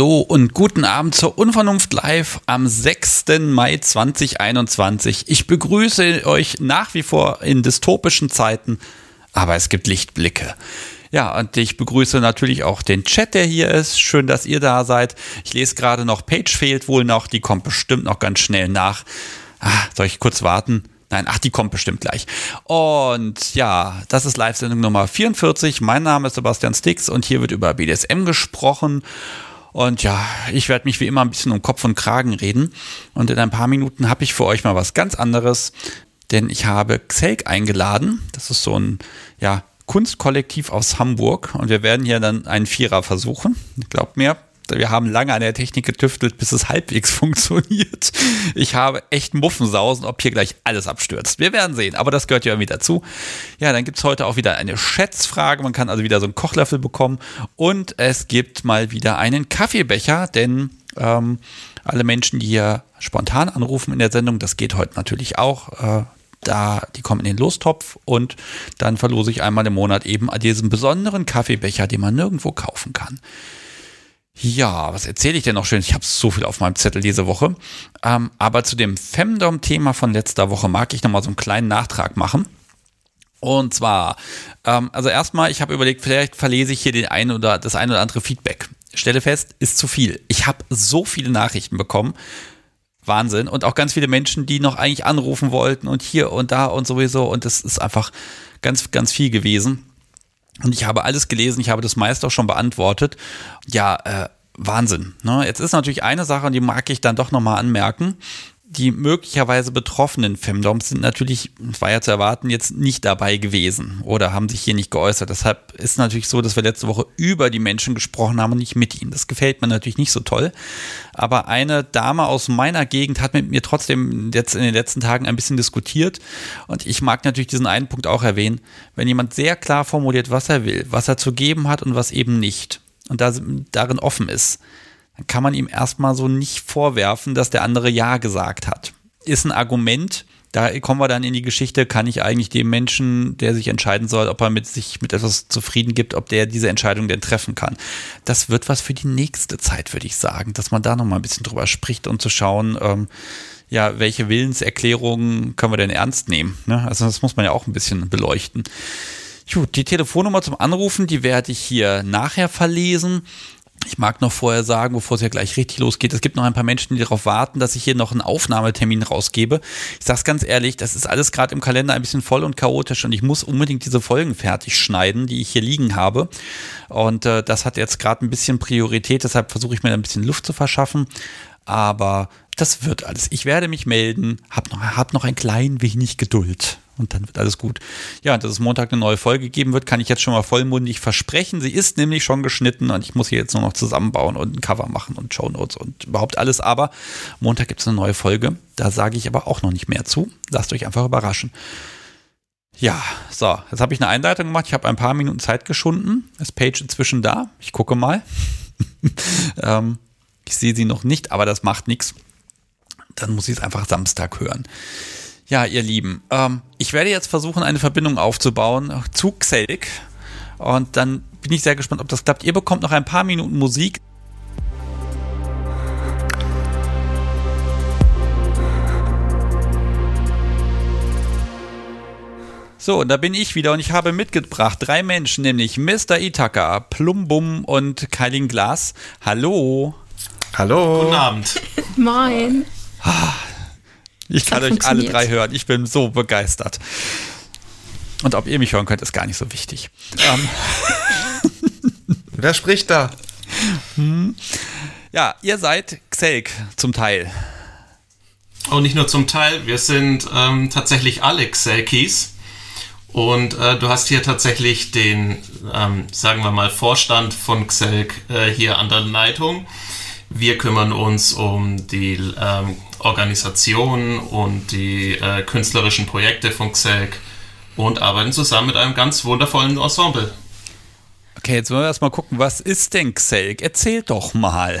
Hallo und guten Abend zur Unvernunft Live am 6. Mai 2021. Ich begrüße euch nach wie vor in dystopischen Zeiten, aber es gibt Lichtblicke. Ja, und ich begrüße natürlich auch den Chat, der hier ist. Schön, dass ihr da seid. Ich lese gerade noch, Page fehlt wohl noch, die kommt bestimmt noch ganz schnell nach. Ah, soll ich kurz warten? Nein, ach, die kommt bestimmt gleich. Und ja, das ist Live-Sendung Nummer 44. Mein Name ist Sebastian Stix und hier wird über BDSM gesprochen. Und ja, ich werde mich wie immer ein bisschen um Kopf und Kragen reden. Und in ein paar Minuten habe ich für euch mal was ganz anderes, denn ich habe Xelk eingeladen. Das ist so ein ja, Kunstkollektiv aus Hamburg. Und wir werden hier dann einen Vierer versuchen. Glaubt mir, wir haben lange an der Technik getüftelt, bis es halbwegs funktioniert. Ich habe echt Muffensausen, ob hier gleich alles abstürzt. Wir werden sehen, aber das gehört ja irgendwie dazu. Ja, dann gibt es heute auch wieder eine Schätzfrage. Man kann also wieder so einen Kochlöffel bekommen. Und es gibt mal wieder einen Kaffeebecher, denn ähm, alle Menschen, die hier spontan anrufen in der Sendung, das geht heute natürlich auch. Äh, da, die kommen in den Lostopf und dann verlose ich einmal im Monat eben diesen besonderen Kaffeebecher, den man nirgendwo kaufen kann. Ja, was erzähle ich denn noch schön? Ich habe so viel auf meinem Zettel diese Woche. Ähm, aber zu dem Femdom-Thema von letzter Woche mag ich nochmal so einen kleinen Nachtrag machen. Und zwar, ähm, also erstmal, ich habe überlegt, vielleicht verlese ich hier den ein oder das ein oder andere Feedback. Stelle fest, ist zu viel. Ich habe so viele Nachrichten bekommen. Wahnsinn. Und auch ganz viele Menschen, die noch eigentlich anrufen wollten und hier und da und sowieso. Und das ist einfach ganz, ganz viel gewesen. Und ich habe alles gelesen, ich habe das meist auch schon beantwortet. Ja, äh, Wahnsinn. Ne? Jetzt ist natürlich eine Sache, die mag ich dann doch nochmal anmerken die möglicherweise betroffenen Femdoms sind natürlich, war ja zu erwarten, jetzt nicht dabei gewesen oder haben sich hier nicht geäußert. Deshalb ist natürlich so, dass wir letzte Woche über die Menschen gesprochen haben und nicht mit ihnen. Das gefällt mir natürlich nicht so toll. Aber eine Dame aus meiner Gegend hat mit mir trotzdem jetzt in den letzten Tagen ein bisschen diskutiert. Und ich mag natürlich diesen einen Punkt auch erwähnen. Wenn jemand sehr klar formuliert, was er will, was er zu geben hat und was eben nicht und da, darin offen ist, dann kann man ihm erstmal so nicht vorwerfen, dass der andere Ja gesagt hat. Ist ein Argument, da kommen wir dann in die Geschichte, kann ich eigentlich dem Menschen, der sich entscheiden soll, ob er mit sich mit etwas zufrieden gibt, ob der diese Entscheidung denn treffen kann. Das wird was für die nächste Zeit, würde ich sagen, dass man da nochmal ein bisschen drüber spricht und zu schauen, ähm, ja, welche Willenserklärungen können wir denn ernst nehmen? Ne? Also das muss man ja auch ein bisschen beleuchten. Gut, die Telefonnummer zum Anrufen, die werde ich hier nachher verlesen. Ich mag noch vorher sagen, bevor es ja gleich richtig losgeht, es gibt noch ein paar Menschen, die darauf warten, dass ich hier noch einen Aufnahmetermin rausgebe. Ich sag's ganz ehrlich, das ist alles gerade im Kalender ein bisschen voll und chaotisch und ich muss unbedingt diese Folgen fertig schneiden, die ich hier liegen habe. Und äh, das hat jetzt gerade ein bisschen Priorität, deshalb versuche ich mir ein bisschen Luft zu verschaffen. Aber das wird alles. Ich werde mich melden, hab noch, hab noch ein klein wenig Geduld und dann wird alles gut. Ja, dass es Montag eine neue Folge geben wird, kann ich jetzt schon mal vollmundig versprechen. Sie ist nämlich schon geschnitten und ich muss hier jetzt nur noch zusammenbauen und ein Cover machen und Show Notes und überhaupt alles. Aber Montag gibt es eine neue Folge. Da sage ich aber auch noch nicht mehr zu. Lasst euch einfach überraschen. Ja, so, jetzt habe ich eine Einleitung gemacht. Ich habe ein paar Minuten Zeit geschunden. Ist Page inzwischen da? Ich gucke mal. ähm, ich sehe sie noch nicht, aber das macht nichts. Dann muss ich es einfach Samstag hören. Ja, ihr Lieben, ähm, ich werde jetzt versuchen, eine Verbindung aufzubauen zu Xelk. Und dann bin ich sehr gespannt, ob das klappt. Ihr bekommt noch ein paar Minuten Musik. So, und da bin ich wieder und ich habe mitgebracht drei Menschen, nämlich Mr. Itaka, Plumbum und Kailin Glas. Hallo. Hallo. Guten Abend. Moin. Ich kann euch alle drei hören. Ich bin so begeistert. Und ob ihr mich hören könnt, ist gar nicht so wichtig. Ähm. Wer spricht da? Hm. Ja, ihr seid Xelk zum Teil. Und oh, nicht nur zum Teil, wir sind ähm, tatsächlich alle Xelkis. Und äh, du hast hier tatsächlich den, ähm, sagen wir mal, Vorstand von Xelk äh, hier an der Leitung. Wir kümmern uns um die ähm, Organisation und die äh, künstlerischen Projekte von Xelk und arbeiten zusammen mit einem ganz wundervollen Ensemble. Okay, jetzt wollen wir erstmal gucken, was ist denn Xelk? Erzähl doch mal.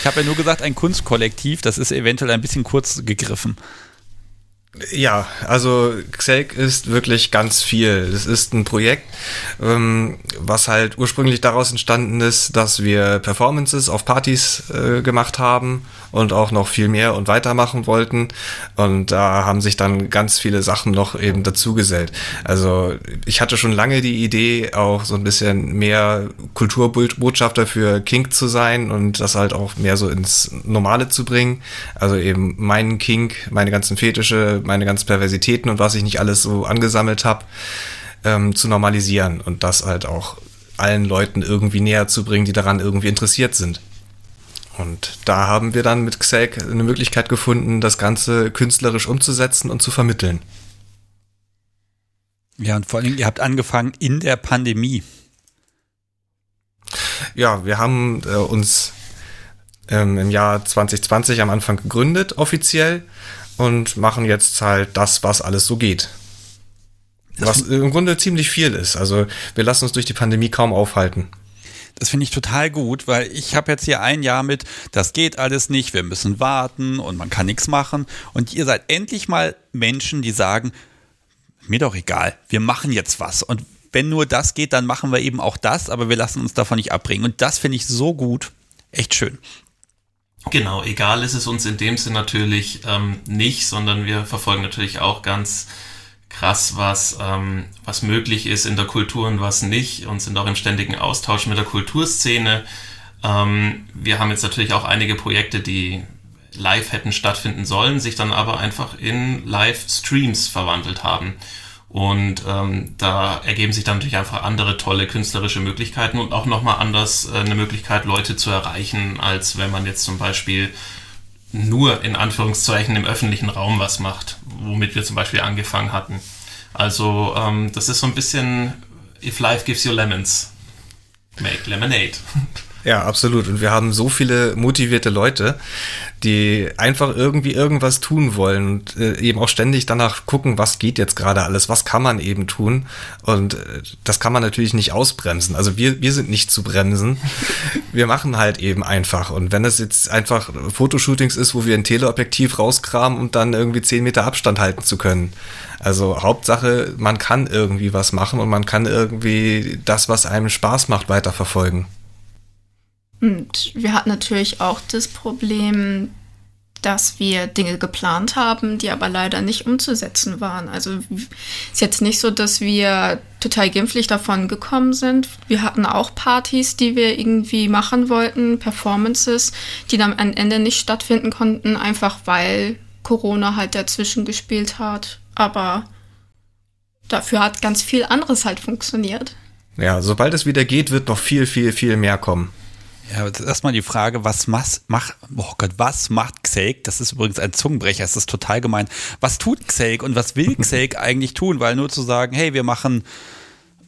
Ich habe ja nur gesagt, ein Kunstkollektiv, das ist eventuell ein bisschen kurz gegriffen. Ja, also Xelk ist wirklich ganz viel. Es ist ein Projekt, ähm, was halt ursprünglich daraus entstanden ist, dass wir Performances auf Partys äh, gemacht haben und auch noch viel mehr und weitermachen wollten. Und da haben sich dann ganz viele Sachen noch eben dazugesellt. Also ich hatte schon lange die Idee, auch so ein bisschen mehr Kulturbotschafter für Kink zu sein und das halt auch mehr so ins Normale zu bringen. Also eben meinen Kink, meine ganzen Fetische, meine ganzen Perversitäten und was ich nicht alles so angesammelt habe, ähm, zu normalisieren und das halt auch allen Leuten irgendwie näher zu bringen, die daran irgendwie interessiert sind. Und da haben wir dann mit Xelk eine Möglichkeit gefunden, das Ganze künstlerisch umzusetzen und zu vermitteln. Ja, und vor allem, ihr habt angefangen in der Pandemie. Ja, wir haben äh, uns ähm, im Jahr 2020 am Anfang gegründet, offiziell, und machen jetzt halt das, was alles so geht. Was im Grunde ziemlich viel ist. Also wir lassen uns durch die Pandemie kaum aufhalten. Das finde ich total gut, weil ich habe jetzt hier ein Jahr mit, das geht alles nicht, wir müssen warten und man kann nichts machen. Und ihr seid endlich mal Menschen, die sagen, mir doch egal, wir machen jetzt was. Und wenn nur das geht, dann machen wir eben auch das, aber wir lassen uns davon nicht abbringen. Und das finde ich so gut. Echt schön. Genau, egal ist es uns in dem Sinn natürlich ähm, nicht, sondern wir verfolgen natürlich auch ganz krass, was, ähm, was möglich ist in der Kultur und was nicht und sind auch im ständigen Austausch mit der Kulturszene. Ähm, wir haben jetzt natürlich auch einige Projekte, die live hätten stattfinden sollen, sich dann aber einfach in Live-Streams verwandelt haben. Und ähm, da ergeben sich dann natürlich einfach andere tolle künstlerische Möglichkeiten und auch nochmal anders äh, eine Möglichkeit, Leute zu erreichen, als wenn man jetzt zum Beispiel nur in Anführungszeichen im öffentlichen Raum was macht, womit wir zum Beispiel angefangen hatten. Also ähm, das ist so ein bisschen If Life Gives You Lemons, make lemonade. Ja, absolut. Und wir haben so viele motivierte Leute, die einfach irgendwie irgendwas tun wollen und äh, eben auch ständig danach gucken, was geht jetzt gerade alles, was kann man eben tun. Und äh, das kann man natürlich nicht ausbremsen. Also wir, wir sind nicht zu bremsen. wir machen halt eben einfach. Und wenn es jetzt einfach Fotoshootings ist, wo wir ein Teleobjektiv rauskramen und dann irgendwie zehn Meter Abstand halten zu können. Also Hauptsache, man kann irgendwie was machen und man kann irgendwie das, was einem Spaß macht, weiterverfolgen. Und wir hatten natürlich auch das Problem, dass wir Dinge geplant haben, die aber leider nicht umzusetzen waren. Also ist jetzt nicht so, dass wir total gimpflich davon gekommen sind. Wir hatten auch Partys, die wir irgendwie machen wollten, Performances, die dann am Ende nicht stattfinden konnten, einfach weil Corona halt dazwischen gespielt hat. Aber dafür hat ganz viel anderes halt funktioniert. Ja, sobald es wieder geht, wird noch viel, viel, viel mehr kommen. Ja, erstmal die Frage, was macht, oh Gott, was macht Xelk? Das ist übrigens ein Zungenbrecher, das ist total gemein. Was tut Xelk und was will Xelk eigentlich tun? Weil nur zu sagen, hey, wir machen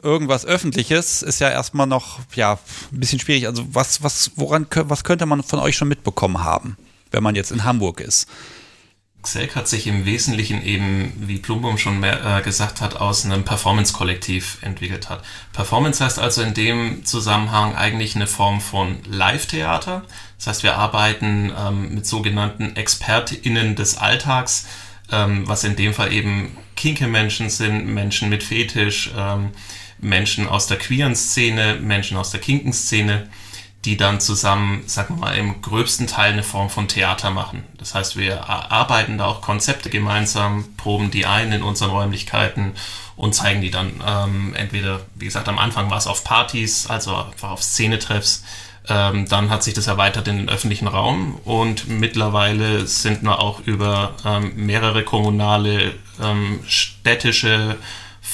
irgendwas Öffentliches, ist ja erstmal noch, ja, ein bisschen schwierig. Also was, was, woran, was könnte man von euch schon mitbekommen haben, wenn man jetzt in Hamburg ist? Xelk hat sich im Wesentlichen eben, wie Plumbum schon mehr, äh, gesagt hat, aus einem Performance-Kollektiv entwickelt hat. Performance heißt also in dem Zusammenhang eigentlich eine Form von Live-Theater. Das heißt, wir arbeiten ähm, mit sogenannten ExpertInnen des Alltags, ähm, was in dem Fall eben kinke Menschen sind, Menschen mit Fetisch, ähm, Menschen aus der queeren Szene, Menschen aus der kinken Szene die dann zusammen, sagen wir mal, im gröbsten Teil eine Form von Theater machen. Das heißt, wir arbeiten da auch Konzepte gemeinsam, proben die ein in unseren Räumlichkeiten und zeigen die dann ähm, entweder, wie gesagt, am Anfang war es auf Partys, also einfach auf Szenetreffs. Ähm, dann hat sich das erweitert in den öffentlichen Raum und mittlerweile sind wir auch über ähm, mehrere kommunale, ähm, städtische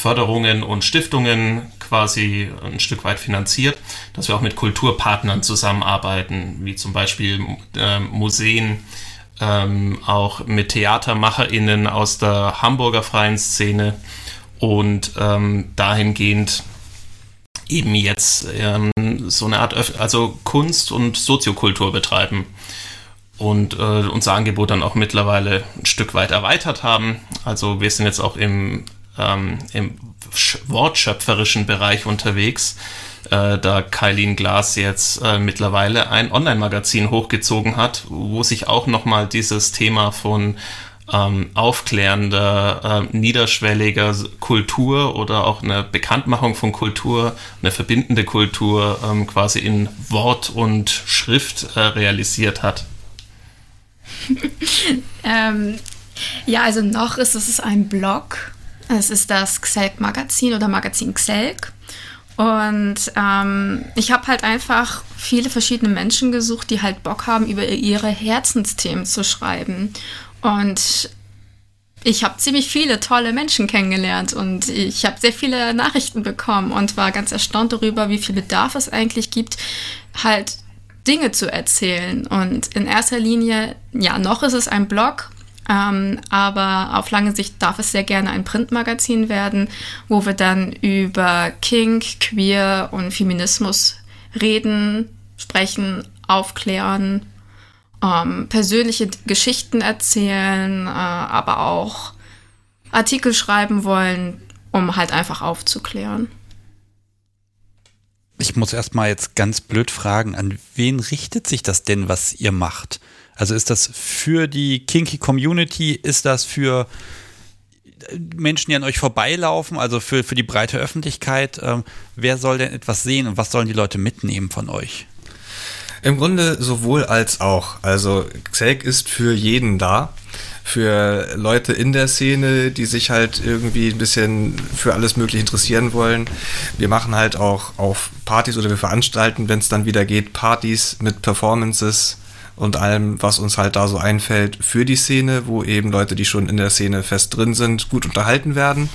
Förderungen und Stiftungen quasi ein Stück weit finanziert, dass wir auch mit Kulturpartnern zusammenarbeiten, wie zum Beispiel äh, Museen, ähm, auch mit TheatermacherInnen aus der Hamburger freien Szene und ähm, dahingehend eben jetzt ähm, so eine Art, Öf also Kunst und Soziokultur betreiben und äh, unser Angebot dann auch mittlerweile ein Stück weit erweitert haben. Also wir sind jetzt auch im, ähm, im wortschöpferischen Bereich unterwegs, äh, da Kylie Glass jetzt äh, mittlerweile ein Online-Magazin hochgezogen hat, wo sich auch nochmal dieses Thema von ähm, aufklärender, äh, niederschwelliger Kultur oder auch eine Bekanntmachung von Kultur, eine verbindende Kultur ähm, quasi in Wort und Schrift äh, realisiert hat? ähm, ja, also noch ist es ein Blog. Es ist das Xelk Magazin oder Magazin Xelk. Und ähm, ich habe halt einfach viele verschiedene Menschen gesucht, die halt Bock haben, über ihre Herzensthemen zu schreiben. Und ich habe ziemlich viele tolle Menschen kennengelernt und ich habe sehr viele Nachrichten bekommen und war ganz erstaunt darüber, wie viel Bedarf es eigentlich gibt, halt Dinge zu erzählen. Und in erster Linie, ja, noch ist es ein Blog, ähm, aber auf lange Sicht darf es sehr gerne ein Printmagazin werden, wo wir dann über Kink, Queer und Feminismus reden, sprechen, aufklären ähm, persönliche Geschichten erzählen, äh, aber auch Artikel schreiben wollen, um halt einfach aufzuklären. Ich muss erstmal jetzt ganz blöd fragen, an wen richtet sich das denn, was ihr macht? Also ist das für die Kinky Community? Ist das für Menschen, die an euch vorbeilaufen, also für, für die breite Öffentlichkeit? Ähm, wer soll denn etwas sehen und was sollen die Leute mitnehmen von euch? Im Grunde sowohl als auch. Also Xelk ist für jeden da. Für Leute in der Szene, die sich halt irgendwie ein bisschen für alles Mögliche interessieren wollen. Wir machen halt auch auf Partys oder wir veranstalten, wenn es dann wieder geht, Partys mit Performances und allem, was uns halt da so einfällt für die Szene, wo eben Leute, die schon in der Szene fest drin sind, gut unterhalten werden.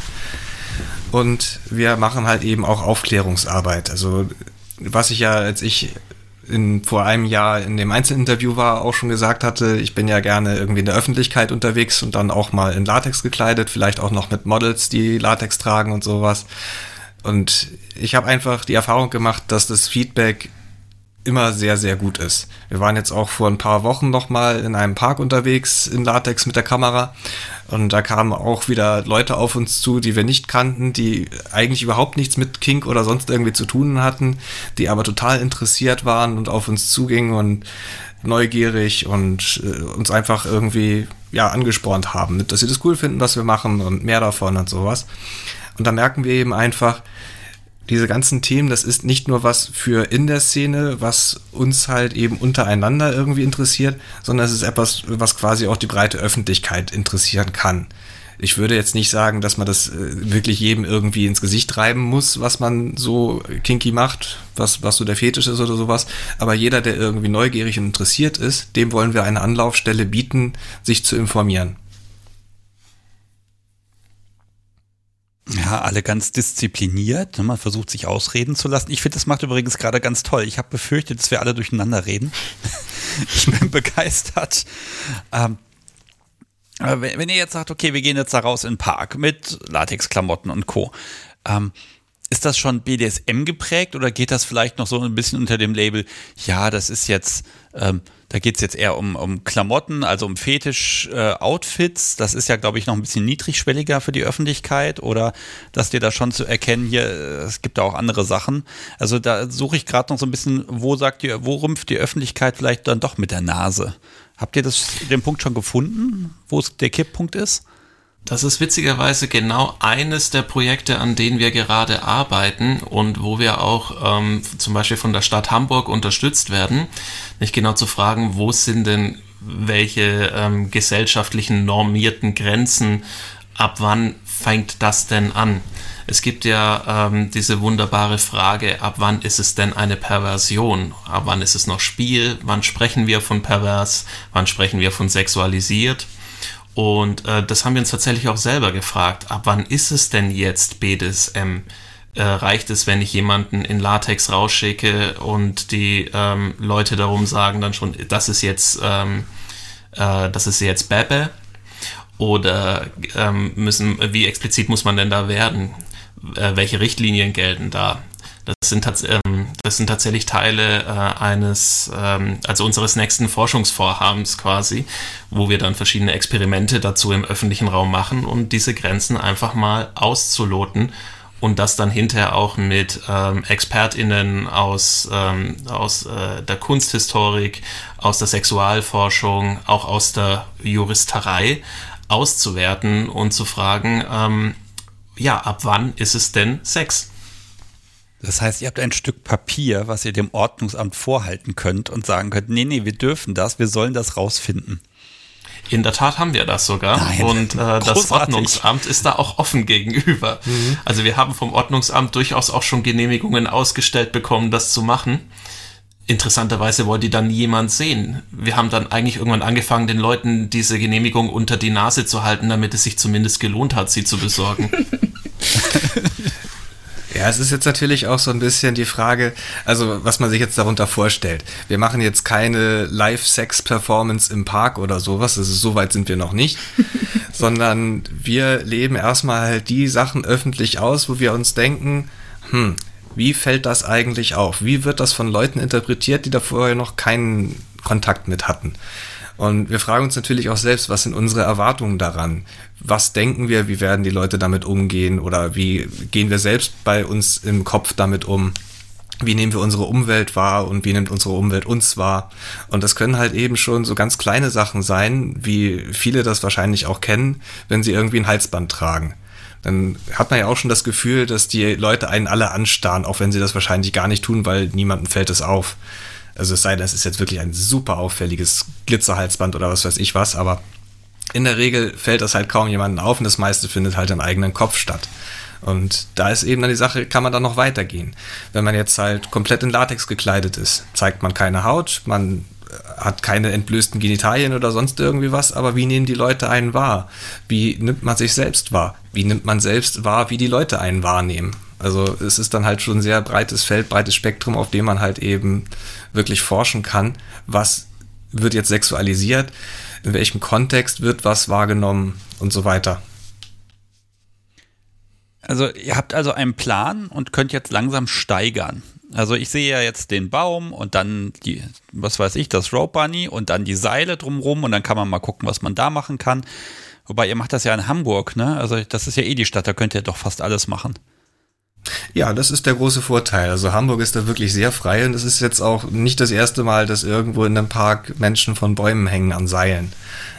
Und wir machen halt eben auch Aufklärungsarbeit. Also was ich ja, als ich in, vor einem Jahr in dem Einzelinterview war, auch schon gesagt hatte, ich bin ja gerne irgendwie in der Öffentlichkeit unterwegs und dann auch mal in Latex gekleidet, vielleicht auch noch mit Models, die Latex tragen und sowas. Und ich habe einfach die Erfahrung gemacht, dass das Feedback immer sehr, sehr gut ist. Wir waren jetzt auch vor ein paar Wochen nochmal in einem Park unterwegs in Latex mit der Kamera und da kamen auch wieder Leute auf uns zu, die wir nicht kannten, die eigentlich überhaupt nichts mit Kink oder sonst irgendwie zu tun hatten, die aber total interessiert waren und auf uns zugingen und neugierig und äh, uns einfach irgendwie ja angespornt haben, dass sie das cool finden, was wir machen und mehr davon und sowas. Und da merken wir eben einfach, diese ganzen Themen, das ist nicht nur was für in der Szene, was uns halt eben untereinander irgendwie interessiert, sondern es ist etwas, was quasi auch die breite Öffentlichkeit interessieren kann. Ich würde jetzt nicht sagen, dass man das äh, wirklich jedem irgendwie ins Gesicht treiben muss, was man so kinky macht, was, was so der Fetisch ist oder sowas. Aber jeder, der irgendwie neugierig und interessiert ist, dem wollen wir eine Anlaufstelle bieten, sich zu informieren. Ja, alle ganz diszipliniert. Ne? Man versucht sich ausreden zu lassen. Ich finde, das macht übrigens gerade ganz toll. Ich habe befürchtet, dass wir alle durcheinander reden. ich bin begeistert. Ähm, wenn ihr jetzt sagt, okay, wir gehen jetzt da raus in den Park mit Latexklamotten und Co. Ähm, ist das schon BDSM geprägt oder geht das vielleicht noch so ein bisschen unter dem Label, ja, das ist jetzt ähm, da geht es jetzt eher um, um Klamotten, also um Fetisch-Outfits. Äh, das ist ja, glaube ich, noch ein bisschen niedrigschwelliger für die Öffentlichkeit. Oder dass dir da schon zu erkennen, hier, äh, es gibt da auch andere Sachen. Also da suche ich gerade noch so ein bisschen, wo sagt ihr, wo rümpft die Öffentlichkeit vielleicht dann doch mit der Nase? Habt ihr das, den Punkt schon gefunden, wo es der Kipppunkt ist? Das ist witzigerweise genau eines der Projekte, an denen wir gerade arbeiten und wo wir auch ähm, zum Beispiel von der Stadt Hamburg unterstützt werden, nicht genau zu fragen, wo sind denn welche ähm, gesellschaftlichen normierten Grenzen, ab wann fängt das denn an? Es gibt ja ähm, diese wunderbare Frage, ab wann ist es denn eine Perversion? Ab wann ist es noch Spiel? Wann sprechen wir von pervers? Wann sprechen wir von sexualisiert? Und äh, das haben wir uns tatsächlich auch selber gefragt. Ab wann ist es denn jetzt BDSM? Äh, reicht es, wenn ich jemanden in Latex rausschicke und die ähm, Leute darum sagen dann schon, das ist jetzt, ähm, äh, das ist jetzt Bebe? Oder ähm, müssen, wie explizit muss man denn da werden? Äh, welche Richtlinien gelten da? Das sind, ähm, das sind tatsächlich Teile äh, eines, ähm, also unseres nächsten Forschungsvorhabens quasi, wo wir dann verschiedene Experimente dazu im öffentlichen Raum machen und diese Grenzen einfach mal auszuloten und das dann hinterher auch mit ähm, ExpertInnen aus, ähm, aus äh, der Kunsthistorik, aus der Sexualforschung, auch aus der Juristerei auszuwerten und zu fragen, ähm, ja, ab wann ist es denn Sex? Das heißt, ihr habt ein Stück Papier, was ihr dem Ordnungsamt vorhalten könnt und sagen könnt, nee, nee, wir dürfen das, wir sollen das rausfinden. In der Tat haben wir das sogar. Nein, und äh, das Ordnungsamt ist da auch offen gegenüber. Mhm. Also wir haben vom Ordnungsamt durchaus auch schon Genehmigungen ausgestellt bekommen, das zu machen. Interessanterweise wollte die dann jemand sehen. Wir haben dann eigentlich irgendwann angefangen, den Leuten diese Genehmigung unter die Nase zu halten, damit es sich zumindest gelohnt hat, sie zu besorgen. Ja, es ist jetzt natürlich auch so ein bisschen die Frage, also was man sich jetzt darunter vorstellt. Wir machen jetzt keine Live-Sex-Performance im Park oder sowas, also so weit sind wir noch nicht, sondern wir leben erstmal halt die Sachen öffentlich aus, wo wir uns denken, hm, wie fällt das eigentlich auf? Wie wird das von Leuten interpretiert, die da vorher noch keinen Kontakt mit hatten? Und wir fragen uns natürlich auch selbst, was sind unsere Erwartungen daran? Was denken wir, wie werden die Leute damit umgehen oder wie gehen wir selbst bei uns im Kopf damit um? Wie nehmen wir unsere Umwelt wahr und wie nimmt unsere Umwelt uns wahr? Und das können halt eben schon so ganz kleine Sachen sein, wie viele das wahrscheinlich auch kennen, wenn sie irgendwie ein Halsband tragen dann hat man ja auch schon das Gefühl, dass die Leute einen alle anstarren, auch wenn sie das wahrscheinlich gar nicht tun, weil niemandem fällt es auf. Also es sei denn, es ist jetzt wirklich ein super auffälliges Glitzerhalsband oder was weiß ich was, aber in der Regel fällt das halt kaum jemandem auf und das meiste findet halt im eigenen Kopf statt. Und da ist eben dann die Sache, kann man dann noch weitergehen. Wenn man jetzt halt komplett in Latex gekleidet ist, zeigt man keine Haut, man hat keine entblößten Genitalien oder sonst irgendwie was, aber wie nehmen die Leute einen wahr? Wie nimmt man sich selbst wahr? Wie nimmt man selbst wahr, wie die Leute einen wahrnehmen? Also es ist dann halt schon ein sehr breites Feld, breites Spektrum, auf dem man halt eben wirklich forschen kann, was wird jetzt sexualisiert, in welchem Kontext wird was wahrgenommen und so weiter. Also ihr habt also einen Plan und könnt jetzt langsam steigern. Also ich sehe ja jetzt den Baum und dann die, was weiß ich, das Rope Bunny und dann die Seile drumrum und dann kann man mal gucken, was man da machen kann. Wobei ihr macht das ja in Hamburg, ne? Also das ist ja eh die Stadt, da könnt ihr doch fast alles machen. Ja, das ist der große Vorteil. Also Hamburg ist da wirklich sehr frei und es ist jetzt auch nicht das erste Mal, dass irgendwo in einem Park Menschen von Bäumen hängen an Seilen.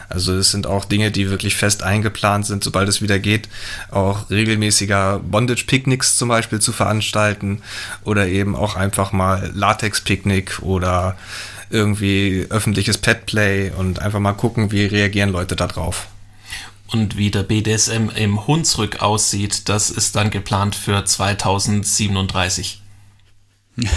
Also es sind auch Dinge, die wirklich fest eingeplant sind, sobald es wieder geht, auch regelmäßiger Bondage-Picknicks zum Beispiel zu veranstalten oder eben auch einfach mal Latex-Picknick oder irgendwie öffentliches Petplay und einfach mal gucken, wie reagieren Leute da drauf. Und wie der BDSM im Hunsrück aussieht, das ist dann geplant für 2037.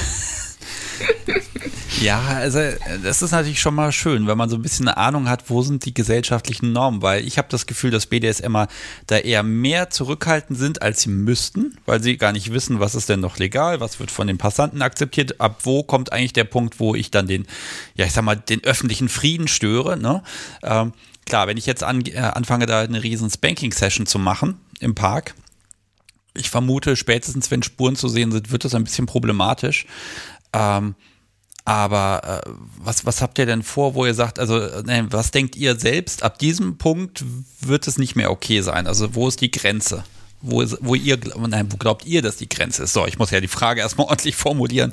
Ja, also das ist natürlich schon mal schön, wenn man so ein bisschen eine Ahnung hat, wo sind die gesellschaftlichen Normen, weil ich habe das Gefühl, dass BDSMer da eher mehr zurückhaltend sind, als sie müssten, weil sie gar nicht wissen, was ist denn noch legal, was wird von den Passanten akzeptiert, ab wo kommt eigentlich der Punkt, wo ich dann den, ja ich sag mal, den öffentlichen Frieden störe. Ne? Ähm, klar, wenn ich jetzt an, äh, anfange, da eine riesen Spanking-Session zu machen im Park, ich vermute, spätestens wenn Spuren zu sehen sind, wird das ein bisschen problematisch. Ähm, aber äh, was, was habt ihr denn vor, wo ihr sagt, also äh, was denkt ihr selbst, ab diesem Punkt wird es nicht mehr okay sein? Also wo ist die Grenze? Wo, ist, wo ihr, nein, wo glaubt ihr, dass die Grenze ist? So, ich muss ja die Frage erstmal ordentlich formulieren.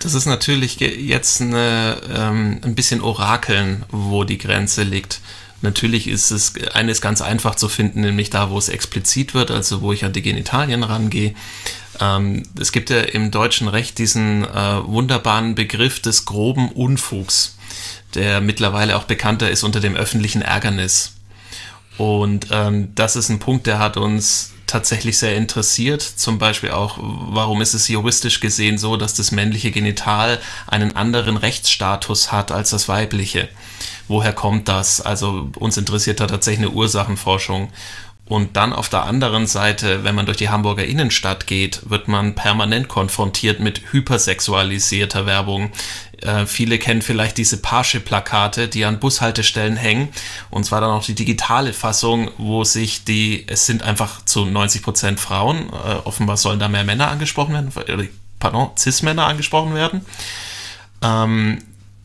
Das ist natürlich jetzt eine, ähm, ein bisschen Orakeln, wo die Grenze liegt. Natürlich ist es eines ganz einfach zu finden, nämlich da, wo es explizit wird, also wo ich an die Genitalien rangehe. Ähm, es gibt ja im deutschen Recht diesen äh, wunderbaren Begriff des groben Unfugs, der mittlerweile auch bekannter ist unter dem öffentlichen Ärgernis. Und ähm, das ist ein Punkt, der hat uns tatsächlich sehr interessiert. Zum Beispiel auch, warum ist es juristisch gesehen so, dass das männliche Genital einen anderen Rechtsstatus hat als das weibliche? Woher kommt das? Also uns interessiert da tatsächlich eine Ursachenforschung. Und dann auf der anderen Seite, wenn man durch die Hamburger Innenstadt geht, wird man permanent konfrontiert mit hypersexualisierter Werbung. Äh, viele kennen vielleicht diese Parship-Plakate, die an Bushaltestellen hängen. Und zwar dann auch die digitale Fassung, wo sich die, es sind einfach zu 90 Prozent Frauen, äh, offenbar sollen da mehr Männer angesprochen werden, pardon, Cis-Männer angesprochen werden. Ähm,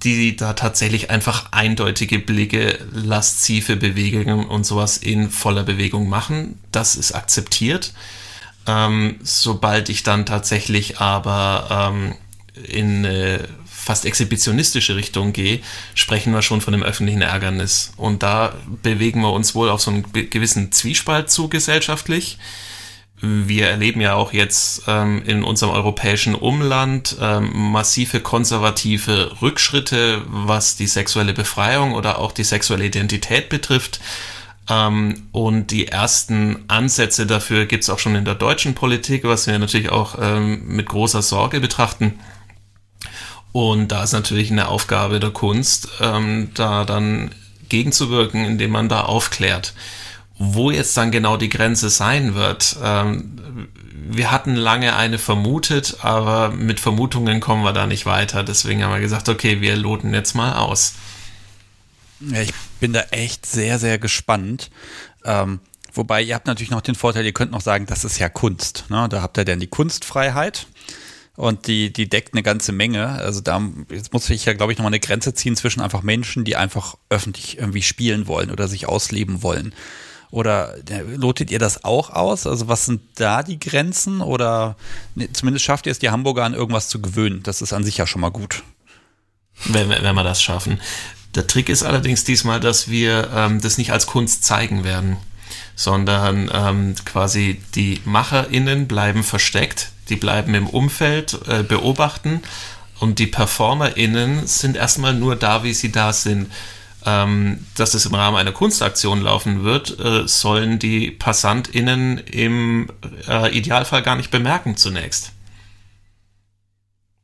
die da tatsächlich einfach eindeutige Blicke, laszive Bewegungen und sowas in voller Bewegung machen. Das ist akzeptiert. Ähm, sobald ich dann tatsächlich aber ähm, in eine fast exhibitionistische Richtung gehe, sprechen wir schon von einem öffentlichen Ärgernis. Und da bewegen wir uns wohl auf so einen gewissen Zwiespalt zu gesellschaftlich. Wir erleben ja auch jetzt ähm, in unserem europäischen Umland ähm, massive konservative Rückschritte, was die sexuelle Befreiung oder auch die sexuelle Identität betrifft. Ähm, und die ersten Ansätze dafür gibt es auch schon in der deutschen Politik, was wir natürlich auch ähm, mit großer Sorge betrachten. Und da ist natürlich eine Aufgabe der Kunst, ähm, da dann gegenzuwirken, indem man da aufklärt. Wo jetzt dann genau die Grenze sein wird, ähm, wir hatten lange eine vermutet, aber mit Vermutungen kommen wir da nicht weiter. Deswegen haben wir gesagt, okay, wir loten jetzt mal aus. Ja, ich bin da echt sehr, sehr gespannt. Ähm, wobei ihr habt natürlich noch den Vorteil, ihr könnt noch sagen, das ist ja Kunst. Ne? Da habt ihr dann die Kunstfreiheit und die, die deckt eine ganze Menge. Also da jetzt muss ich ja, glaube ich, nochmal eine Grenze ziehen zwischen einfach Menschen, die einfach öffentlich irgendwie spielen wollen oder sich ausleben wollen. Oder lotet ihr das auch aus? Also was sind da die Grenzen? Oder ne, zumindest schafft ihr es, die Hamburger an irgendwas zu gewöhnen. Das ist an sich ja schon mal gut. Wenn, wenn wir das schaffen. Der Trick ist allerdings diesmal, dass wir ähm, das nicht als Kunst zeigen werden, sondern ähm, quasi die MacherInnen bleiben versteckt, die bleiben im Umfeld, äh, beobachten und die PerformerInnen sind erstmal nur da, wie sie da sind ähm, dass es im Rahmen einer Kunstaktion laufen wird, äh, sollen die PassantInnen im äh, Idealfall gar nicht bemerken zunächst.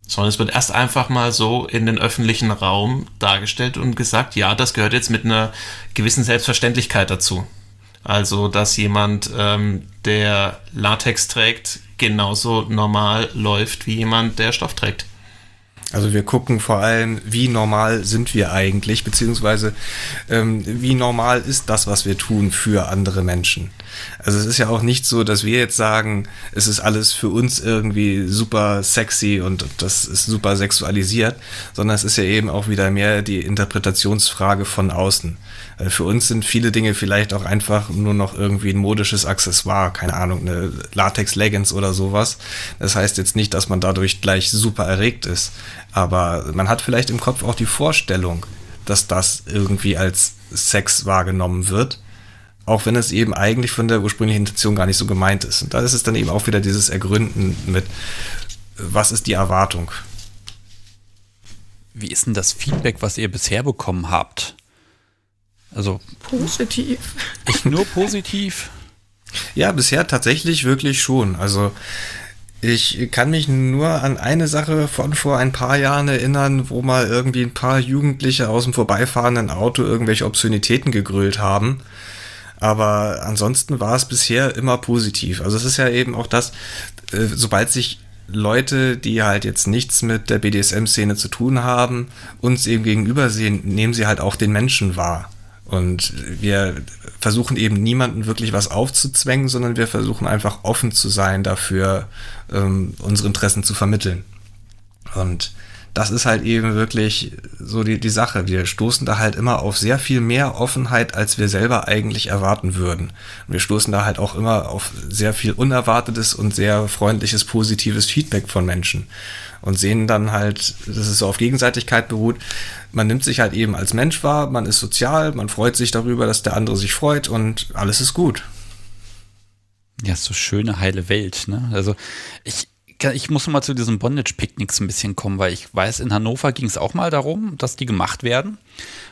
Sondern es wird erst einfach mal so in den öffentlichen Raum dargestellt und gesagt, ja, das gehört jetzt mit einer gewissen Selbstverständlichkeit dazu. Also, dass jemand, ähm, der Latex trägt, genauso normal läuft wie jemand, der Stoff trägt. Also wir gucken vor allem, wie normal sind wir eigentlich, beziehungsweise ähm, wie normal ist das, was wir tun für andere Menschen. Also es ist ja auch nicht so, dass wir jetzt sagen, es ist alles für uns irgendwie super sexy und das ist super sexualisiert, sondern es ist ja eben auch wieder mehr die Interpretationsfrage von außen. Äh, für uns sind viele Dinge vielleicht auch einfach nur noch irgendwie ein modisches Accessoire, keine Ahnung, eine Latex-Leggings oder sowas. Das heißt jetzt nicht, dass man dadurch gleich super erregt ist, aber man hat vielleicht im Kopf auch die Vorstellung, dass das irgendwie als Sex wahrgenommen wird, auch wenn es eben eigentlich von der ursprünglichen Intention gar nicht so gemeint ist. Und da ist es dann eben auch wieder dieses Ergründen mit, was ist die Erwartung? Wie ist denn das Feedback, was ihr bisher bekommen habt? Also positiv. Ich nur positiv. Ja, bisher tatsächlich wirklich schon. Also ich kann mich nur an eine Sache von vor ein paar Jahren erinnern, wo mal irgendwie ein paar Jugendliche aus dem vorbeifahrenden Auto irgendwelche Obszönitäten gegrölt haben. Aber ansonsten war es bisher immer positiv. Also es ist ja eben auch das, äh, sobald sich Leute, die halt jetzt nichts mit der BDSM-Szene zu tun haben, uns eben gegenüber sehen, nehmen sie halt auch den Menschen wahr. Und wir versuchen eben niemanden wirklich was aufzuzwängen, sondern wir versuchen einfach offen zu sein dafür, ähm, unsere Interessen zu vermitteln. Und das ist halt eben wirklich so die, die Sache. Wir stoßen da halt immer auf sehr viel mehr Offenheit, als wir selber eigentlich erwarten würden. Und wir stoßen da halt auch immer auf sehr viel unerwartetes und sehr freundliches, positives Feedback von Menschen. Und sehen dann halt, dass es so auf Gegenseitigkeit beruht. Man nimmt sich halt eben als Mensch wahr, man ist sozial, man freut sich darüber, dass der andere sich freut und alles ist gut. Ja, so schöne, heile Welt, ne? Also ich, ich muss mal zu diesen Bondage-Picknicks ein bisschen kommen, weil ich weiß, in Hannover ging es auch mal darum, dass die gemacht werden.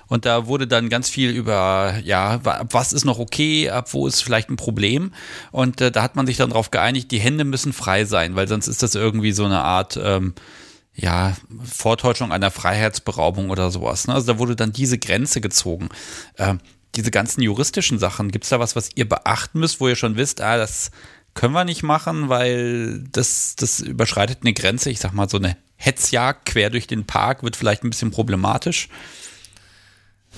Und da wurde dann ganz viel über, ja, was ist noch okay, ab wo ist vielleicht ein Problem. Und äh, da hat man sich dann darauf geeinigt, die Hände müssen frei sein, weil sonst ist das irgendwie so eine Art, ähm, ja, Vortäuschung einer Freiheitsberaubung oder sowas. Ne? Also da wurde dann diese Grenze gezogen. Ähm, diese ganzen juristischen Sachen, gibt es da was, was ihr beachten müsst, wo ihr schon wisst, ah, das können wir nicht machen, weil das, das überschreitet eine Grenze. Ich sag mal, so eine Hetzjagd quer durch den Park wird vielleicht ein bisschen problematisch.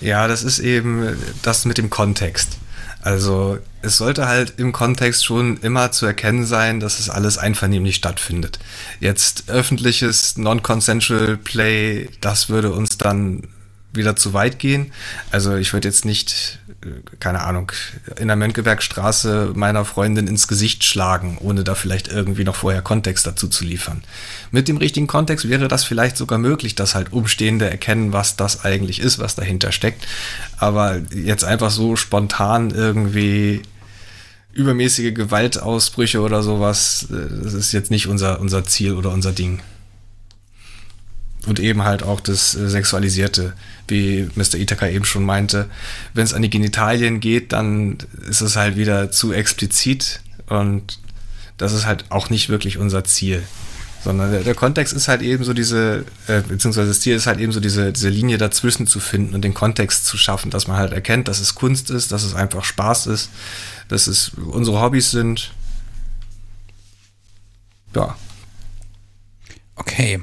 Ja, das ist eben das mit dem Kontext. Also es sollte halt im Kontext schon immer zu erkennen sein, dass es alles einvernehmlich stattfindet. Jetzt öffentliches Non-Consensual Play, das würde uns dann wieder zu weit gehen. Also ich würde jetzt nicht, äh, keine Ahnung, in der Mönckebergstraße meiner Freundin ins Gesicht schlagen, ohne da vielleicht irgendwie noch vorher Kontext dazu zu liefern. Mit dem richtigen Kontext wäre das vielleicht sogar möglich, dass halt Umstehende erkennen, was das eigentlich ist, was dahinter steckt. Aber jetzt einfach so spontan irgendwie übermäßige Gewaltausbrüche oder sowas, äh, das ist jetzt nicht unser, unser Ziel oder unser Ding. Und eben halt auch das äh, Sexualisierte, wie Mr. Itaka eben schon meinte. Wenn es an die Genitalien geht, dann ist es halt wieder zu explizit und das ist halt auch nicht wirklich unser Ziel. Sondern der, der Kontext ist halt eben so diese, äh, beziehungsweise das Ziel ist halt eben so diese, diese Linie dazwischen zu finden und den Kontext zu schaffen, dass man halt erkennt, dass es Kunst ist, dass es einfach Spaß ist, dass es unsere Hobbys sind. Ja. Okay.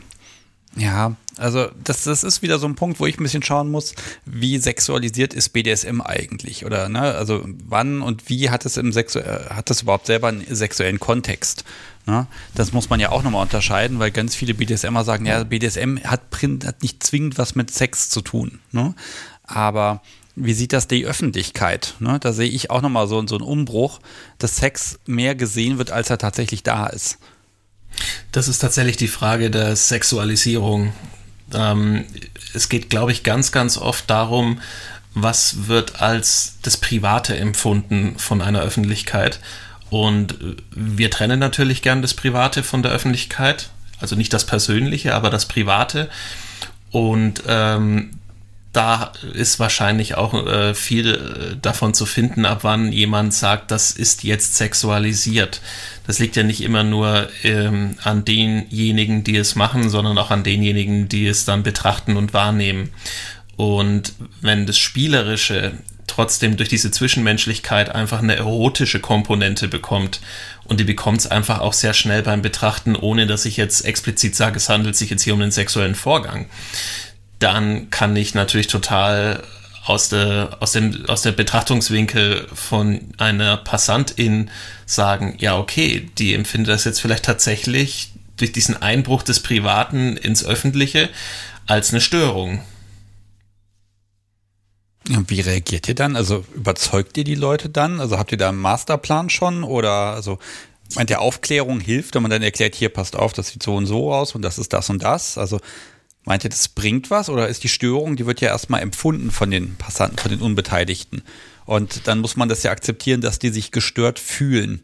Ja, also das, das ist wieder so ein Punkt, wo ich ein bisschen schauen muss, wie sexualisiert ist BDSM eigentlich? Oder ne, also wann und wie hat es im Sexu äh, hat das überhaupt selber einen sexuellen Kontext? Ne? Das muss man ja auch nochmal unterscheiden, weil ganz viele BDSMer sagen, ja, BDSM hat, hat nicht zwingend was mit Sex zu tun. Ne? Aber wie sieht das die Öffentlichkeit? Ne? Da sehe ich auch nochmal so, so einen Umbruch, dass Sex mehr gesehen wird, als er tatsächlich da ist. Das ist tatsächlich die Frage der Sexualisierung. Ähm, es geht, glaube ich, ganz, ganz oft darum, was wird als das Private empfunden von einer Öffentlichkeit. Und wir trennen natürlich gern das Private von der Öffentlichkeit. Also nicht das Persönliche, aber das Private. Und ähm, da ist wahrscheinlich auch äh, viel davon zu finden, ab wann jemand sagt, das ist jetzt sexualisiert. Das liegt ja nicht immer nur ähm, an denjenigen, die es machen, sondern auch an denjenigen, die es dann betrachten und wahrnehmen. Und wenn das Spielerische trotzdem durch diese Zwischenmenschlichkeit einfach eine erotische Komponente bekommt und die bekommt es einfach auch sehr schnell beim Betrachten, ohne dass ich jetzt explizit sage, es handelt sich jetzt hier um einen sexuellen Vorgang dann kann ich natürlich total aus der, aus dem, aus der Betrachtungswinkel von einer Passantin sagen, ja, okay, die empfindet das jetzt vielleicht tatsächlich durch diesen Einbruch des Privaten ins Öffentliche als eine Störung. Und wie reagiert ihr dann? Also überzeugt ihr die Leute dann? Also habt ihr da einen Masterplan schon? Oder also meint ihr Aufklärung hilft, wenn man dann erklärt, hier passt auf, das sieht so und so aus und das ist das und das? Also Meint ihr, das bringt was oder ist die Störung, die wird ja erstmal empfunden von den Passanten, von den Unbeteiligten. Und dann muss man das ja akzeptieren, dass die sich gestört fühlen.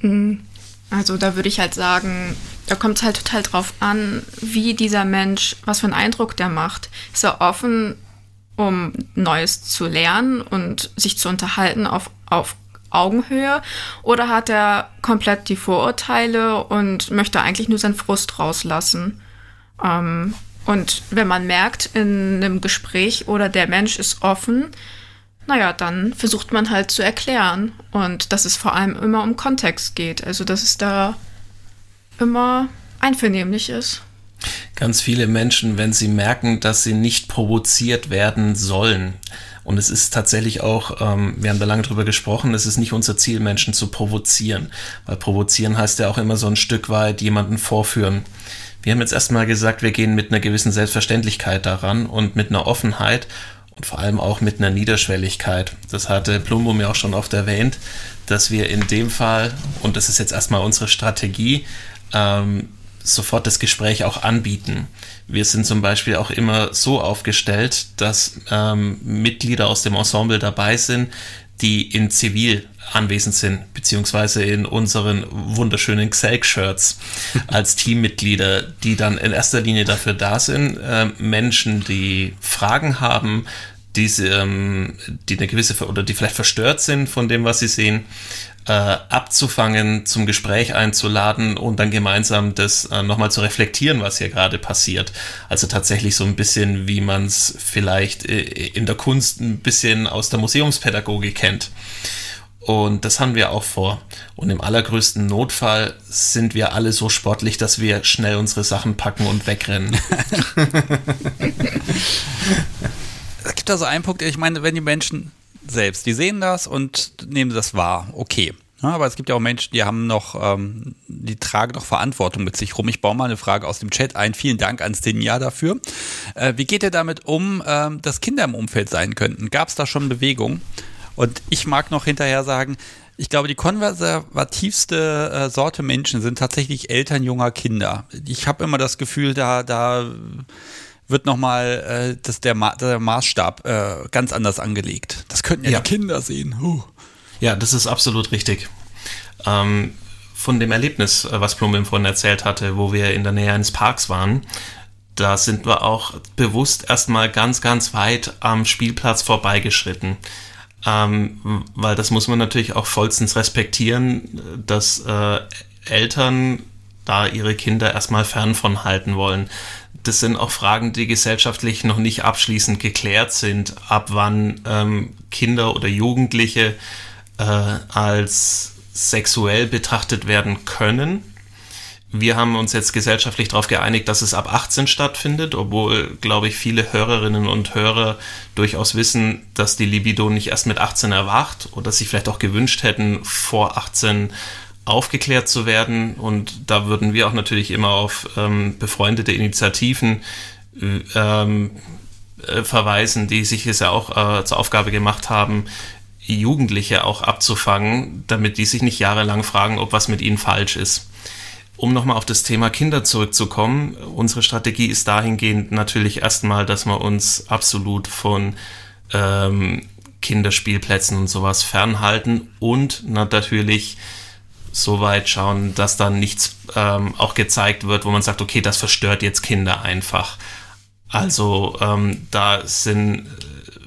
Mhm. Also da würde ich halt sagen, da kommt es halt total drauf an, wie dieser Mensch, was für einen Eindruck der macht. Ist er offen, um Neues zu lernen und sich zu unterhalten auf, auf Augenhöhe? Oder hat er komplett die Vorurteile und möchte eigentlich nur seinen Frust rauslassen? Ähm, und wenn man merkt in einem Gespräch oder der Mensch ist offen, naja, dann versucht man halt zu erklären und dass es vor allem immer um Kontext geht. Also, dass es da immer einvernehmlich ist. Ganz viele Menschen, wenn sie merken, dass sie nicht provoziert werden sollen, und es ist tatsächlich auch, ähm, wir haben da lange drüber gesprochen, es ist nicht unser Ziel, Menschen zu provozieren, weil provozieren heißt ja auch immer so ein Stück weit jemanden vorführen. Wir haben jetzt erstmal gesagt, wir gehen mit einer gewissen Selbstverständlichkeit daran und mit einer Offenheit und vor allem auch mit einer Niederschwelligkeit. Das hatte Plumbo mir auch schon oft erwähnt, dass wir in dem Fall, und das ist jetzt erstmal unsere Strategie, ähm, sofort das Gespräch auch anbieten. Wir sind zum Beispiel auch immer so aufgestellt, dass ähm, Mitglieder aus dem Ensemble dabei sind, die in Zivil anwesend sind, beziehungsweise in unseren wunderschönen Xelk-Shirts als Teammitglieder, die dann in erster Linie dafür da sind, äh, Menschen, die Fragen haben, die, ähm, die eine gewisse oder die vielleicht verstört sind von dem, was sie sehen, äh, abzufangen, zum Gespräch einzuladen und dann gemeinsam das äh, nochmal zu reflektieren, was hier gerade passiert. Also tatsächlich so ein bisschen, wie man es vielleicht äh, in der Kunst ein bisschen aus der Museumspädagogik kennt. Und das haben wir auch vor. Und im allergrößten Notfall sind wir alle so sportlich, dass wir schnell unsere Sachen packen und wegrennen. es gibt da so einen Punkt, ich meine, wenn die Menschen selbst, die sehen das und nehmen das wahr, okay. Ja, aber es gibt ja auch Menschen, die haben noch, ähm, die tragen noch Verantwortung mit sich rum. Ich baue mal eine Frage aus dem Chat ein. Vielen Dank an Stinja dafür. Äh, wie geht ihr damit um, ähm, dass Kinder im Umfeld sein könnten? Gab es da schon Bewegung? Und ich mag noch hinterher sagen, ich glaube, die konservativste äh, Sorte Menschen sind tatsächlich Eltern junger Kinder. Ich habe immer das Gefühl, da, da wird nochmal äh, der, Ma der Maßstab äh, ganz anders angelegt. Das könnten ja, ja. die Kinder sehen. Huh. Ja, das ist absolut richtig. Ähm, von dem Erlebnis, äh, was Blumim vorhin erzählt hatte, wo wir in der Nähe eines Parks waren, da sind wir auch bewusst erstmal ganz, ganz weit am Spielplatz vorbeigeschritten. Ähm, weil das muss man natürlich auch vollstens respektieren, dass äh, Eltern da ihre Kinder erstmal fern von halten wollen. Das sind auch Fragen, die gesellschaftlich noch nicht abschließend geklärt sind, ab wann ähm, Kinder oder Jugendliche äh, als sexuell betrachtet werden können. Wir haben uns jetzt gesellschaftlich darauf geeinigt, dass es ab 18 stattfindet, obwohl, glaube ich, viele Hörerinnen und Hörer durchaus wissen, dass die Libido nicht erst mit 18 erwacht oder sich vielleicht auch gewünscht hätten, vor 18 aufgeklärt zu werden. Und da würden wir auch natürlich immer auf ähm, befreundete Initiativen äh, ähm, äh, verweisen, die sich es ja auch äh, zur Aufgabe gemacht haben, Jugendliche auch abzufangen, damit die sich nicht jahrelang fragen, ob was mit ihnen falsch ist. Um nochmal auf das Thema Kinder zurückzukommen, unsere Strategie ist dahingehend natürlich erstmal, dass wir uns absolut von ähm, Kinderspielplätzen und sowas fernhalten und natürlich so weit schauen, dass dann nichts ähm, auch gezeigt wird, wo man sagt, okay, das verstört jetzt Kinder einfach. Also ähm, da sind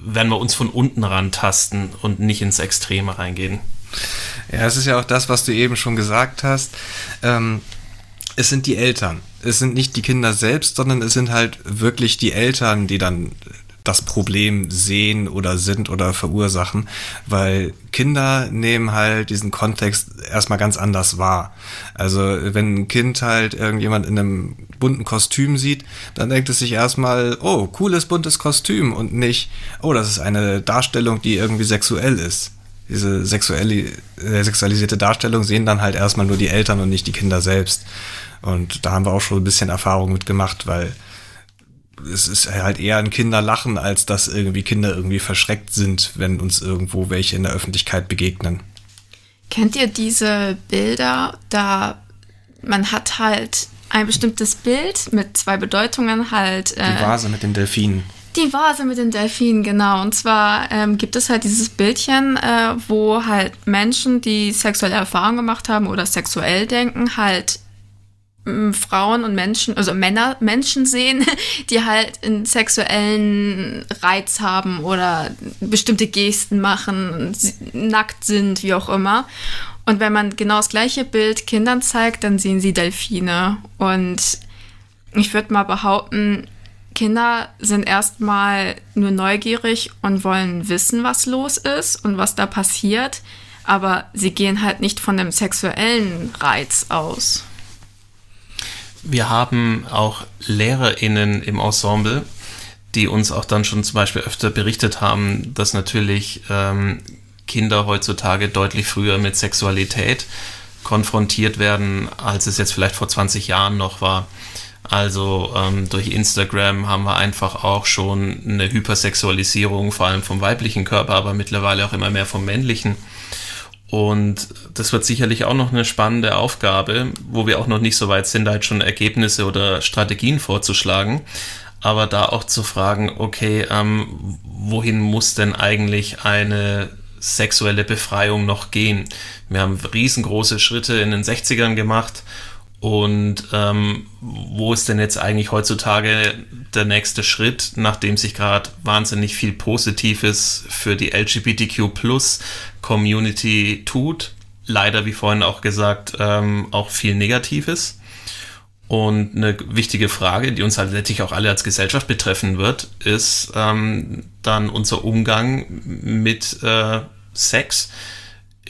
werden wir uns von unten rantasten und nicht ins Extreme reingehen. Ja, es ist ja auch das, was du eben schon gesagt hast. Ähm, es sind die Eltern. Es sind nicht die Kinder selbst, sondern es sind halt wirklich die Eltern, die dann das Problem sehen oder sind oder verursachen, weil Kinder nehmen halt diesen Kontext erstmal ganz anders wahr. Also wenn ein Kind halt irgendjemand in einem bunten Kostüm sieht, dann denkt es sich erstmal, oh, cooles buntes Kostüm und nicht, oh, das ist eine Darstellung, die irgendwie sexuell ist. Diese sexuelle, äh, sexualisierte Darstellung sehen dann halt erstmal nur die Eltern und nicht die Kinder selbst. Und da haben wir auch schon ein bisschen Erfahrung mit gemacht, weil es ist halt eher ein Kinderlachen, als dass irgendwie Kinder irgendwie verschreckt sind, wenn uns irgendwo welche in der Öffentlichkeit begegnen. Kennt ihr diese Bilder? Da man hat halt ein bestimmtes Bild mit zwei Bedeutungen halt. Äh, die Vase mit den Delfinen. Die Vase mit den Delfinen, genau. Und zwar ähm, gibt es halt dieses Bildchen, äh, wo halt Menschen, die sexuelle Erfahrungen gemacht haben oder sexuell denken, halt Frauen und Menschen, also Männer, Menschen sehen, die halt einen sexuellen Reiz haben oder bestimmte Gesten machen, nackt sind, wie auch immer. Und wenn man genau das gleiche Bild Kindern zeigt, dann sehen sie Delfine. Und ich würde mal behaupten, Kinder sind erstmal nur neugierig und wollen wissen, was los ist und was da passiert. Aber sie gehen halt nicht von dem sexuellen Reiz aus. Wir haben auch LehrerInnen im Ensemble, die uns auch dann schon zum Beispiel öfter berichtet haben, dass natürlich ähm, Kinder heutzutage deutlich früher mit Sexualität konfrontiert werden, als es jetzt vielleicht vor 20 Jahren noch war. Also ähm, durch Instagram haben wir einfach auch schon eine Hypersexualisierung, vor allem vom weiblichen Körper, aber mittlerweile auch immer mehr vom männlichen. Und das wird sicherlich auch noch eine spannende Aufgabe, wo wir auch noch nicht so weit sind, halt schon Ergebnisse oder Strategien vorzuschlagen. Aber da auch zu fragen, okay, ähm, wohin muss denn eigentlich eine sexuelle Befreiung noch gehen? Wir haben riesengroße Schritte in den 60ern gemacht und ähm, wo ist denn jetzt eigentlich heutzutage der nächste Schritt, nachdem sich gerade wahnsinnig viel Positives für die LGBTQ-Plus-Community tut? Leider, wie vorhin auch gesagt, ähm, auch viel Negatives. Und eine wichtige Frage, die uns halt letztlich auch alle als Gesellschaft betreffen wird, ist ähm, dann unser Umgang mit äh, Sex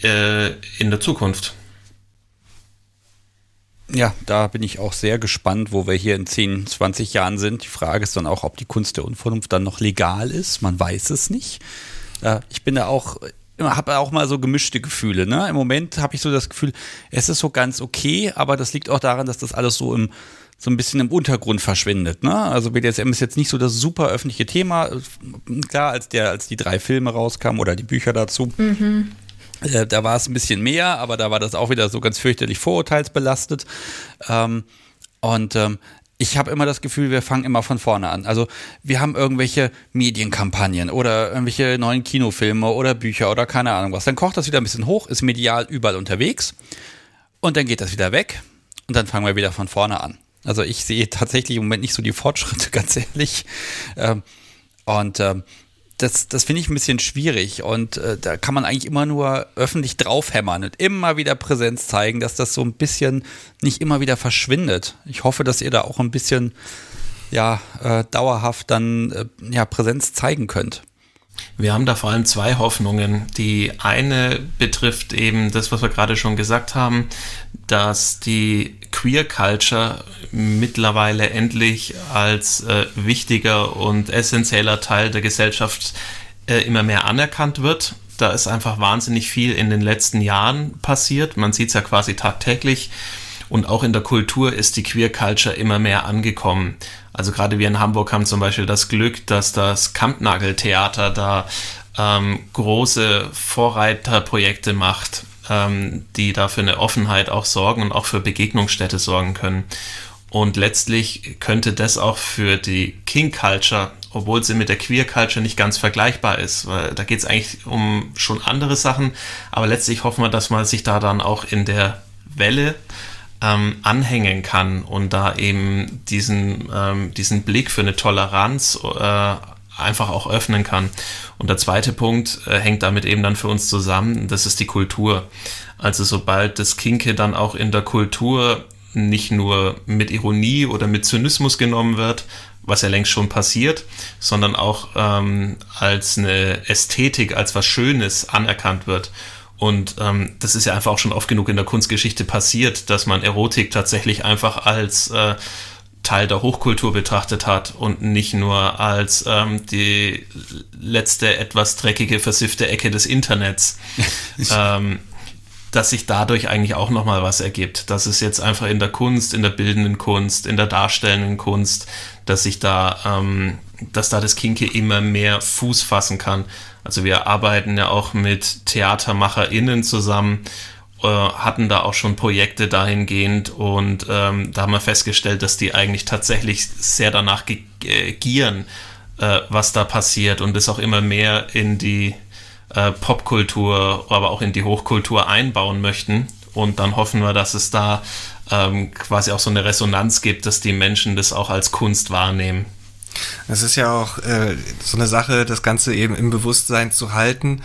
äh, in der Zukunft. Ja, da bin ich auch sehr gespannt, wo wir hier in 10, 20 Jahren sind. Die Frage ist dann auch, ob die Kunst der Unvernunft dann noch legal ist. Man weiß es nicht. Äh, ich bin da auch habe auch mal so gemischte Gefühle. Ne? Im Moment habe ich so das Gefühl, es ist so ganz okay, aber das liegt auch daran, dass das alles so im so ein bisschen im Untergrund verschwindet. Ne? Also BDSM ist jetzt nicht so das super öffentliche Thema. Klar, als der, als die drei Filme rauskamen oder die Bücher dazu, mhm. Äh, da war es ein bisschen mehr, aber da war das auch wieder so ganz fürchterlich vorurteilsbelastet. Ähm, und ähm, ich habe immer das Gefühl, wir fangen immer von vorne an. Also wir haben irgendwelche Medienkampagnen oder irgendwelche neuen Kinofilme oder Bücher oder keine Ahnung was. Dann kocht das wieder ein bisschen hoch, ist medial überall unterwegs und dann geht das wieder weg und dann fangen wir wieder von vorne an. Also ich sehe tatsächlich im Moment nicht so die Fortschritte, ganz ehrlich. Ähm, und das, das finde ich ein bisschen schwierig und äh, da kann man eigentlich immer nur öffentlich draufhämmern und immer wieder Präsenz zeigen, dass das so ein bisschen nicht immer wieder verschwindet. Ich hoffe, dass ihr da auch ein bisschen ja, äh, dauerhaft dann äh, ja, Präsenz zeigen könnt. Wir haben da vor allem zwei Hoffnungen. Die eine betrifft eben das, was wir gerade schon gesagt haben, dass die Queer Culture mittlerweile endlich als äh, wichtiger und essentieller Teil der Gesellschaft äh, immer mehr anerkannt wird. Da ist einfach wahnsinnig viel in den letzten Jahren passiert. Man sieht es ja quasi tagtäglich. Und auch in der Kultur ist die Queer Culture immer mehr angekommen. Also gerade wir in Hamburg haben zum Beispiel das Glück, dass das Kampnageltheater da ähm, große Vorreiterprojekte macht, ähm, die da für eine Offenheit auch sorgen und auch für Begegnungsstätte sorgen können. Und letztlich könnte das auch für die King Culture, obwohl sie mit der Queer Culture nicht ganz vergleichbar ist, weil da geht es eigentlich um schon andere Sachen, aber letztlich hoffen wir, dass man sich da dann auch in der Welle ähm, anhängen kann und da eben diesen, ähm, diesen Blick für eine Toleranz äh, einfach auch öffnen kann. Und der zweite Punkt äh, hängt damit eben dann für uns zusammen, das ist die Kultur. Also sobald das Kinke dann auch in der Kultur nicht nur mit Ironie oder mit Zynismus genommen wird, was ja längst schon passiert, sondern auch ähm, als eine Ästhetik, als was Schönes anerkannt wird und ähm, das ist ja einfach auch schon oft genug in der Kunstgeschichte passiert, dass man Erotik tatsächlich einfach als äh, Teil der Hochkultur betrachtet hat und nicht nur als ähm, die letzte etwas dreckige, versiffte Ecke des Internets. ähm, dass sich dadurch eigentlich auch nochmal was ergibt. Dass es jetzt einfach in der Kunst, in der bildenden Kunst, in der darstellenden Kunst, dass sich da, ähm, dass da das Kinke immer mehr Fuß fassen kann. Also wir arbeiten ja auch mit TheatermacherInnen zusammen, äh, hatten da auch schon Projekte dahingehend und ähm, da haben wir festgestellt, dass die eigentlich tatsächlich sehr danach äh, gieren, äh, was da passiert und es auch immer mehr in die äh, Popkultur, aber auch in die Hochkultur einbauen möchten. Und dann hoffen wir, dass es da ähm, quasi auch so eine Resonanz gibt, dass die Menschen das auch als Kunst wahrnehmen. Es ist ja auch äh, so eine Sache, das Ganze eben im Bewusstsein zu halten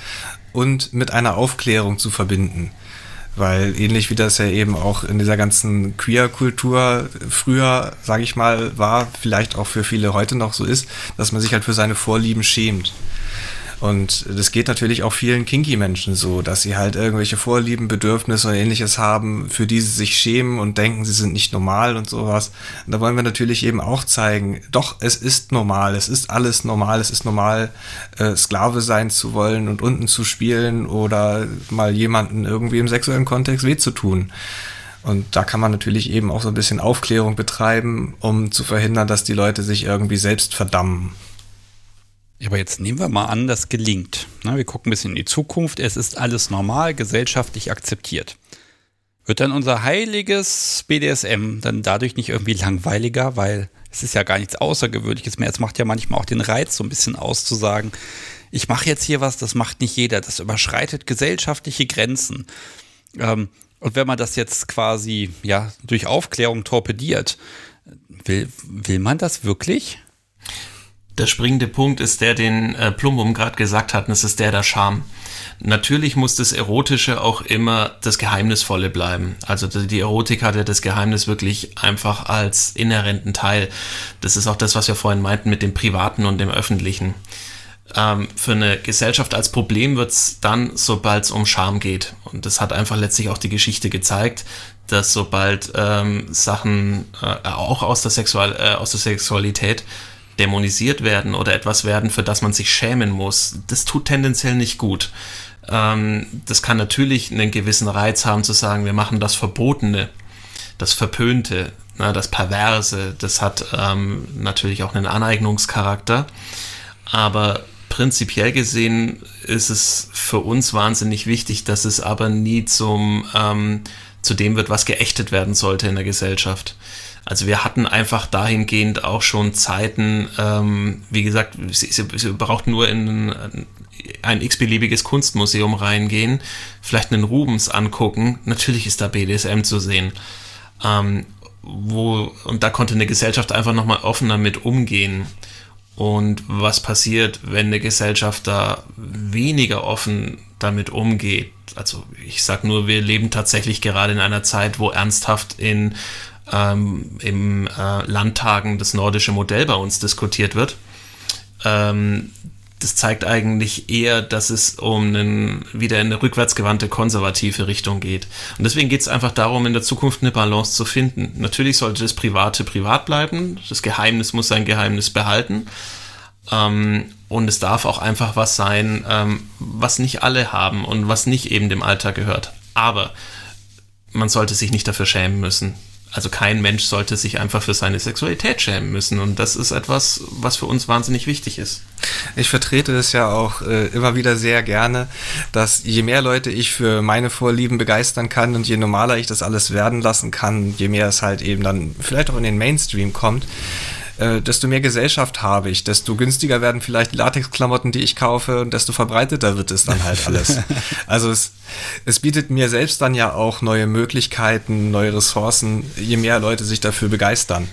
und mit einer Aufklärung zu verbinden. Weil ähnlich wie das ja eben auch in dieser ganzen Queer-Kultur früher, sage ich mal, war, vielleicht auch für viele heute noch so ist, dass man sich halt für seine Vorlieben schämt. Und das geht natürlich auch vielen Kinky-Menschen so, dass sie halt irgendwelche Vorlieben, Bedürfnisse und ähnliches haben, für die sie sich schämen und denken, sie sind nicht normal und sowas. Und da wollen wir natürlich eben auch zeigen, doch, es ist normal, es ist alles normal, es ist normal, äh, Sklave sein zu wollen und unten zu spielen oder mal jemanden irgendwie im sexuellen Kontext weh zu tun. Und da kann man natürlich eben auch so ein bisschen Aufklärung betreiben, um zu verhindern, dass die Leute sich irgendwie selbst verdammen. Aber jetzt nehmen wir mal an, das gelingt. Na, wir gucken ein bisschen in die Zukunft. Es ist alles normal, gesellschaftlich akzeptiert. Wird dann unser heiliges BDSM dann dadurch nicht irgendwie langweiliger, weil es ist ja gar nichts Außergewöhnliches mehr. Es macht ja manchmal auch den Reiz, so ein bisschen auszusagen, ich mache jetzt hier was, das macht nicht jeder. Das überschreitet gesellschaftliche Grenzen. Ähm, und wenn man das jetzt quasi ja durch Aufklärung torpediert, will, will man das wirklich? Der springende Punkt ist der, den äh, Plumbum gerade gesagt hat, und das ist der der Charme. Natürlich muss das Erotische auch immer das Geheimnisvolle bleiben. Also die Erotik hat ja das Geheimnis wirklich einfach als inhärenten Teil. Das ist auch das, was wir vorhin meinten mit dem Privaten und dem Öffentlichen. Ähm, für eine Gesellschaft als Problem wird es dann, sobald es um Scham geht. Und das hat einfach letztlich auch die Geschichte gezeigt, dass sobald ähm, Sachen äh, auch aus der, Sexual äh, aus der Sexualität dämonisiert werden oder etwas werden, für das man sich schämen muss, das tut tendenziell nicht gut. Ähm, das kann natürlich einen gewissen Reiz haben zu sagen, wir machen das Verbotene, das Verpönte, na, das Perverse. Das hat ähm, natürlich auch einen Aneignungscharakter. Aber prinzipiell gesehen ist es für uns wahnsinnig wichtig, dass es aber nie zum, ähm, zu dem wird, was geächtet werden sollte in der Gesellschaft. Also wir hatten einfach dahingehend auch schon Zeiten, ähm, wie gesagt, sie, sie, sie braucht nur in ein x-beliebiges Kunstmuseum reingehen, vielleicht einen Rubens angucken, natürlich ist da BDSM zu sehen. Ähm, wo, und da konnte eine Gesellschaft einfach nochmal offener mit umgehen. Und was passiert, wenn eine Gesellschaft da weniger offen damit umgeht? Also ich sag nur, wir leben tatsächlich gerade in einer Zeit, wo ernsthaft in ähm, im äh, Landtagen das nordische Modell bei uns diskutiert wird. Ähm, das zeigt eigentlich eher, dass es um einen, wieder in eine rückwärtsgewandte konservative Richtung geht. Und deswegen geht es einfach darum, in der Zukunft eine Balance zu finden. Natürlich sollte das Private privat bleiben, das Geheimnis muss sein Geheimnis behalten. Ähm, und es darf auch einfach was sein, ähm, was nicht alle haben und was nicht eben dem Alltag gehört. Aber man sollte sich nicht dafür schämen müssen also kein Mensch sollte sich einfach für seine Sexualität schämen müssen. Und das ist etwas, was für uns wahnsinnig wichtig ist. Ich vertrete es ja auch äh, immer wieder sehr gerne, dass je mehr Leute ich für meine Vorlieben begeistern kann und je normaler ich das alles werden lassen kann, je mehr es halt eben dann vielleicht auch in den Mainstream kommt, äh, desto mehr Gesellschaft habe ich, desto günstiger werden vielleicht die Latexklamotten, die ich kaufe und desto verbreiteter wird es dann halt alles. also es, es bietet mir selbst dann ja auch neue Möglichkeiten, neue Ressourcen, je mehr Leute sich dafür begeistern.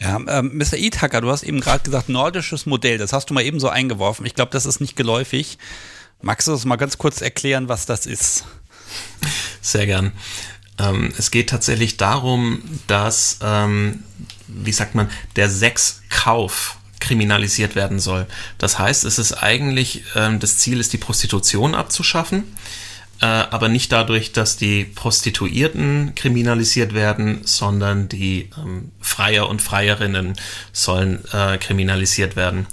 Ja, ähm, Mr. Itaker, du hast eben gerade gesagt, nordisches Modell, das hast du mal eben so eingeworfen. Ich glaube, das ist nicht geläufig. Magst du das mal ganz kurz erklären, was das ist? Sehr gern. Ähm, es geht tatsächlich darum, dass ähm, wie sagt man, der Sexkauf kriminalisiert werden soll. Das heißt, es ist eigentlich, ähm, das Ziel ist, die Prostitution abzuschaffen, äh, aber nicht dadurch, dass die Prostituierten kriminalisiert werden, sondern die ähm, Freier und Freierinnen sollen äh, kriminalisiert werden.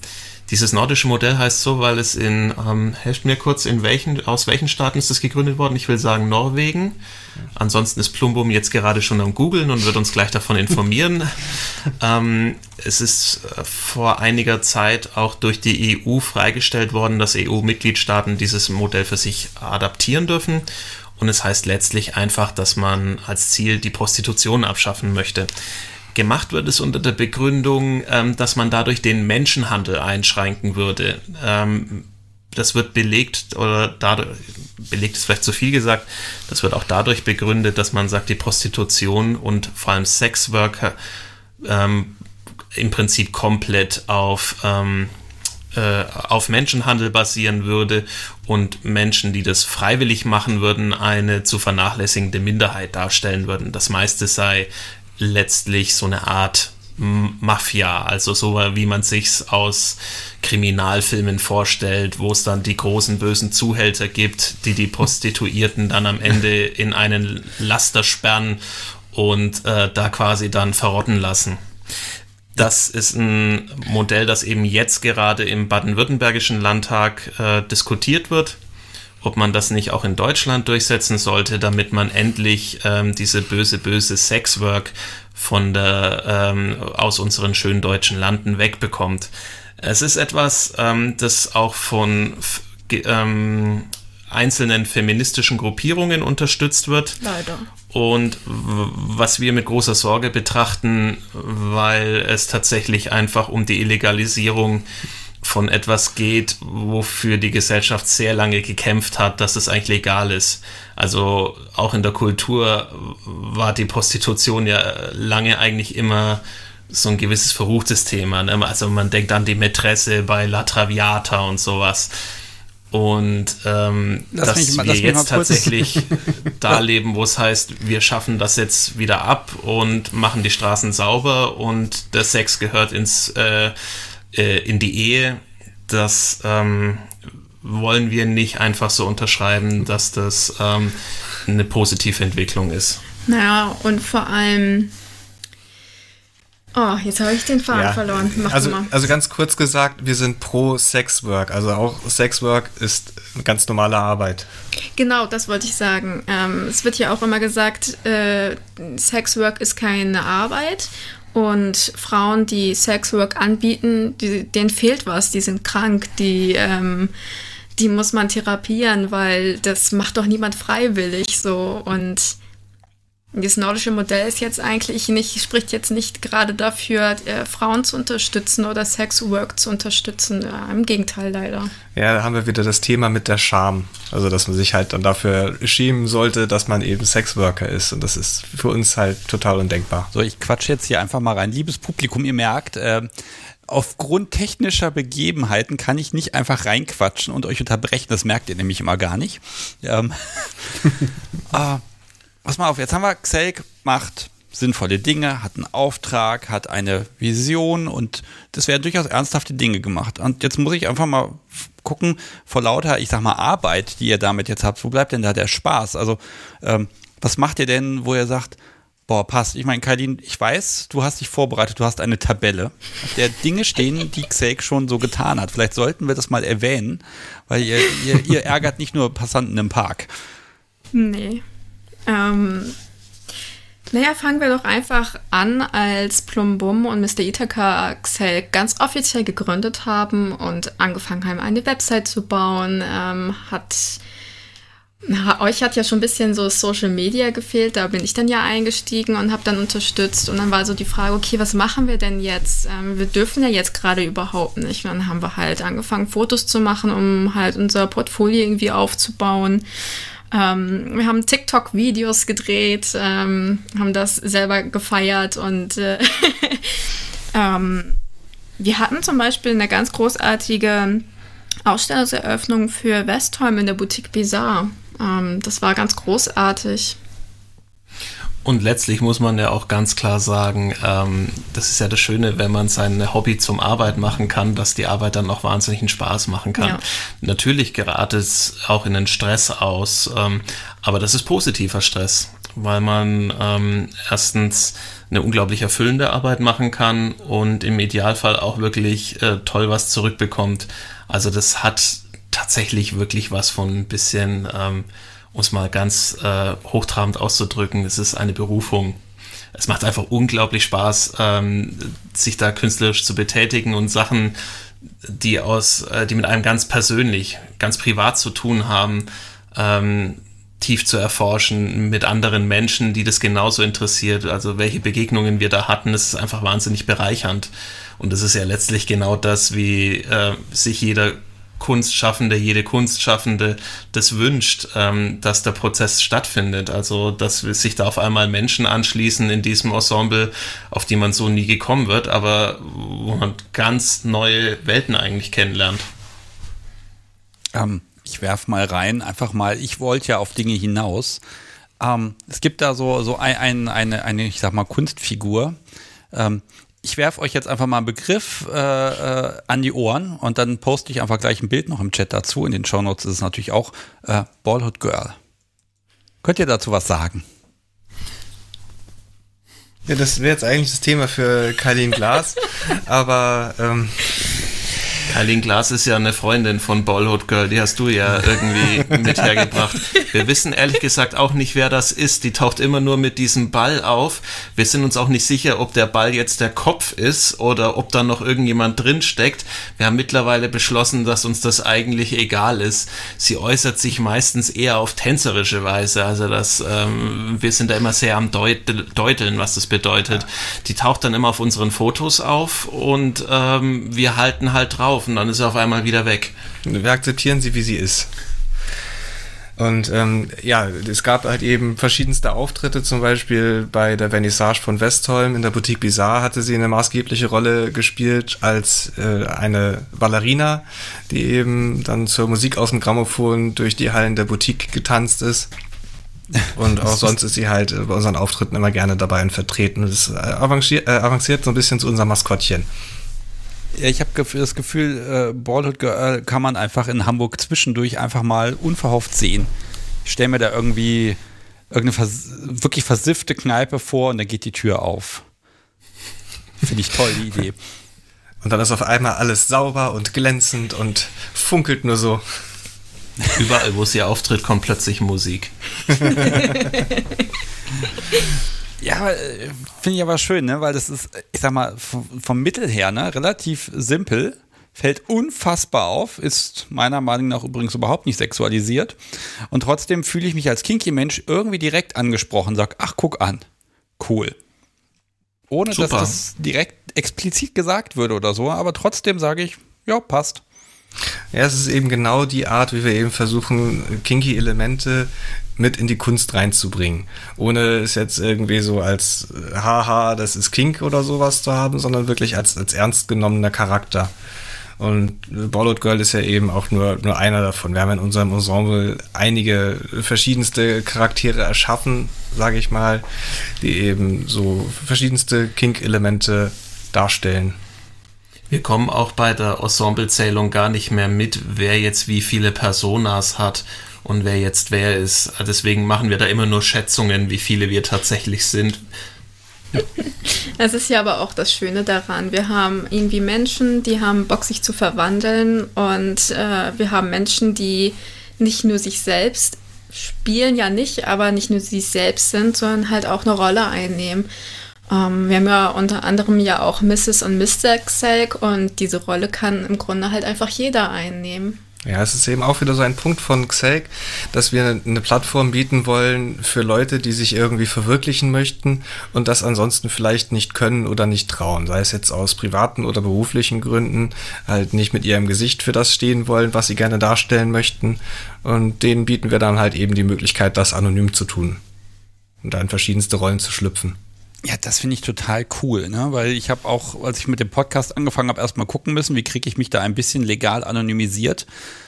Dieses nordische Modell heißt so, weil es in, ähm, helft mir kurz, in welchen, aus welchen Staaten ist das gegründet worden? Ich will sagen Norwegen. Ansonsten ist Plumbum jetzt gerade schon am Googeln und wird uns gleich davon informieren. ähm, es ist äh, vor einiger Zeit auch durch die EU freigestellt worden, dass EU-Mitgliedstaaten dieses Modell für sich adaptieren dürfen. Und es heißt letztlich einfach, dass man als Ziel die Prostitution abschaffen möchte. Gemacht wird es unter der Begründung, ähm, dass man dadurch den Menschenhandel einschränken würde. Ähm, das wird belegt oder dadurch, belegt ist vielleicht zu viel gesagt, das wird auch dadurch begründet, dass man sagt, die Prostitution und vor allem Sexworker ähm, im Prinzip komplett auf, ähm, äh, auf Menschenhandel basieren würde und Menschen, die das freiwillig machen würden, eine zu vernachlässigende Minderheit darstellen würden. Das meiste sei letztlich so eine Art Mafia, also so wie man sich's aus Kriminalfilmen vorstellt, wo es dann die großen bösen Zuhälter gibt, die die Prostituierten dann am Ende in einen Laster sperren und äh, da quasi dann verrotten lassen. Das ist ein Modell, das eben jetzt gerade im baden-württembergischen Landtag äh, diskutiert wird ob man das nicht auch in Deutschland durchsetzen sollte, damit man endlich ähm, diese böse, böse Sexwork von der, ähm, aus unseren schönen deutschen Landen wegbekommt. Es ist etwas, ähm, das auch von ähm, einzelnen feministischen Gruppierungen unterstützt wird. Leider. Und was wir mit großer Sorge betrachten, weil es tatsächlich einfach um die Illegalisierung von etwas geht, wofür die Gesellschaft sehr lange gekämpft hat, dass es eigentlich legal ist. Also auch in der Kultur war die Prostitution ja lange eigentlich immer so ein gewisses verruchtes Thema. Ne? Also man denkt an die Mätresse bei La Traviata und sowas. Und ähm, dass mich, wir jetzt tatsächlich da leben, wo es heißt, wir schaffen das jetzt wieder ab und machen die Straßen sauber und der Sex gehört ins äh, äh, in die Ehe, das ähm, wollen wir nicht einfach so unterschreiben, dass das ähm, eine positive Entwicklung ist. Naja, und vor allem Oh, jetzt habe ich den Faden ja. verloren. Mach also, also ganz kurz gesagt, wir sind pro Sexwork. Also auch Sexwork ist ganz normale Arbeit. Genau, das wollte ich sagen. Ähm, es wird ja auch immer gesagt, äh, Sexwork ist keine Arbeit. Und Frauen, die Sexwork anbieten, die, denen fehlt was, die sind krank, die, ähm, die muss man therapieren, weil das macht doch niemand freiwillig so. Und das nordische Modell ist jetzt eigentlich nicht, spricht jetzt nicht gerade dafür, äh, Frauen zu unterstützen oder Sexwork zu unterstützen. Ja, Im Gegenteil leider. Ja, da haben wir wieder das Thema mit der Scham. Also, dass man sich halt dann dafür schämen sollte, dass man eben Sexworker ist. Und das ist für uns halt total undenkbar. So, ich quatsche jetzt hier einfach mal rein. Liebes Publikum, ihr merkt, äh, aufgrund technischer Begebenheiten kann ich nicht einfach reinquatschen und euch unterbrechen. Das merkt ihr nämlich immer gar nicht. Ähm, äh, pass mal auf, jetzt haben wir Xelk macht sinnvolle Dinge, hat einen Auftrag, hat eine Vision und das werden durchaus ernsthafte Dinge gemacht. Und jetzt muss ich einfach mal gucken, vor lauter, ich sag mal, Arbeit, die ihr damit jetzt habt, wo bleibt denn da der Spaß? Also, ähm, was macht ihr denn, wo ihr sagt, boah, passt. Ich meine, Kailin, ich weiß, du hast dich vorbereitet, du hast eine Tabelle, auf der Dinge stehen, die Xake schon so getan hat. Vielleicht sollten wir das mal erwähnen, weil ihr, ihr, ihr ärgert nicht nur Passanten im Park. Nee. Ähm, naja, fangen wir doch einfach an, als Plumbum und Mr. Ithaka Excel ganz offiziell gegründet haben und angefangen haben, eine Website zu bauen. Ähm, hat na, euch hat ja schon ein bisschen so Social Media gefehlt, da bin ich dann ja eingestiegen und habe dann unterstützt. Und dann war so die Frage, okay, was machen wir denn jetzt? Ähm, wir dürfen ja jetzt gerade überhaupt nicht. Und dann haben wir halt angefangen, Fotos zu machen, um halt unser Portfolio irgendwie aufzubauen. Ähm, wir haben TikTok-Videos gedreht, ähm, haben das selber gefeiert und äh, ähm, wir hatten zum Beispiel eine ganz großartige Ausstellungseröffnung für Westholm in der Boutique Bizarre. Ähm, das war ganz großartig. Und letztlich muss man ja auch ganz klar sagen, ähm, das ist ja das Schöne, wenn man sein Hobby zum Arbeit machen kann, dass die Arbeit dann auch wahnsinnigen Spaß machen kann. Ja. Natürlich gerät es auch in den Stress aus, ähm, aber das ist positiver Stress, weil man ähm, erstens eine unglaublich erfüllende Arbeit machen kann und im Idealfall auch wirklich äh, toll was zurückbekommt. Also das hat tatsächlich wirklich was von ein bisschen ähm, um es mal ganz äh, hochtrabend auszudrücken, es ist eine Berufung. Es macht einfach unglaublich Spaß, ähm, sich da künstlerisch zu betätigen und Sachen, die aus, äh, die mit einem ganz persönlich, ganz privat zu tun haben, ähm, tief zu erforschen mit anderen Menschen, die das genauso interessiert. Also welche Begegnungen wir da hatten, das ist einfach wahnsinnig bereichernd. Und das ist ja letztlich genau das, wie äh, sich jeder Kunstschaffende, jede Kunstschaffende das wünscht, ähm, dass der Prozess stattfindet. Also, dass sich da auf einmal Menschen anschließen in diesem Ensemble, auf die man so nie gekommen wird, aber wo man ganz neue Welten eigentlich kennenlernt. Ähm, ich werf mal rein, einfach mal, ich wollte ja auf Dinge hinaus. Ähm, es gibt da so, so ein, ein, eine, eine, ich sag mal, Kunstfigur. Ich werfe euch jetzt einfach mal einen Begriff äh, äh, an die Ohren und dann poste ich einfach gleich ein Bild noch im Chat dazu. In den Show Notes ist es natürlich auch äh, Ballhood Girl. Könnt ihr dazu was sagen? Ja, das wäre jetzt eigentlich das Thema für Kailin Glas, aber ähm, Eileen Glas ist ja eine Freundin von Ballhood Girl, die hast du ja irgendwie mit hergebracht. Wir wissen ehrlich gesagt auch nicht, wer das ist. Die taucht immer nur mit diesem Ball auf. Wir sind uns auch nicht sicher, ob der Ball jetzt der Kopf ist oder ob da noch irgendjemand drin steckt. Wir haben mittlerweile beschlossen, dass uns das eigentlich egal ist. Sie äußert sich meistens eher auf tänzerische Weise. Also das, ähm, wir sind da immer sehr am Deut Deuteln, was das bedeutet. Die taucht dann immer auf unseren Fotos auf und ähm, wir halten halt drauf und dann ist er auf einmal wieder weg. Wir akzeptieren sie, wie sie ist. Und ähm, ja, es gab halt eben verschiedenste Auftritte, zum Beispiel bei der Vernissage von Westholm in der Boutique Bizarre hatte sie eine maßgebliche Rolle gespielt als äh, eine Ballerina, die eben dann zur Musik aus dem Grammophon durch die Hallen der Boutique getanzt ist. Und auch sonst ist sie halt bei unseren Auftritten immer gerne dabei und vertreten. Das äh, avanciert, äh, avanciert so ein bisschen zu unserem Maskottchen. Ja, ich habe das Gefühl, äh, Ballhood Girl kann man einfach in Hamburg zwischendurch einfach mal unverhofft sehen. Ich stelle mir da irgendwie irgendeine vers wirklich versiffte Kneipe vor und dann geht die Tür auf. Finde ich toll, die Idee. Und dann ist auf einmal alles sauber und glänzend und funkelt nur so. Überall, wo sie auftritt, kommt plötzlich Musik. ja, äh, finde ich aber schön, ne? weil das ist, ich sag mal, vom, vom Mittel her ne? relativ simpel, fällt unfassbar auf, ist meiner Meinung nach übrigens überhaupt nicht sexualisiert. Und trotzdem fühle ich mich als kinky Mensch irgendwie direkt angesprochen, sag, ach, guck an, cool. Ohne Super. dass das direkt explizit gesagt würde oder so, aber trotzdem sage ich, ja, passt. Ja, es ist eben genau die Art, wie wir eben versuchen, kinky Elemente mit in die Kunst reinzubringen. Ohne es jetzt irgendwie so als haha, das ist Kink oder sowas zu haben, sondern wirklich als, als ernst genommener Charakter. Und Bollout Girl ist ja eben auch nur, nur einer davon. Wir haben in unserem Ensemble einige verschiedenste Charaktere erschaffen, sage ich mal, die eben so verschiedenste Kink-Elemente darstellen. Wir kommen auch bei der Ensemblezählung gar nicht mehr mit, wer jetzt wie viele Personas hat und wer jetzt wer ist. Deswegen machen wir da immer nur Schätzungen, wie viele wir tatsächlich sind. Es ist ja aber auch das Schöne daran. Wir haben irgendwie Menschen, die haben Bock, sich zu verwandeln und äh, wir haben Menschen, die nicht nur sich selbst spielen, ja nicht, aber nicht nur sie selbst sind, sondern halt auch eine Rolle einnehmen. Ähm, wir haben ja unter anderem ja auch Mrs. und Mr. Xelk und diese Rolle kann im Grunde halt einfach jeder einnehmen. Ja, es ist eben auch wieder so ein Punkt von Xelk, dass wir eine Plattform bieten wollen für Leute, die sich irgendwie verwirklichen möchten und das ansonsten vielleicht nicht können oder nicht trauen. Sei es jetzt aus privaten oder beruflichen Gründen, halt nicht mit ihrem Gesicht für das stehen wollen, was sie gerne darstellen möchten. Und denen bieten wir dann halt eben die Möglichkeit, das anonym zu tun und da in verschiedenste Rollen zu schlüpfen. Ja, das finde ich total cool, ne? weil ich habe auch, als ich mit dem Podcast angefangen habe, erstmal gucken müssen, wie kriege ich mich da ein bisschen legal anonymisiert.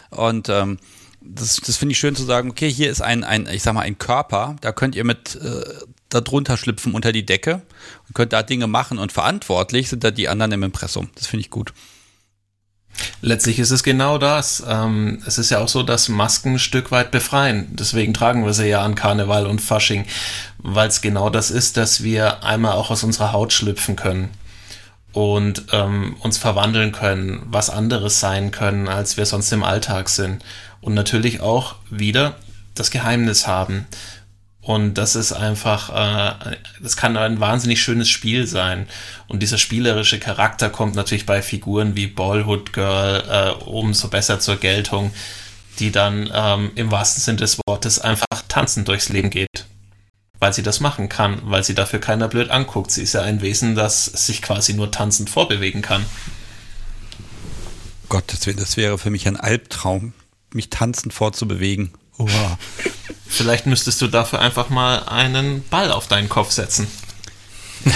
Und ähm, das, das finde ich schön zu sagen, okay, hier ist ein, ein, ich sag mal, ein Körper, da könnt ihr mit äh, da drunter schlüpfen unter die Decke und könnt da Dinge machen und verantwortlich sind da die anderen im Impressum. Das finde ich gut. Letztlich ist es genau das. Ähm, es ist ja auch so, dass Masken ein Stück weit befreien. Deswegen tragen wir sie ja an Karneval und Fasching, weil es genau das ist, dass wir einmal auch aus unserer Haut schlüpfen können und ähm, uns verwandeln können, was anderes sein können, als wir sonst im Alltag sind. Und natürlich auch wieder das Geheimnis haben. Und das ist einfach, äh, das kann ein wahnsinnig schönes Spiel sein. Und dieser spielerische Charakter kommt natürlich bei Figuren wie Ballhood Girl äh, umso besser zur Geltung, die dann ähm, im wahrsten Sinne des Wortes einfach tanzend durchs Leben geht. Weil sie das machen kann, weil sie dafür keiner blöd anguckt. Sie ist ja ein Wesen, das sich quasi nur tanzend vorbewegen kann. Gott, das wäre für mich ein Albtraum, mich tanzend fortzubewegen. Oha. Vielleicht müsstest du dafür einfach mal einen Ball auf deinen Kopf setzen.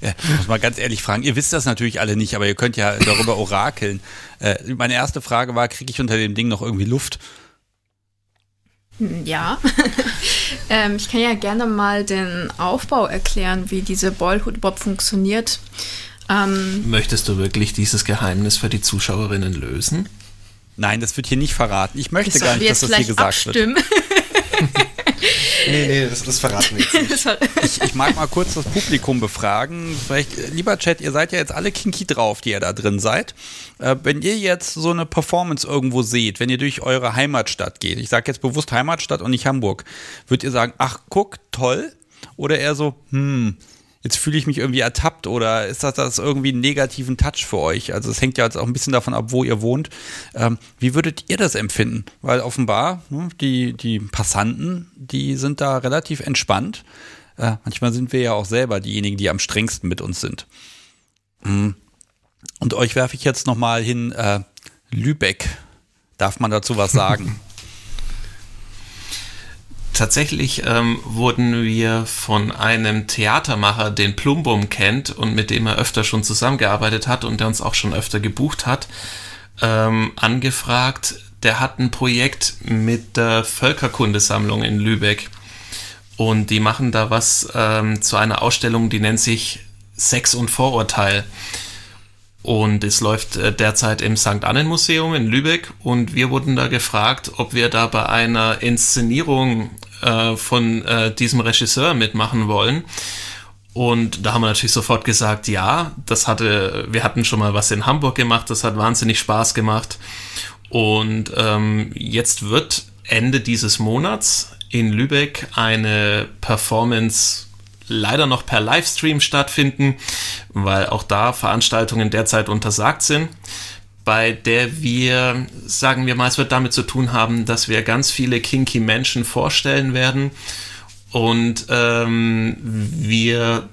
ja, ich muss mal ganz ehrlich fragen, ihr wisst das natürlich alle nicht, aber ihr könnt ja darüber orakeln. Äh, meine erste Frage war, kriege ich unter dem Ding noch irgendwie Luft? Ja, ähm, ich kann ja gerne mal den Aufbau erklären, wie diese Boilhood Bob funktioniert. Ähm, Möchtest du wirklich dieses Geheimnis für die Zuschauerinnen lösen? Nein, das wird hier nicht verraten. Ich möchte gar nicht, dass das hier gesagt abstimmen. wird. nee, nee, das, das verraten wir jetzt nicht. Ich, ich, mag mal kurz das Publikum befragen. Vielleicht, lieber Chat, ihr seid ja jetzt alle kinky drauf, die ihr da drin seid. Äh, wenn ihr jetzt so eine Performance irgendwo seht, wenn ihr durch eure Heimatstadt geht, ich sage jetzt bewusst Heimatstadt und nicht Hamburg, würdet ihr sagen, ach guck, toll? Oder eher so, hm, jetzt fühle ich mich irgendwie ertappt oder ist das, das irgendwie einen negativen Touch für euch? Also es hängt ja jetzt auch ein bisschen davon ab, wo ihr wohnt. Ähm, wie würdet ihr das empfinden? Weil offenbar ne, die, die Passanten, die sind da relativ entspannt. Äh, manchmal sind wir ja auch selber diejenigen, die am strengsten mit uns sind. Mhm. Und euch werfe ich jetzt nochmal hin, äh, Lübeck. Darf man dazu was sagen? Tatsächlich ähm, wurden wir von einem Theatermacher, den Plumbum kennt und mit dem er öfter schon zusammengearbeitet hat und der uns auch schon öfter gebucht hat, ähm, angefragt. Der hat ein Projekt mit der Völkerkundesammlung in Lübeck und die machen da was ähm, zu einer Ausstellung, die nennt sich Sex und Vorurteil. Und es läuft äh, derzeit im St. Annen Museum in Lübeck und wir wurden da gefragt, ob wir da bei einer Inszenierung äh, von äh, diesem Regisseur mitmachen wollen. Und da haben wir natürlich sofort gesagt, ja, das hatte, wir hatten schon mal was in Hamburg gemacht, das hat wahnsinnig Spaß gemacht. Und ähm, jetzt wird Ende dieses Monats in Lübeck eine Performance leider noch per Livestream stattfinden, weil auch da Veranstaltungen derzeit untersagt sind, bei der wir, sagen wir mal, es wird damit zu tun haben, dass wir ganz viele kinky Menschen vorstellen werden und ähm, wir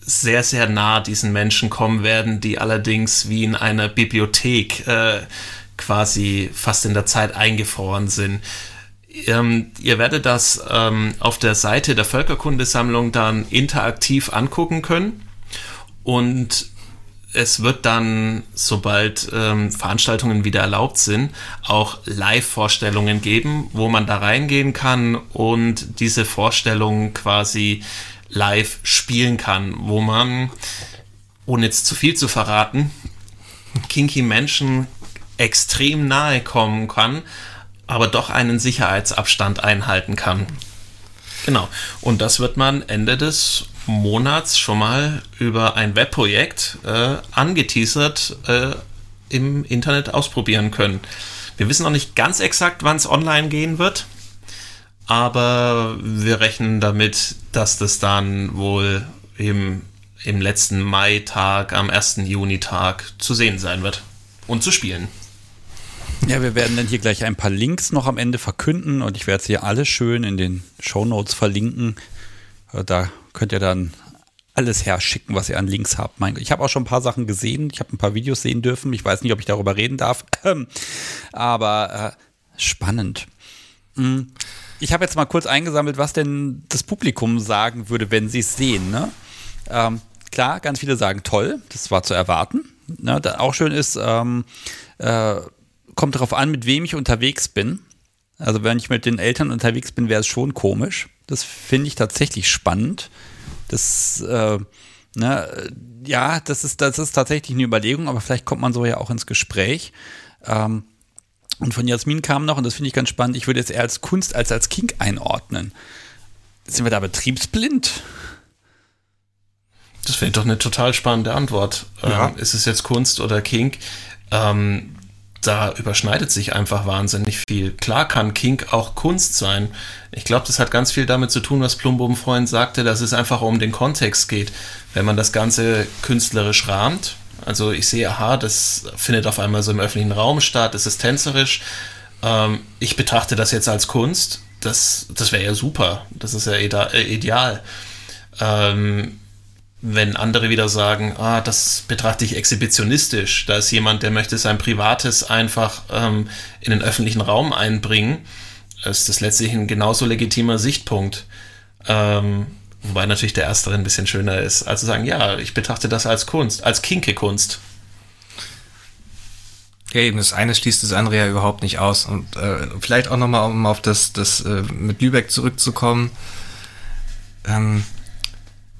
sehr, sehr nah diesen Menschen kommen werden, die allerdings wie in einer Bibliothek äh, quasi fast in der Zeit eingefroren sind. Ähm, ihr werdet das ähm, auf der Seite der Völkerkundesammlung dann interaktiv angucken können. Und es wird dann, sobald ähm, Veranstaltungen wieder erlaubt sind, auch Live-Vorstellungen geben, wo man da reingehen kann und diese Vorstellungen quasi live spielen kann, wo man, ohne jetzt zu viel zu verraten, kinky Menschen extrem nahe kommen kann, aber doch einen Sicherheitsabstand einhalten kann. Genau. Und das wird man Ende des Monats schon mal über ein Webprojekt äh, angeteasert äh, im Internet ausprobieren können. Wir wissen noch nicht ganz exakt, wann es online gehen wird, aber wir rechnen damit, dass das dann wohl im, im letzten Mai-Tag, am 1. Juni-Tag zu sehen sein wird und zu spielen. Ja, wir werden dann hier gleich ein paar Links noch am Ende verkünden und ich werde sie alle schön in den Show Notes verlinken. Äh, da könnt ihr dann alles herschicken, was ihr an Links habt. Ich habe auch schon ein paar Sachen gesehen. Ich habe ein paar Videos sehen dürfen. Ich weiß nicht, ob ich darüber reden darf. Aber äh, spannend. Hm. Ich habe jetzt mal kurz eingesammelt, was denn das Publikum sagen würde, wenn sie es sehen. Ne? Ähm, klar, ganz viele sagen toll. Das war zu erwarten. Ne? auch schön ist, ähm, äh, kommt darauf an, mit wem ich unterwegs bin. Also wenn ich mit den Eltern unterwegs bin, wäre es schon komisch. Das finde ich tatsächlich spannend. Das, äh, ne, ja, das ist, das ist tatsächlich eine Überlegung, aber vielleicht kommt man so ja auch ins Gespräch. Ähm, und von Jasmin kam noch, und das finde ich ganz spannend, ich würde jetzt eher als Kunst als als Kink einordnen. Sind wir da betriebsblind? Das wäre doch eine total spannende Antwort. Ja. Ähm, ist es jetzt Kunst oder Kink? Ähm, da überschneidet sich einfach wahnsinnig viel. Klar kann Kink auch Kunst sein. Ich glaube, das hat ganz viel damit zu tun, was Plumboben Freund sagte, dass es einfach um den Kontext geht. Wenn man das Ganze künstlerisch rahmt, also ich sehe, aha, das findet auf einmal so im öffentlichen Raum statt, es ist tänzerisch. Ähm, ich betrachte das jetzt als Kunst. Das, das wäre ja super. Das ist ja äh, ideal. Ähm, wenn andere wieder sagen, ah, das betrachte ich exhibitionistisch, da ist jemand, der möchte sein Privates einfach ähm, in den öffentlichen Raum einbringen, ist das letztlich ein genauso legitimer Sichtpunkt. Ähm, wobei natürlich der erstere ein bisschen schöner ist, als zu sagen, ja, ich betrachte das als Kunst, als kinke Kunst. Ja, eben, das eine schließt das andere ja überhaupt nicht aus. Und äh, vielleicht auch nochmal, um auf das, das äh, mit Lübeck zurückzukommen. Ähm,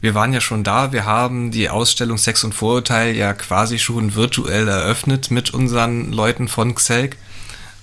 wir waren ja schon da, wir haben die Ausstellung Sex und Vorurteil ja quasi schon virtuell eröffnet mit unseren Leuten von Xelk.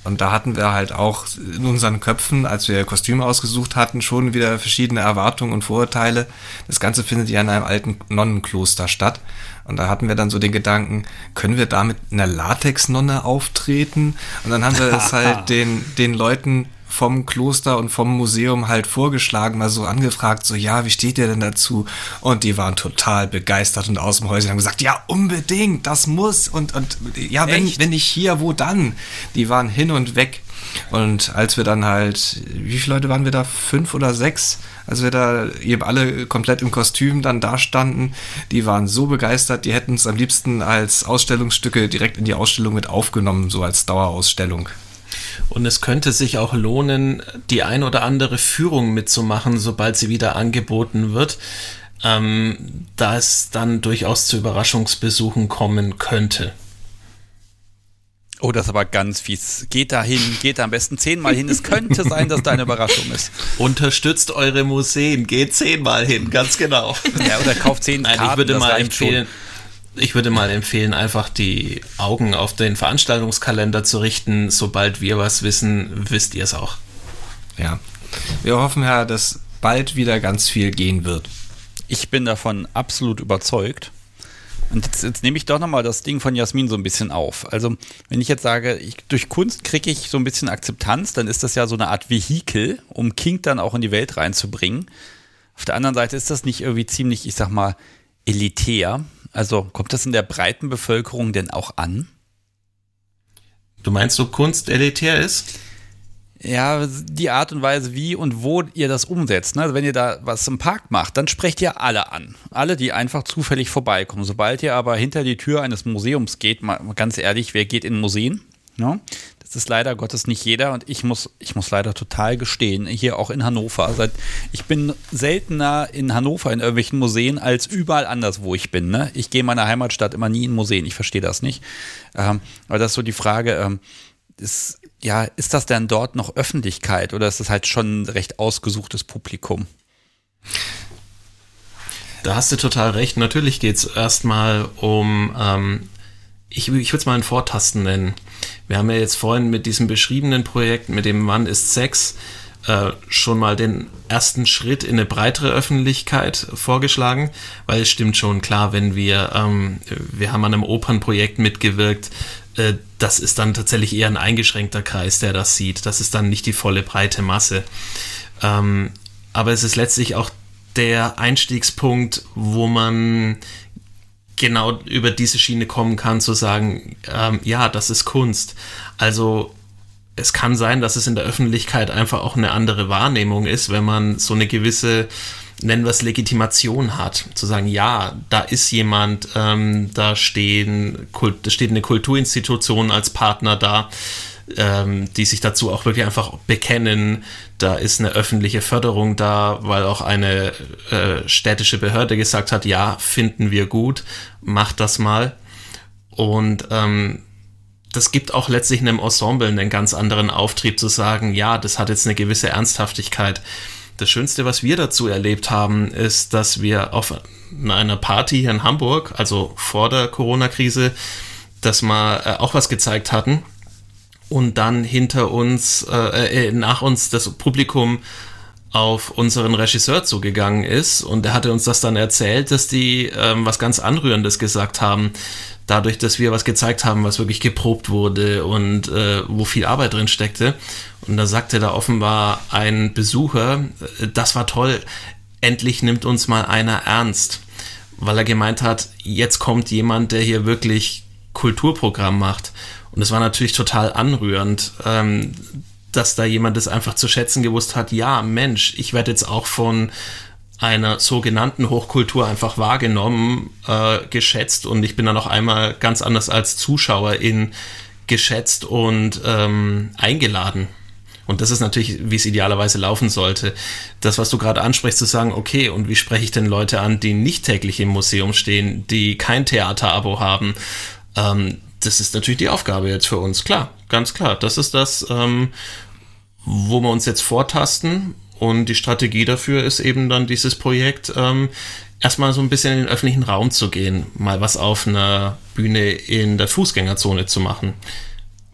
Und da hatten wir halt auch in unseren Köpfen, als wir Kostüme ausgesucht hatten, schon wieder verschiedene Erwartungen und Vorurteile. Das Ganze findet ja in einem alten Nonnenkloster statt. Und da hatten wir dann so den Gedanken, können wir da mit einer Latex-Nonne auftreten? Und dann haben wir es halt den, den Leuten vom Kloster und vom Museum halt vorgeschlagen, mal so angefragt, so, ja, wie steht ihr denn dazu? Und die waren total begeistert und aus dem Häuschen haben gesagt, ja, unbedingt, das muss. Und, und ja, wenn, wenn nicht hier, wo dann? Die waren hin und weg. Und als wir dann halt, wie viele Leute waren wir da? Fünf oder sechs? Als wir da eben alle komplett im Kostüm dann da standen, die waren so begeistert, die hätten es am liebsten als Ausstellungsstücke direkt in die Ausstellung mit aufgenommen, so als Dauerausstellung. Und es könnte sich auch lohnen, die ein oder andere Führung mitzumachen, sobald sie wieder angeboten wird, ähm, da es dann durchaus zu Überraschungsbesuchen kommen könnte. Oh, das ist aber ganz fies. Geht da hin, geht da am besten zehnmal hin. Es könnte sein, dass da eine Überraschung ist. Unterstützt eure Museen, geht zehnmal hin, ganz genau. Ja, oder kauft zehn Nein, Karten, ich würde mal empfehlen, schon ich würde mal empfehlen, einfach die Augen auf den Veranstaltungskalender zu richten. Sobald wir was wissen, wisst ihr es auch. Ja. Wir hoffen ja, dass bald wieder ganz viel gehen wird. Ich bin davon absolut überzeugt. Und jetzt, jetzt nehme ich doch nochmal das Ding von Jasmin so ein bisschen auf. Also, wenn ich jetzt sage, ich, durch Kunst kriege ich so ein bisschen Akzeptanz, dann ist das ja so eine Art Vehikel, um King dann auch in die Welt reinzubringen. Auf der anderen Seite ist das nicht irgendwie ziemlich, ich sag mal, elitär. Also kommt das in der breiten Bevölkerung denn auch an? Du meinst, so Kunst elitär ist? Ja, die Art und Weise, wie und wo ihr das umsetzt. Ne? Also wenn ihr da was im Park macht, dann sprecht ihr alle an. Alle, die einfach zufällig vorbeikommen. Sobald ihr aber hinter die Tür eines Museums geht, mal ganz ehrlich, wer geht in Museen? Ne? Das ist leider Gottes nicht jeder und ich muss, ich muss leider total gestehen, hier auch in Hannover. Seit, ich bin seltener in Hannover in irgendwelchen Museen als überall anders, wo ich bin. Ne? Ich gehe in meiner Heimatstadt immer nie in Museen, ich verstehe das nicht. Ähm, aber das ist so die Frage, ähm, ist, ja, ist das denn dort noch Öffentlichkeit oder ist das halt schon ein recht ausgesuchtes Publikum? Da hast du total recht. Natürlich geht es erstmal um, ähm, ich, ich würde es mal ein Vortasten nennen. Wir haben ja jetzt vorhin mit diesem beschriebenen Projekt, mit dem Mann ist Sex, äh, schon mal den ersten Schritt in eine breitere Öffentlichkeit vorgeschlagen, weil es stimmt schon klar, wenn wir, ähm, wir haben an einem Opernprojekt mitgewirkt, äh, das ist dann tatsächlich eher ein eingeschränkter Kreis, der das sieht. Das ist dann nicht die volle breite Masse. Ähm, aber es ist letztlich auch der Einstiegspunkt, wo man genau über diese Schiene kommen kann, zu sagen, ähm, ja, das ist Kunst. Also es kann sein, dass es in der Öffentlichkeit einfach auch eine andere Wahrnehmung ist, wenn man so eine gewisse nennen wir es Legitimation hat, zu sagen, ja, da ist jemand, ähm, da stehen, da steht eine Kulturinstitution als Partner da, ähm, die sich dazu auch wirklich einfach bekennen. Da ist eine öffentliche Förderung da, weil auch eine äh, städtische Behörde gesagt hat, ja, finden wir gut, macht das mal. Und ähm, das gibt auch letztlich einem Ensemble einen ganz anderen Auftrieb zu sagen, ja, das hat jetzt eine gewisse Ernsthaftigkeit. Das Schönste, was wir dazu erlebt haben, ist, dass wir auf einer Party hier in Hamburg, also vor der Corona-Krise, das mal äh, auch was gezeigt hatten und dann hinter uns, äh, äh, nach uns das Publikum auf unseren Regisseur zugegangen ist und er hatte uns das dann erzählt, dass die ähm, was ganz Anrührendes gesagt haben, dadurch, dass wir was gezeigt haben, was wirklich geprobt wurde und äh, wo viel Arbeit drin steckte. Und da sagte da offenbar ein Besucher, äh, das war toll, endlich nimmt uns mal einer ernst, weil er gemeint hat, jetzt kommt jemand, der hier wirklich Kulturprogramm macht. Und es war natürlich total anrührend, ähm, dass da jemand das einfach zu schätzen gewusst hat, ja, Mensch, ich werde jetzt auch von einer sogenannten Hochkultur einfach wahrgenommen, äh, geschätzt und ich bin dann noch einmal ganz anders als Zuschauerin geschätzt und ähm, eingeladen. Und das ist natürlich, wie es idealerweise laufen sollte. Das, was du gerade ansprichst, zu sagen, okay, und wie spreche ich denn Leute an, die nicht täglich im Museum stehen, die kein Theaterabo haben? Ähm, das ist natürlich die Aufgabe jetzt für uns, klar, ganz klar. Das ist das, ähm, wo wir uns jetzt vortasten und die Strategie dafür ist eben dann dieses Projekt, ähm, erstmal so ein bisschen in den öffentlichen Raum zu gehen, mal was auf einer Bühne in der Fußgängerzone zu machen,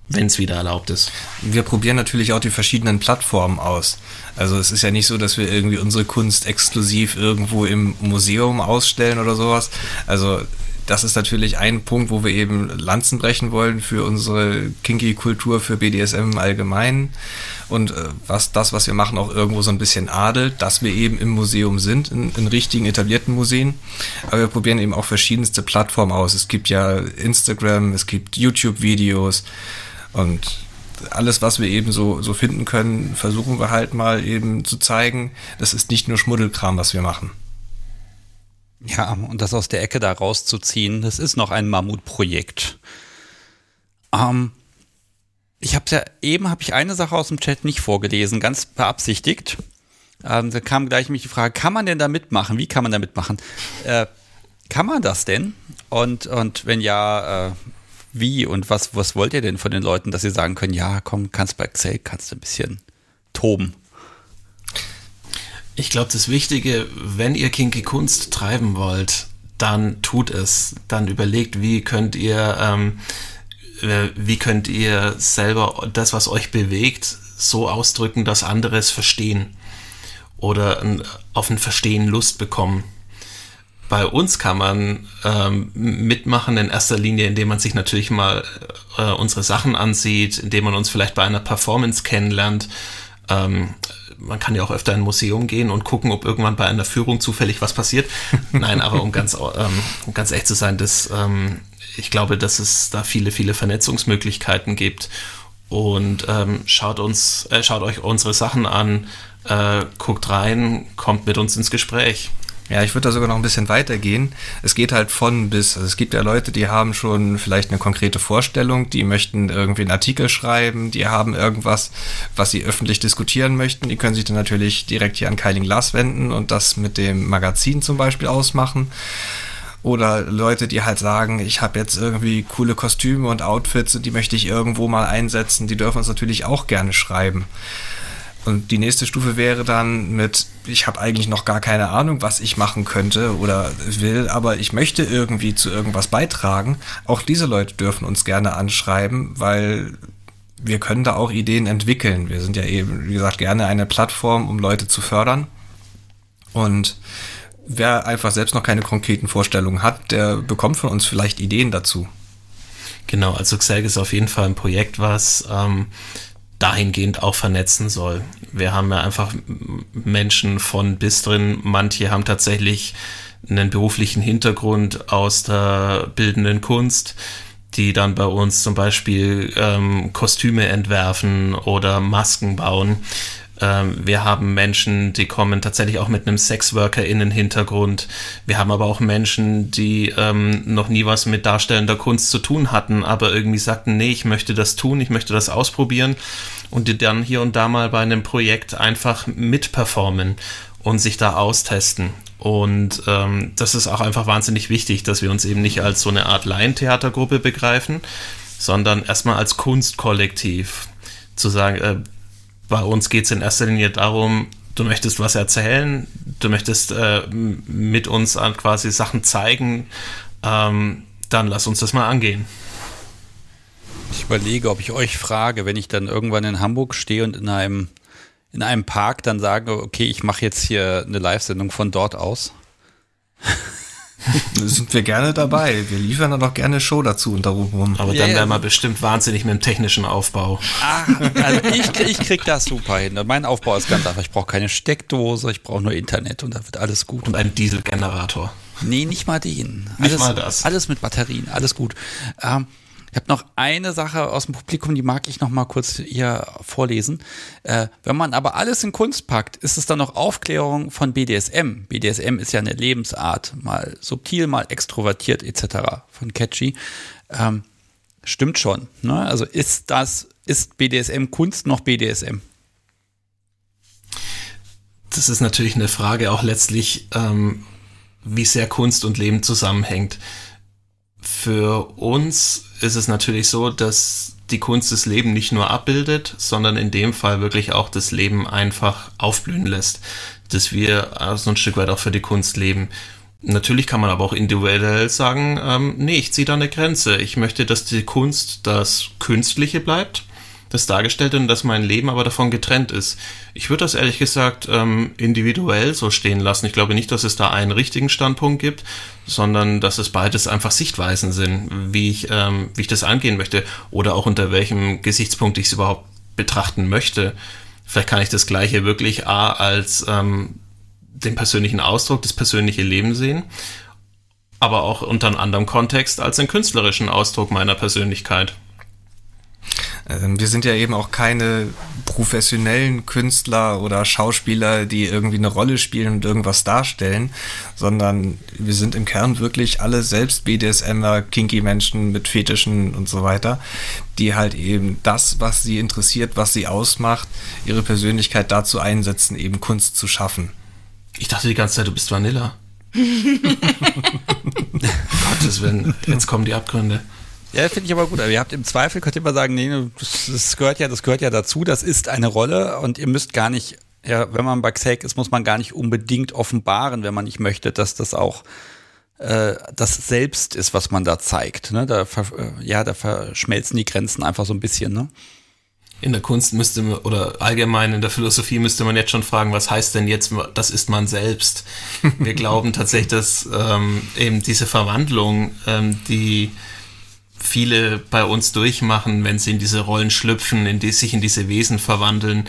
wenn es wieder erlaubt ist. Wir probieren natürlich auch die verschiedenen Plattformen aus. Also es ist ja nicht so, dass wir irgendwie unsere Kunst exklusiv irgendwo im Museum ausstellen oder sowas. Also das ist natürlich ein Punkt, wo wir eben Lanzen brechen wollen für unsere Kinky-Kultur, für BDSM allgemein. Und äh, was das, was wir machen, auch irgendwo so ein bisschen adelt, dass wir eben im Museum sind, in, in richtigen etablierten Museen. Aber wir probieren eben auch verschiedenste Plattformen aus. Es gibt ja Instagram, es gibt YouTube-Videos und alles, was wir eben so, so finden können, versuchen wir halt mal eben zu zeigen. Das ist nicht nur Schmuddelkram, was wir machen. Ja, und das aus der Ecke da rauszuziehen, das ist noch ein Mammutprojekt. Ähm, ich habe ja eben habe ich eine Sache aus dem Chat nicht vorgelesen, ganz beabsichtigt. Ähm, da kam gleich mich die Frage, kann man denn da mitmachen? Wie kann man da mitmachen? Äh, kann man das denn? Und, und wenn ja, äh, wie und was, was wollt ihr denn von den Leuten, dass sie sagen können, ja, komm, kannst bei Excel, kannst du ein bisschen toben? Ich glaube, das Wichtige, wenn ihr kinky Kunst treiben wollt, dann tut es. Dann überlegt, wie könnt ihr, ähm, äh, wie könnt ihr selber das, was euch bewegt, so ausdrücken, dass andere es verstehen oder auf ein Verstehen Lust bekommen. bei uns kann man ähm, mitmachen in erster Linie, indem man sich natürlich mal äh, unsere Sachen ansieht, indem man uns vielleicht bei einer Performance kennenlernt. Ähm, man kann ja auch öfter in ein Museum gehen und gucken, ob irgendwann bei einer Führung zufällig was passiert. Nein, aber um ganz, ähm, um ganz echt zu sein, das, ähm, ich glaube, dass es da viele, viele Vernetzungsmöglichkeiten gibt. Und ähm, schaut uns, äh, schaut euch unsere Sachen an, äh, guckt rein, kommt mit uns ins Gespräch. Ja, ich würde da sogar noch ein bisschen weitergehen. Es geht halt von bis. Also es gibt ja Leute, die haben schon vielleicht eine konkrete Vorstellung, die möchten irgendwie einen Artikel schreiben, die haben irgendwas, was sie öffentlich diskutieren möchten. Die können sich dann natürlich direkt hier an Keiling Glas wenden und das mit dem Magazin zum Beispiel ausmachen. Oder Leute, die halt sagen, ich habe jetzt irgendwie coole Kostüme und Outfits und die möchte ich irgendwo mal einsetzen, die dürfen uns natürlich auch gerne schreiben. Und die nächste Stufe wäre dann mit, ich habe eigentlich noch gar keine Ahnung, was ich machen könnte oder will, aber ich möchte irgendwie zu irgendwas beitragen. Auch diese Leute dürfen uns gerne anschreiben, weil wir können da auch Ideen entwickeln. Wir sind ja eben, wie gesagt, gerne eine Plattform, um Leute zu fördern. Und wer einfach selbst noch keine konkreten Vorstellungen hat, der bekommt von uns vielleicht Ideen dazu. Genau, also Xelg ist auf jeden Fall ein Projekt, was ähm, dahingehend auch vernetzen soll. Wir haben ja einfach Menschen von bis drin. Manche haben tatsächlich einen beruflichen Hintergrund aus der bildenden Kunst, die dann bei uns zum Beispiel ähm, Kostüme entwerfen oder Masken bauen. Ähm, wir haben Menschen, die kommen tatsächlich auch mit einem Sexworker-Innen-Hintergrund. Wir haben aber auch Menschen, die ähm, noch nie was mit darstellender Kunst zu tun hatten, aber irgendwie sagten, nee, ich möchte das tun, ich möchte das ausprobieren und die dann hier und da mal bei einem Projekt einfach mitperformen und sich da austesten. Und ähm, das ist auch einfach wahnsinnig wichtig, dass wir uns eben nicht als so eine Art Laientheatergruppe begreifen, sondern erstmal als Kunstkollektiv. Zu sagen, äh, bei uns geht es in erster Linie darum, du möchtest was erzählen, du möchtest äh, mit uns quasi Sachen zeigen, ähm, dann lass uns das mal angehen. Ich überlege, ob ich euch frage, wenn ich dann irgendwann in Hamburg stehe und in einem, in einem Park dann sage, okay, ich mache jetzt hier eine Live-Sendung von dort aus. Sind wir gerne dabei. Wir liefern dann auch gerne Show dazu und darum rum. Aber dann yeah. wären wir bestimmt wahnsinnig mit dem technischen Aufbau. Ah, also ich, ich krieg das super hin. Mein Aufbau ist ganz einfach. Ich brauche keine Steckdose, ich brauche nur Internet und da wird alles gut. Und einen Dieselgenerator. Nee, nicht mal den. Nicht alles, mal das. Alles mit Batterien, alles gut. Ähm, ich habe noch eine Sache aus dem Publikum, die mag ich noch mal kurz hier vorlesen. Äh, wenn man aber alles in Kunst packt, ist es dann noch Aufklärung von BDSM. BDSM ist ja eine Lebensart, mal subtil, mal extrovertiert etc. von Catchy. Ähm, stimmt schon. Ne? Also ist das, ist BDSM Kunst noch BDSM? Das ist natürlich eine Frage auch letztlich, ähm, wie sehr Kunst und Leben zusammenhängt. Für uns ist es natürlich so, dass die Kunst das Leben nicht nur abbildet, sondern in dem Fall wirklich auch das Leben einfach aufblühen lässt. Dass wir so ein Stück weit auch für die Kunst leben. Natürlich kann man aber auch individuell sagen, ähm, nee, ich ziehe da eine Grenze. Ich möchte, dass die Kunst das Künstliche bleibt das Dargestellte und dass mein Leben aber davon getrennt ist. Ich würde das ehrlich gesagt ähm, individuell so stehen lassen. Ich glaube nicht, dass es da einen richtigen Standpunkt gibt, sondern dass es beides einfach Sichtweisen sind, wie ich, ähm, wie ich das angehen möchte oder auch unter welchem Gesichtspunkt ich es überhaupt betrachten möchte. Vielleicht kann ich das Gleiche wirklich A als ähm, den persönlichen Ausdruck, das persönliche Leben sehen, aber auch unter einem anderen Kontext als den künstlerischen Ausdruck meiner Persönlichkeit. Ähm, wir sind ja eben auch keine professionellen Künstler oder Schauspieler, die irgendwie eine Rolle spielen und irgendwas darstellen, sondern wir sind im Kern wirklich alle selbst BDSMer, kinky Menschen mit Fetischen und so weiter, die halt eben das, was sie interessiert, was sie ausmacht, ihre Persönlichkeit dazu einsetzen, eben Kunst zu schaffen. Ich dachte die ganze Zeit, du bist Vanilla. Gottes Willen, jetzt kommen die Abgründe. Ja, finde ich aber gut. Aber ihr habt im Zweifel, könnt ihr immer sagen, nee, das, das, gehört ja, das gehört ja dazu, das ist eine Rolle und ihr müsst gar nicht, ja, wenn man bei Xake ist, muss man gar nicht unbedingt offenbaren, wenn man nicht möchte, dass das auch äh, das Selbst ist, was man da zeigt. Ne? Da, äh, ja, da verschmelzen die Grenzen einfach so ein bisschen, ne? in der Kunst müsste man, oder allgemein in der Philosophie müsste man jetzt schon fragen, was heißt denn jetzt, das ist man selbst? Wir glauben tatsächlich, dass ähm, eben diese Verwandlung, ähm, die viele bei uns durchmachen, wenn sie in diese Rollen schlüpfen, in die sich in diese Wesen verwandeln.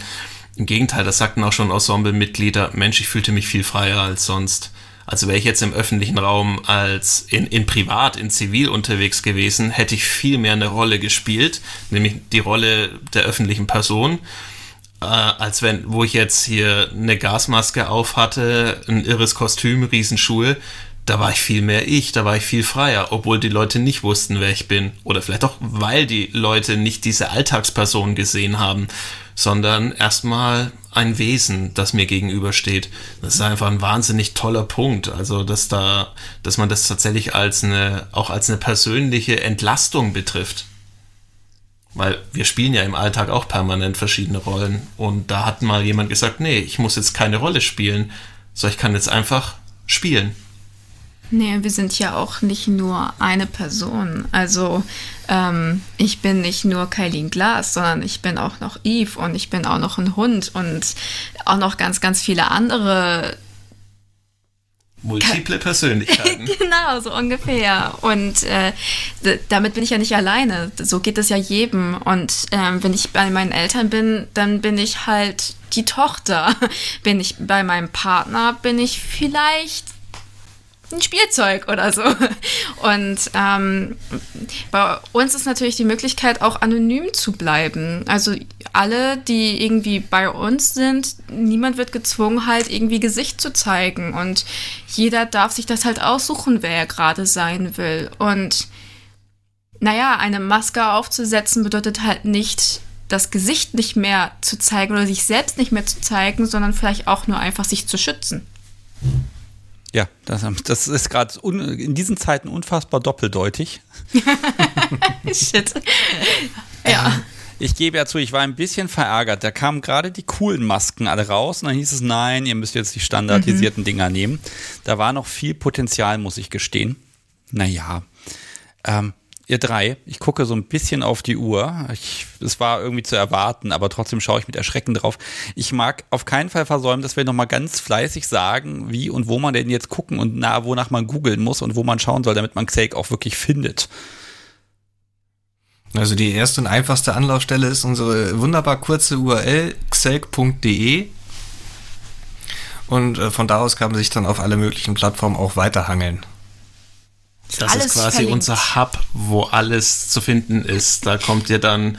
Im Gegenteil, das sagten auch schon Ensemble-Mitglieder, Mensch, ich fühlte mich viel freier als sonst. Also wäre ich jetzt im öffentlichen Raum als in, in privat, in zivil unterwegs gewesen, hätte ich viel mehr eine Rolle gespielt, nämlich die Rolle der öffentlichen Person, äh, als wenn, wo ich jetzt hier eine Gasmaske auf hatte, ein irres Kostüm, Riesenschuhe, da war ich viel mehr ich, da war ich viel freier, obwohl die Leute nicht wussten, wer ich bin. Oder vielleicht auch, weil die Leute nicht diese Alltagsperson gesehen haben, sondern erstmal ein Wesen, das mir gegenübersteht. Das ist einfach ein wahnsinnig toller Punkt. Also, dass da, dass man das tatsächlich als eine, auch als eine persönliche Entlastung betrifft. Weil wir spielen ja im Alltag auch permanent verschiedene Rollen. Und da hat mal jemand gesagt, nee, ich muss jetzt keine Rolle spielen, sondern ich kann jetzt einfach spielen. Nee, wir sind ja auch nicht nur eine Person. Also ähm, ich bin nicht nur Kailin Glass, sondern ich bin auch noch Eve und ich bin auch noch ein Hund und auch noch ganz, ganz viele andere Multiple Persönlichkeiten. genau, so ungefähr. Und äh, damit bin ich ja nicht alleine. So geht es ja jedem. Und ähm, wenn ich bei meinen Eltern bin, dann bin ich halt die Tochter. Bin ich bei meinem Partner, bin ich vielleicht ein Spielzeug oder so. Und ähm, bei uns ist natürlich die Möglichkeit, auch anonym zu bleiben. Also alle, die irgendwie bei uns sind, niemand wird gezwungen, halt irgendwie Gesicht zu zeigen. Und jeder darf sich das halt aussuchen, wer er gerade sein will. Und naja, eine Maske aufzusetzen bedeutet halt nicht, das Gesicht nicht mehr zu zeigen oder sich selbst nicht mehr zu zeigen, sondern vielleicht auch nur einfach sich zu schützen. Ja, das, das ist gerade in diesen Zeiten unfassbar doppeldeutig. Shit. Ja. Ich gebe ja zu, ich war ein bisschen verärgert. Da kamen gerade die coolen Masken alle raus und dann hieß es, nein, ihr müsst jetzt die standardisierten mhm. Dinger nehmen. Da war noch viel Potenzial, muss ich gestehen. Naja. Ähm, ihr drei, ich gucke so ein bisschen auf die Uhr. Es war irgendwie zu erwarten, aber trotzdem schaue ich mit Erschrecken drauf. Ich mag auf keinen Fall versäumen, dass wir nochmal ganz fleißig sagen, wie und wo man denn jetzt gucken und na, wonach man googeln muss und wo man schauen soll, damit man Xake auch wirklich findet. Also die erste und einfachste Anlaufstelle ist unsere wunderbar kurze URL xelk.de und äh, von da aus kann man sich dann auf alle möglichen Plattformen auch weiterhangeln. Das ist quasi verlinkt. unser Hub, wo alles zu finden ist. Da kommt ihr dann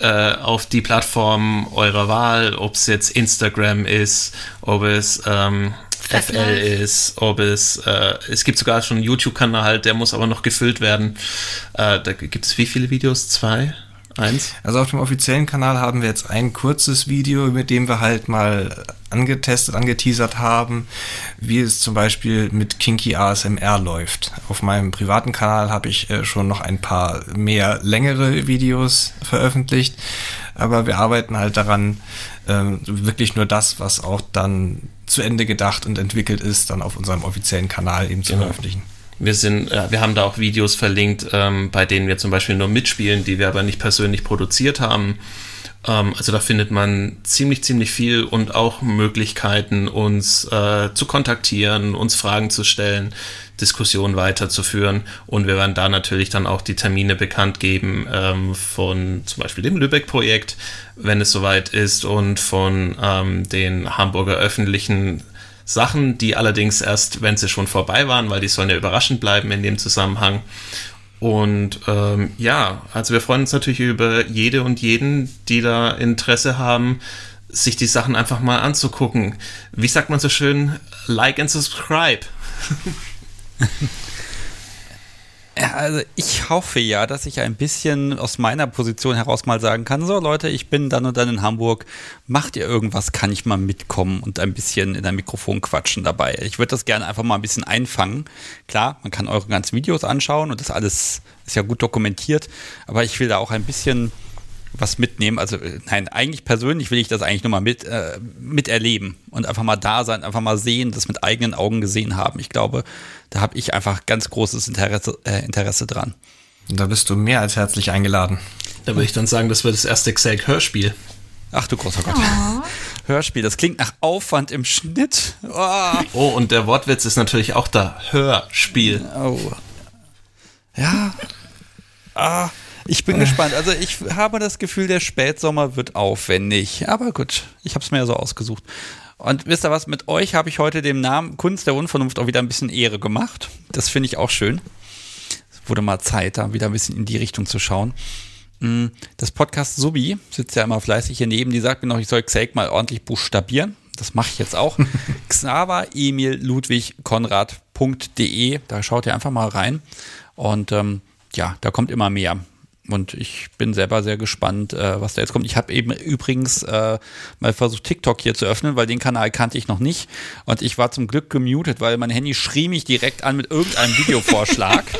äh, auf die Plattform eurer Wahl, ob es jetzt Instagram ist, ob es ähm, FL ist, ob es, äh, es gibt sogar schon einen YouTube-Kanal, der muss aber noch gefüllt werden. Äh, da gibt es wie viele Videos? Zwei? Eins? Also auf dem offiziellen Kanal haben wir jetzt ein kurzes Video, mit dem wir halt mal angetestet, angeteasert haben, wie es zum Beispiel mit Kinky ASMR läuft. Auf meinem privaten Kanal habe ich äh, schon noch ein paar mehr längere Videos veröffentlicht, aber wir arbeiten halt daran, äh, wirklich nur das, was auch dann zu Ende gedacht und entwickelt ist, dann auf unserem offiziellen Kanal eben zu genau. veröffentlichen. Wir sind, äh, wir haben da auch Videos verlinkt, ähm, bei denen wir zum Beispiel nur mitspielen, die wir aber nicht persönlich produziert haben. Ähm, also da findet man ziemlich, ziemlich viel und auch Möglichkeiten, uns äh, zu kontaktieren, uns Fragen zu stellen, Diskussionen weiterzuführen. Und wir werden da natürlich dann auch die Termine bekannt geben ähm, von zum Beispiel dem Lübeck-Projekt, wenn es soweit ist, und von ähm, den Hamburger öffentlichen Sachen, die allerdings erst, wenn sie schon vorbei waren, weil die sollen ja überraschend bleiben in dem Zusammenhang. Und ähm, ja, also wir freuen uns natürlich über jede und jeden, die da Interesse haben, sich die Sachen einfach mal anzugucken. Wie sagt man so schön? Like and subscribe. Also ich hoffe ja, dass ich ein bisschen aus meiner Position heraus mal sagen kann, so Leute, ich bin dann und dann in Hamburg, macht ihr irgendwas, kann ich mal mitkommen und ein bisschen in ein Mikrofon quatschen dabei. Ich würde das gerne einfach mal ein bisschen einfangen. Klar, man kann eure ganzen Videos anschauen und das alles ist ja gut dokumentiert, aber ich will da auch ein bisschen was mitnehmen. Also äh, nein, eigentlich persönlich will ich das eigentlich nur mal mit, äh, miterleben und einfach mal da sein, einfach mal sehen, das mit eigenen Augen gesehen haben. Ich glaube, da habe ich einfach ganz großes Interesse, äh, Interesse dran. Da bist du mehr als herzlich eingeladen. Da würde ich dann sagen, das wird das erste Xelk-Hörspiel. Ach du großer Gott. Oh. Hörspiel, das klingt nach Aufwand im Schnitt. Oh. oh, und der Wortwitz ist natürlich auch da. Hörspiel. Oh. Ja. Ah, ich bin gespannt. Also ich habe das Gefühl, der Spätsommer wird aufwendig. Aber gut, ich habe es mir ja so ausgesucht. Und wisst ihr was, mit euch habe ich heute dem Namen Kunst der Unvernunft auch wieder ein bisschen Ehre gemacht. Das finde ich auch schön. Es wurde mal Zeit, da wieder ein bisschen in die Richtung zu schauen. Mm, das Podcast Subi sitzt ja immer fleißig hier neben, die sagt mir noch, ich soll Xake mal ordentlich buchstabieren. Das mache ich jetzt auch. Xaver Emil Ludwig Konrad.de. Da schaut ihr einfach mal rein. Und ähm, ja, da kommt immer mehr. Und ich bin selber sehr gespannt, äh, was da jetzt kommt. Ich habe eben übrigens äh, mal versucht, TikTok hier zu öffnen, weil den Kanal kannte ich noch nicht. Und ich war zum Glück gemutet, weil mein Handy schrie mich direkt an mit irgendeinem Videovorschlag.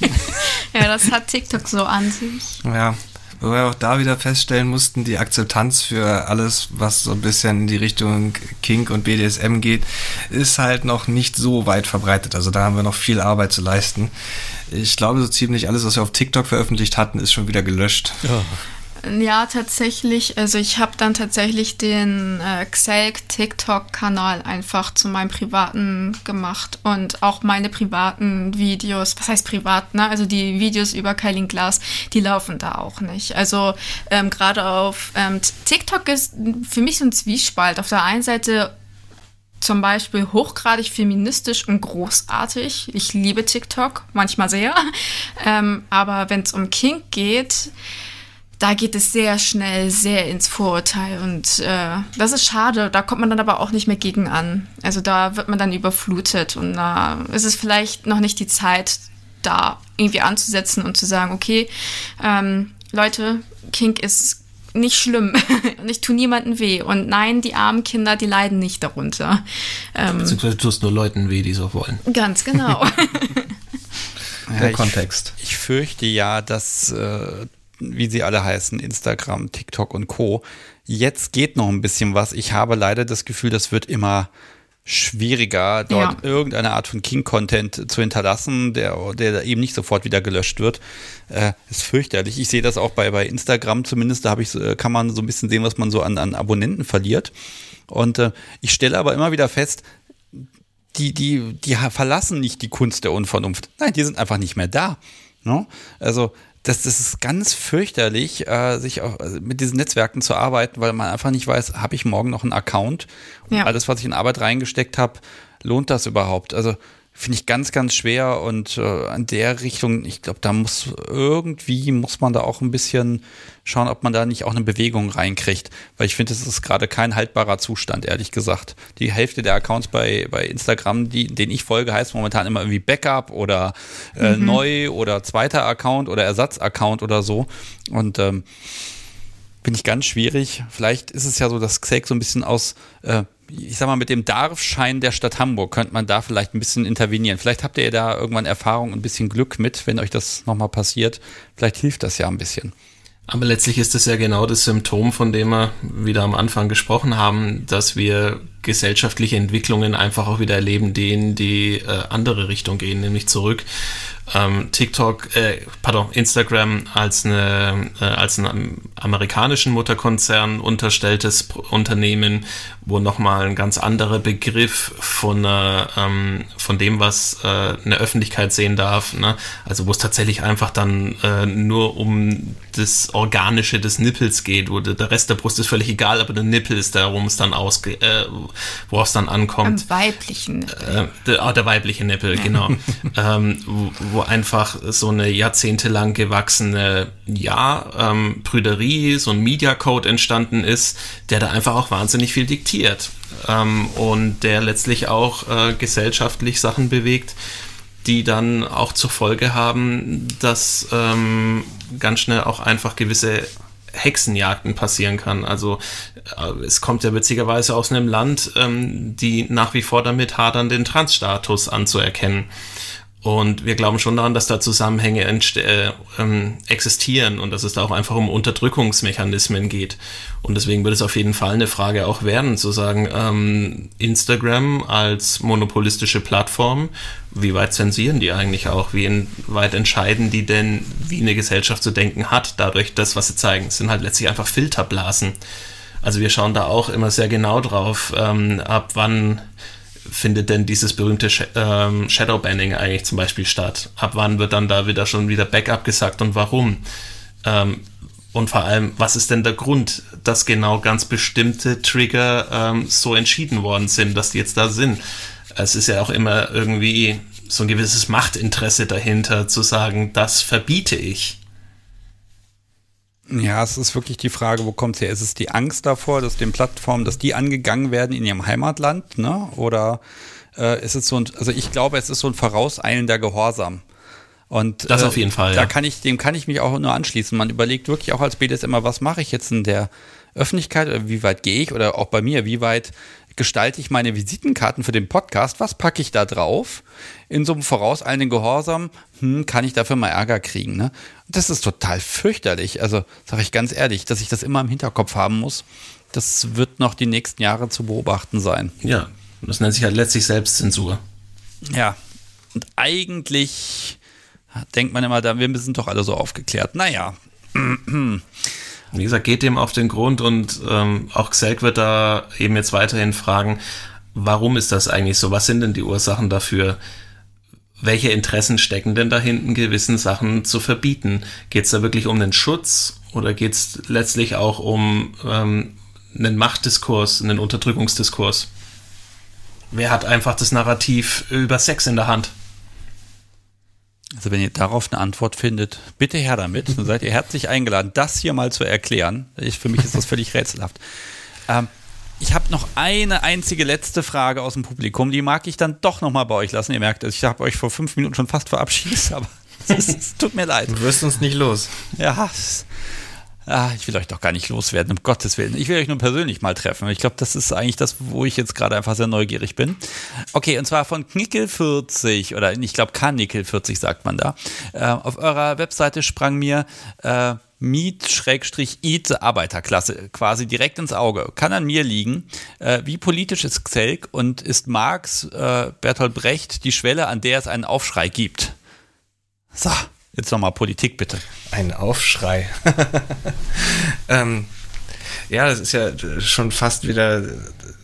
ja, das hat TikTok so an sich. Ja, wo wir auch da wieder feststellen mussten, die Akzeptanz für alles, was so ein bisschen in die Richtung Kink und BDSM geht, ist halt noch nicht so weit verbreitet. Also da haben wir noch viel Arbeit zu leisten. Ich glaube, so ziemlich alles, was wir auf TikTok veröffentlicht hatten, ist schon wieder gelöscht. Ja. Ja, tatsächlich. Also ich habe dann tatsächlich den äh, Xelk TikTok-Kanal einfach zu meinem privaten gemacht und auch meine privaten Videos, was heißt privat, ne? Also die Videos über Kylie Glass, die laufen da auch nicht. Also ähm, gerade auf ähm, TikTok ist für mich so ein Zwiespalt. Auf der einen Seite zum Beispiel hochgradig feministisch und großartig. Ich liebe TikTok, manchmal sehr. Ähm, aber wenn es um Kink geht, da geht es sehr schnell sehr ins Vorurteil und äh, das ist schade. Da kommt man dann aber auch nicht mehr gegen an. Also da wird man dann überflutet und da ist es vielleicht noch nicht die Zeit, da irgendwie anzusetzen und zu sagen, okay, ähm, Leute, Kink ist nicht schlimm und ich tue niemandem weh. Und nein, die armen Kinder, die leiden nicht darunter. Ähm, Beziehungsweise du tust nur Leuten weh, die so wollen. Ganz genau. Der ja, Kontext. Ich, ich, fürchte ja, dass, äh, wie sie alle heißen, Instagram, TikTok und Co. Jetzt geht noch ein bisschen was. Ich habe leider das Gefühl, das wird immer schwieriger, dort ja. irgendeine Art von King-Content zu hinterlassen, der, der eben nicht sofort wieder gelöscht wird. Äh, ist fürchterlich. Ich sehe das auch bei, bei Instagram zumindest, da ich, äh, kann man so ein bisschen sehen, was man so an, an Abonnenten verliert. Und äh, ich stelle aber immer wieder fest, die, die, die verlassen nicht die Kunst der Unvernunft. Nein, die sind einfach nicht mehr da. No? Ne? Also das, das ist ganz fürchterlich, äh, sich auch also mit diesen Netzwerken zu arbeiten, weil man einfach nicht weiß, habe ich morgen noch einen Account? Und ja. alles, was ich in Arbeit reingesteckt habe, lohnt das überhaupt? Also finde ich ganz, ganz schwer und äh, an der Richtung, ich glaube, da muss irgendwie, muss man da auch ein bisschen schauen, ob man da nicht auch eine Bewegung reinkriegt, weil ich finde, das ist gerade kein haltbarer Zustand, ehrlich gesagt. Die Hälfte der Accounts bei, bei Instagram, die, denen ich folge, heißt momentan immer irgendwie Backup oder äh, mhm. neu oder zweiter Account oder Ersatzaccount oder so und ähm, bin ich ganz schwierig. Vielleicht ist es ja so, dass Xake so ein bisschen aus äh, ich sag mal, mit dem Darfschein der Stadt Hamburg könnte man da vielleicht ein bisschen intervenieren. Vielleicht habt ihr da irgendwann Erfahrung und ein bisschen Glück mit, wenn euch das nochmal passiert. Vielleicht hilft das ja ein bisschen. Aber letztlich ist das ja genau das Symptom, von dem wir wieder am Anfang gesprochen haben, dass wir gesellschaftliche Entwicklungen einfach auch wieder erleben, die in die äh, andere Richtung gehen, nämlich zurück ähm, TikTok, äh, pardon, Instagram als, eine, äh, als einen amerikanischen Mutterkonzern unterstelltes Unternehmen, wo nochmal ein ganz anderer Begriff von, äh, ähm, von dem, was äh, eine Öffentlichkeit sehen darf, ne? also wo es tatsächlich einfach dann äh, nur um das Organische des Nippels geht, wo der Rest der Brust ist völlig egal, aber der Nippel ist da, worum es dann ausge, äh, worauf es dann ankommt. Am weiblichen Nippel. Äh, der, oh, der weibliche Nippel, genau. ähm, wo, wo einfach so eine jahrzehntelang gewachsene, ja, ähm, Prüderie, so ein Media Code entstanden ist, der da einfach auch wahnsinnig viel diktiert ähm, und der letztlich auch äh, gesellschaftlich Sachen bewegt, die dann auch zur Folge haben, dass ähm, ganz schnell auch einfach gewisse Hexenjagden passieren kann. Also äh, es kommt ja witzigerweise aus einem Land, ähm, die nach wie vor damit hadern, den Transstatus anzuerkennen. Und wir glauben schon daran, dass da Zusammenhänge äh, ähm, existieren und dass es da auch einfach um Unterdrückungsmechanismen geht. Und deswegen wird es auf jeden Fall eine Frage auch werden, zu sagen, ähm, Instagram als monopolistische Plattform, wie weit zensieren die eigentlich auch? Wie weit entscheiden die denn, wie eine Gesellschaft zu denken hat, dadurch das, was sie zeigen? Es sind halt letztlich einfach Filterblasen. Also wir schauen da auch immer sehr genau drauf, ähm, ab wann findet denn dieses berühmte ähm, Shadowbanning eigentlich zum Beispiel statt? Ab wann wird dann da wieder schon wieder Backup gesagt und warum? Ähm, und vor allem, was ist denn der Grund, dass genau ganz bestimmte Trigger ähm, so entschieden worden sind, dass die jetzt da sind? Es ist ja auch immer irgendwie so ein gewisses Machtinteresse dahinter, zu sagen, das verbiete ich. Ja, es ist wirklich die Frage, wo kommt es her? Ist es die Angst davor, dass den Plattformen, dass die angegangen werden in ihrem Heimatland, ne? Oder äh, ist es so ein, also ich glaube, es ist so ein vorauseilender Gehorsam. Und das äh, auf jeden Fall. Da ja. kann ich, dem kann ich mich auch nur anschließen. Man überlegt wirklich auch als BDSM, was mache ich jetzt in der Öffentlichkeit oder wie weit gehe ich oder auch bei mir, wie weit gestalte ich meine Visitenkarten für den Podcast? Was packe ich da drauf? In so einem vorauseilenden Gehorsam, hm, kann ich dafür mal Ärger kriegen. Ne? Das ist total fürchterlich. Also sage ich ganz ehrlich, dass ich das immer im Hinterkopf haben muss. Das wird noch die nächsten Jahre zu beobachten sein. Ja, das nennt sich halt letztlich Selbstzensur. Ja, und eigentlich denkt man immer, wir sind doch alle so aufgeklärt. Naja. Wie gesagt, geht dem auf den Grund und ähm, auch Xelk wird da eben jetzt weiterhin fragen, warum ist das eigentlich so? Was sind denn die Ursachen dafür? Welche Interessen stecken denn dahinten, gewissen Sachen zu verbieten? Geht es da wirklich um den Schutz oder geht es letztlich auch um ähm, einen Machtdiskurs, einen Unterdrückungsdiskurs? Wer hat einfach das Narrativ über Sex in der Hand? Also wenn ihr darauf eine Antwort findet, bitte her damit. Dann seid ihr herzlich eingeladen, das hier mal zu erklären. Ich, für mich ist das völlig rätselhaft. Ähm, ich habe noch eine einzige letzte Frage aus dem Publikum. Die mag ich dann doch noch mal bei euch lassen. Ihr merkt, ich habe euch vor fünf Minuten schon fast verabschiedet, aber es tut mir leid. Du wirst uns nicht los. Ja, Ah, ich will euch doch gar nicht loswerden, um Gottes Willen. Ich will euch nur persönlich mal treffen. Ich glaube, das ist eigentlich das, wo ich jetzt gerade einfach sehr neugierig bin. Okay, und zwar von Knickel40 oder ich glaube Kanickel40 sagt man da. Äh, auf eurer Webseite sprang mir äh, Miet-Eat Arbeiterklasse quasi direkt ins Auge. Kann an mir liegen. Äh, wie politisch ist Xelk und ist Marx äh, Bertolt Brecht die Schwelle, an der es einen Aufschrei gibt? So, Jetzt nochmal Politik, bitte. Ein Aufschrei. ähm, ja, das ist ja schon fast wieder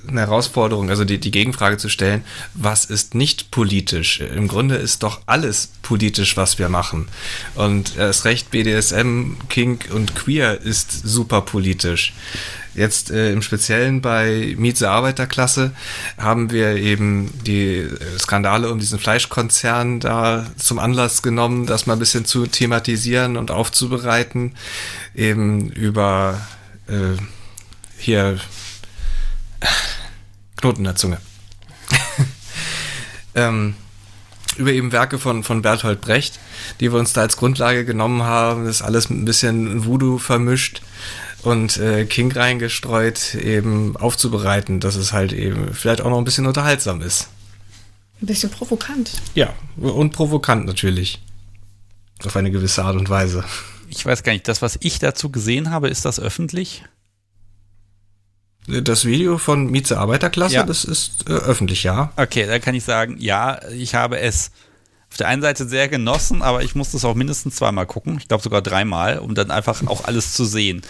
eine Herausforderung, also die, die Gegenfrage zu stellen, was ist nicht politisch? Im Grunde ist doch alles politisch, was wir machen. Und erst recht BDSM, Kink und Queer ist super politisch. Jetzt äh, im Speziellen bei Mieze Arbeiterklasse haben wir eben die Skandale um diesen Fleischkonzern da zum Anlass genommen, das mal ein bisschen zu thematisieren und aufzubereiten. Eben über äh, hier Knoten in der Zunge. ähm, über eben Werke von, von Bertolt Brecht, die wir uns da als Grundlage genommen haben. Das ist alles mit ein bisschen Voodoo vermischt und äh, King reingestreut, eben aufzubereiten, dass es halt eben vielleicht auch noch ein bisschen unterhaltsam ist. Ein bisschen provokant. Ja, und provokant natürlich. Auf eine gewisse Art und Weise. Ich weiß gar nicht, das, was ich dazu gesehen habe, ist das öffentlich? Das Video von Mieze Arbeiterklasse, ja. das ist äh, öffentlich, ja. Okay, da kann ich sagen, ja, ich habe es auf der einen Seite sehr genossen, aber ich musste es auch mindestens zweimal gucken. Ich glaube sogar dreimal, um dann einfach auch alles zu sehen.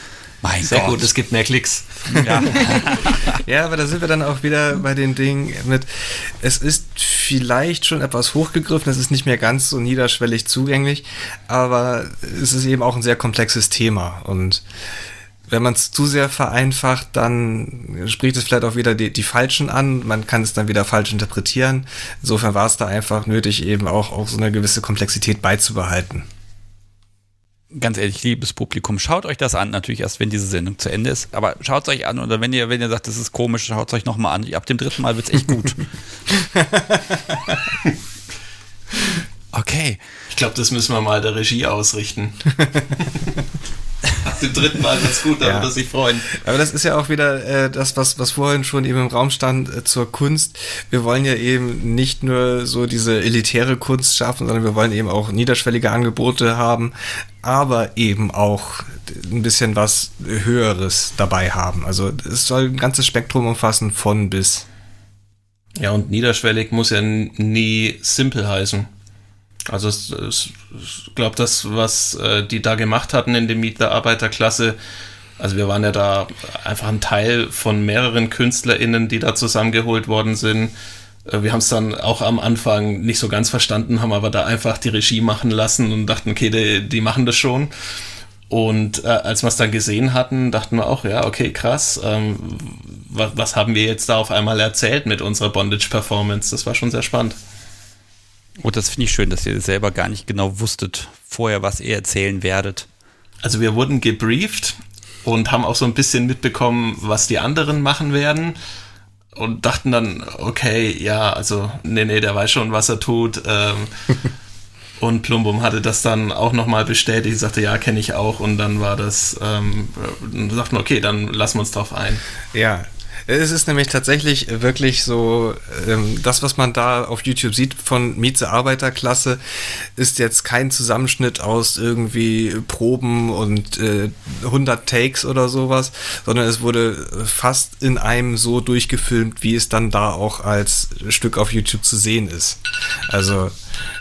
Mein Sehr Gott. gut, es gibt mehr Klicks. Ja. ja, aber da sind wir dann auch wieder bei den Dingen mit, es ist vielleicht schon etwas hochgegriffen, es ist nicht mehr ganz so niederschwellig zugänglich, aber es ist eben auch ein sehr komplexes Thema und wenn man es zu sehr vereinfacht, dann spricht es vielleicht auch wieder die, die Falschen an. Man kann es dann wieder falsch interpretieren. Insofern war es da einfach nötig, eben auch, auch so eine gewisse Komplexität beizubehalten ganz ehrlich, liebes Publikum, schaut euch das an, natürlich erst, wenn diese Sendung zu Ende ist, aber schaut es euch an oder wenn ihr, wenn ihr sagt, das ist komisch, schaut es euch nochmal an. Ab dem dritten Mal wird es echt gut. okay. Ich glaube, das müssen wir mal der Regie ausrichten. Ab dem dritten Mal wird's gut, da Ja. wird er sich freuen. Aber das ist ja auch wieder äh, das, was, was vorhin schon eben im Raum stand äh, zur Kunst. Wir wollen ja eben nicht nur so diese elitäre Kunst schaffen, sondern wir wollen eben auch niederschwellige Angebote haben, aber eben auch ein bisschen was Höheres dabei haben. Also es soll ein ganzes Spektrum umfassen von bis. Ja, und niederschwellig muss ja nie simpel heißen. Also ich glaube, das, was äh, die da gemacht hatten in dem Meet der Arbeiterklasse, also wir waren ja da einfach ein Teil von mehreren KünstlerInnen, die da zusammengeholt worden sind. Äh, Wir haben es dann auch am Anfang nicht so ganz verstanden, haben aber da einfach die Regie machen lassen und dachten, okay, die, die machen das schon. Und äh, als wir es dann gesehen hatten, dachten wir auch, ja, okay, krass, ähm, was, was haben wir jetzt da auf einmal erzählt mit unserer Bondage-Performance? Das war schon sehr spannend. Und das finde ich schön, dass ihr selber gar nicht genau wusstet vorher, was ihr erzählen werdet. Also wir wurden gebrieft und haben auch so ein bisschen mitbekommen, was die anderen machen werden. Und dachten dann, okay, ja, also, nee, nee, der weiß schon, was er tut. Ähm, und Plumbum hatte das dann auch nochmal bestätigt, sagte, ja, kenne ich auch. Und dann war das, ähm, dann sagten wir, okay, dann lassen wir uns drauf ein. Ja, es ist nämlich tatsächlich wirklich so, ähm, das, was man da auf YouTube sieht von Mieze Arbeiterklasse, ist jetzt kein Zusammenschnitt aus irgendwie Proben und äh, 100 Takes oder sowas, sondern es wurde fast in einem so durchgefilmt, wie es dann da auch als Stück auf YouTube zu sehen ist. Also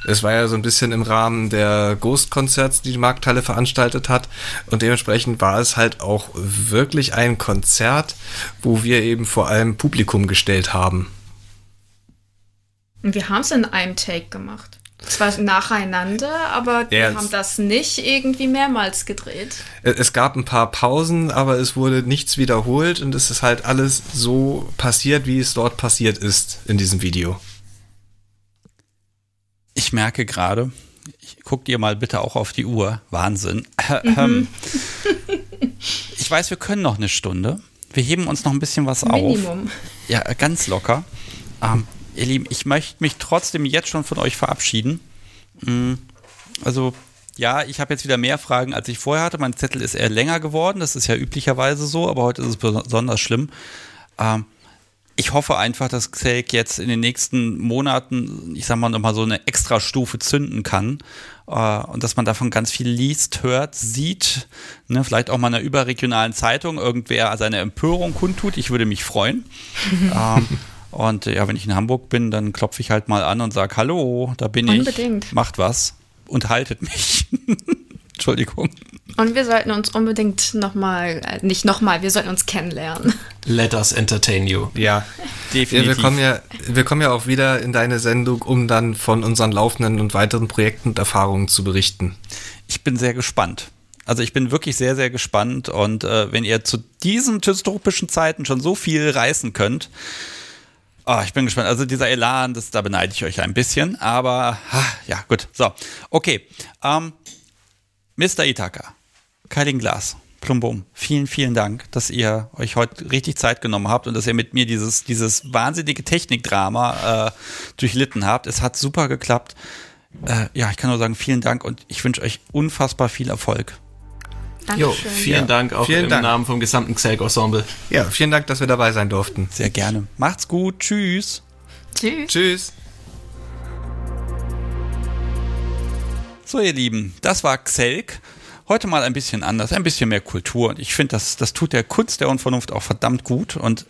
es war ja so ein bisschen im Rahmen der Ghost-Konzerts, die die Markthalle veranstaltet hat. Und dementsprechend war es halt auch wirklich ein Konzert, wo wir eben vor allem Publikum gestellt haben. Und wir haben es in einem Take gemacht. Zwar nacheinander, aber wir Ja, haben das nicht irgendwie mehrmals gedreht. Äh, Es gab ein paar Pausen, aber es wurde nichts wiederholt und es ist halt alles so passiert, wie es dort passiert ist in diesem Video. Ich merke gerade, ich guck dir mal bitte auch auf die Uhr. Wahnsinn. Ähm, ich weiß, wir können noch eine Stunde. Wir heben uns noch ein bisschen was auf. Minimum. Ja, ganz locker. Ähm, ihr Lieben, ich möchte mich trotzdem jetzt schon von euch verabschieden. Mm, Also, ja, ich habe jetzt wieder mehr Fragen, als ich vorher hatte. Mein Zettel ist eher länger geworden. Das ist ja üblicherweise so, aber heute ist es besonders schlimm. Ähm, ich hoffe einfach, dass Xelk jetzt in den nächsten Monaten, ich sag mal, nochmal so eine Extrastufe zünden kann. Äh, und dass man davon ganz viel liest, hört, sieht. Ne, vielleicht auch mal in einer überregionalen Zeitung irgendwer seine Empörung kundtut. Ich würde mich freuen. ähm, und ja, wenn ich in Hamburg bin, dann klopfe ich halt mal an und sage, hallo, da bin Unbedingt. ich. Macht was. Und haltet mich. Entschuldigung. Und wir sollten uns unbedingt nochmal, äh, nicht nochmal, wir sollten uns kennenlernen. Let us entertain you. Ja, Ja, Definitiv. wir, kommen ja, wir kommen ja auch wieder in deine Sendung, um dann von unseren laufenden und weiteren Projekten und Erfahrungen zu berichten. ich bin sehr gespannt. Also ich bin wirklich sehr, sehr gespannt. Und äh, wenn ihr zu diesen dystopischen Zeiten schon so viel reißen könnt, ah, ich bin gespannt. Also dieser Elan, das, da beneide ich euch ein bisschen. Aber ah, ja, gut. So, okay. Ähm, Mr. Itaka, Kailin Glas, Plumbum, vielen, vielen Dank, dass ihr euch heute richtig Zeit genommen habt und dass ihr mit mir dieses, dieses wahnsinnige Technikdrama äh, durchlitten habt. Es hat super geklappt. Äh, ja, ich kann nur sagen, vielen Dank und ich wünsche euch unfassbar viel Erfolg. Jo, Dankeschön. vielen Ja, Dank auch vielen im Dank. Namen vom gesamten Xelk-Ensemble. Ja, vielen Dank, dass wir dabei sein durften. Sehr gerne. Macht's gut. Tschüss. Tschüss. Tschüss. So, ihr Lieben, das war Xelk. Heute mal ein bisschen anders, ein bisschen mehr Kultur. Und ich finde, das, das tut der Kunst der Unvernunft auch verdammt gut. Und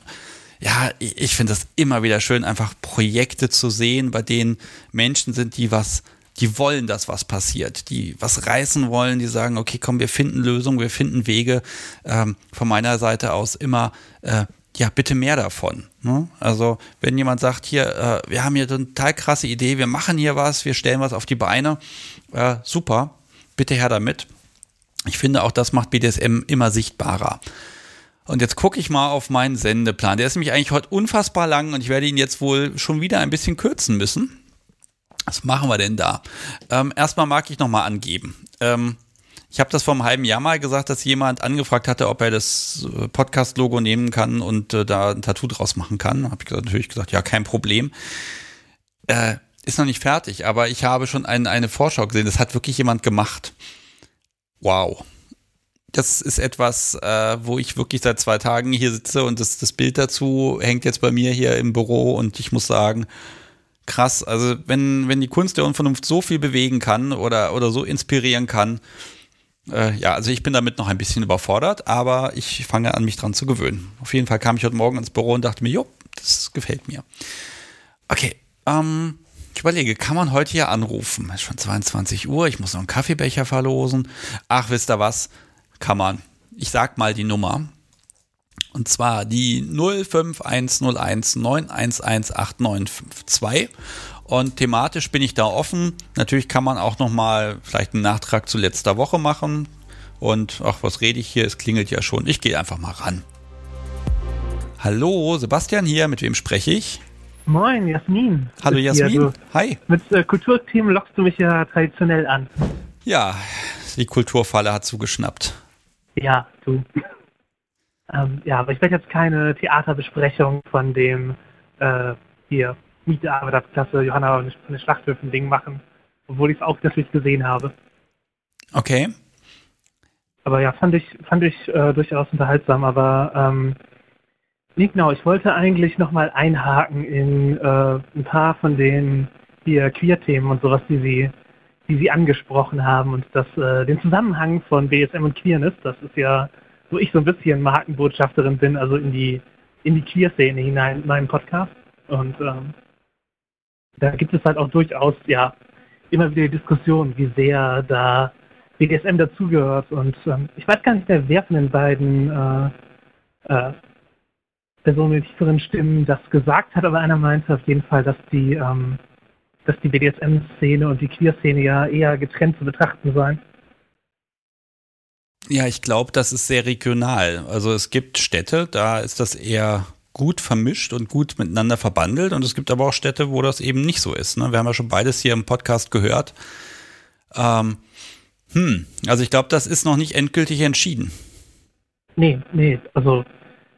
ja, ich finde das immer wieder schön, einfach Projekte zu sehen, bei denen Menschen sind, die was, die wollen, dass was passiert, die was reißen wollen, die sagen, okay, komm, wir finden Lösungen, wir finden Wege. Ähm, von meiner Seite aus immer, äh, ja, bitte mehr davon. Ne? Also, wenn jemand sagt, hier, äh, wir haben hier eine total krasse Idee, wir machen hier was, wir stellen was auf die Beine, äh, super, bitte her damit. Ich finde, auch das macht BDSM immer sichtbarer. Und jetzt gucke ich mal auf meinen Sendeplan. Der ist nämlich eigentlich heute unfassbar lang und ich werde ihn jetzt wohl schon wieder ein bisschen kürzen müssen. Was machen wir denn da? Ähm, erstmal mag ich nochmal angeben. Ähm, ich habe das vor einem halben Jahr mal gesagt, dass jemand angefragt hatte, ob er das äh, Podcast-Logo nehmen kann und äh, da ein Tattoo draus machen kann. Habe ich natürlich gesagt, ja, kein Problem. Äh, ist noch nicht fertig, aber ich habe schon ein, eine Vorschau gesehen. Das hat wirklich jemand gemacht. Wow. das ist etwas, äh, wo ich wirklich seit zwei Tagen hier sitze und das, das Bild dazu hängt jetzt bei mir hier im Büro und ich muss sagen, krass. Also wenn, wenn die Kunst der Unvernunft so viel bewegen kann oder, oder so inspirieren kann, äh, ja, also ich bin damit noch ein bisschen überfordert, aber ich fange an, mich dran zu gewöhnen. Auf jeden Fall kam ich heute Morgen ins Büro und dachte mir, jo, das gefällt mir. Okay, ähm, ich überlege, kann man heute hier anrufen? Es ist schon 22 Uhr, ich muss noch einen Kaffeebecher verlosen. Ach, wisst ihr was? Kann man. Ich sag mal die Nummer. Und zwar die 05101 9118952. Und thematisch bin ich da offen. Natürlich kann man auch noch mal vielleicht einen Nachtrag zu letzter Woche machen. Und ach, was rede ich hier? Es klingelt ja schon. Ich gehe einfach mal ran. Hallo, Sebastian hier. Mit wem spreche ich? Moin, Jasmin. Hallo Jasmin. Hier, Hi. Mit äh, Kulturteam lockst du mich ja traditionell an. Ja, die Kulturfalle hat zugeschnappt. Ja, du. ähm, ja, aber ich werde jetzt keine Theaterbesprechung von dem äh, hier Miete-Arbeiterklasse Johanna von den Schlachthöfen-Ding machen, obwohl ich es auch natürlich gesehen habe. Okay. Aber ja, fand ich, fand ich äh, durchaus unterhaltsam, aber ähm, Nee, genau. Ich wollte eigentlich nochmal einhaken in äh, ein paar von den hier Queer-Themen und sowas, die Sie, die Sie angesprochen haben und das, äh, den Zusammenhang von BSM und Queerness. Das ist ja, wo ich so ein bisschen Markenbotschafterin bin, also in die in die Queer-Szene hinein in meinem Podcast. Und ähm, da gibt es halt auch durchaus ja immer wieder die Diskussion, wie sehr da BDSM dazugehört. Und ähm, ich weiß gar nicht mehr, wer von den beiden äh, äh, Person mit tieferen Stimmen das gesagt hat, aber einer meinte auf jeden Fall, dass die, ähm, dass die BDSM-Szene und die Queer-Szene ja eher getrennt zu betrachten seien. Ja, ich glaube, das ist sehr regional. Also es gibt Städte, da ist das eher gut vermischt und gut miteinander verbandelt. Und es gibt aber auch Städte, wo das eben nicht so ist. Ne? Wir haben ja schon beides hier im Podcast gehört. Ähm, hm, also ich glaube, das ist noch nicht endgültig entschieden. Nee, nee, also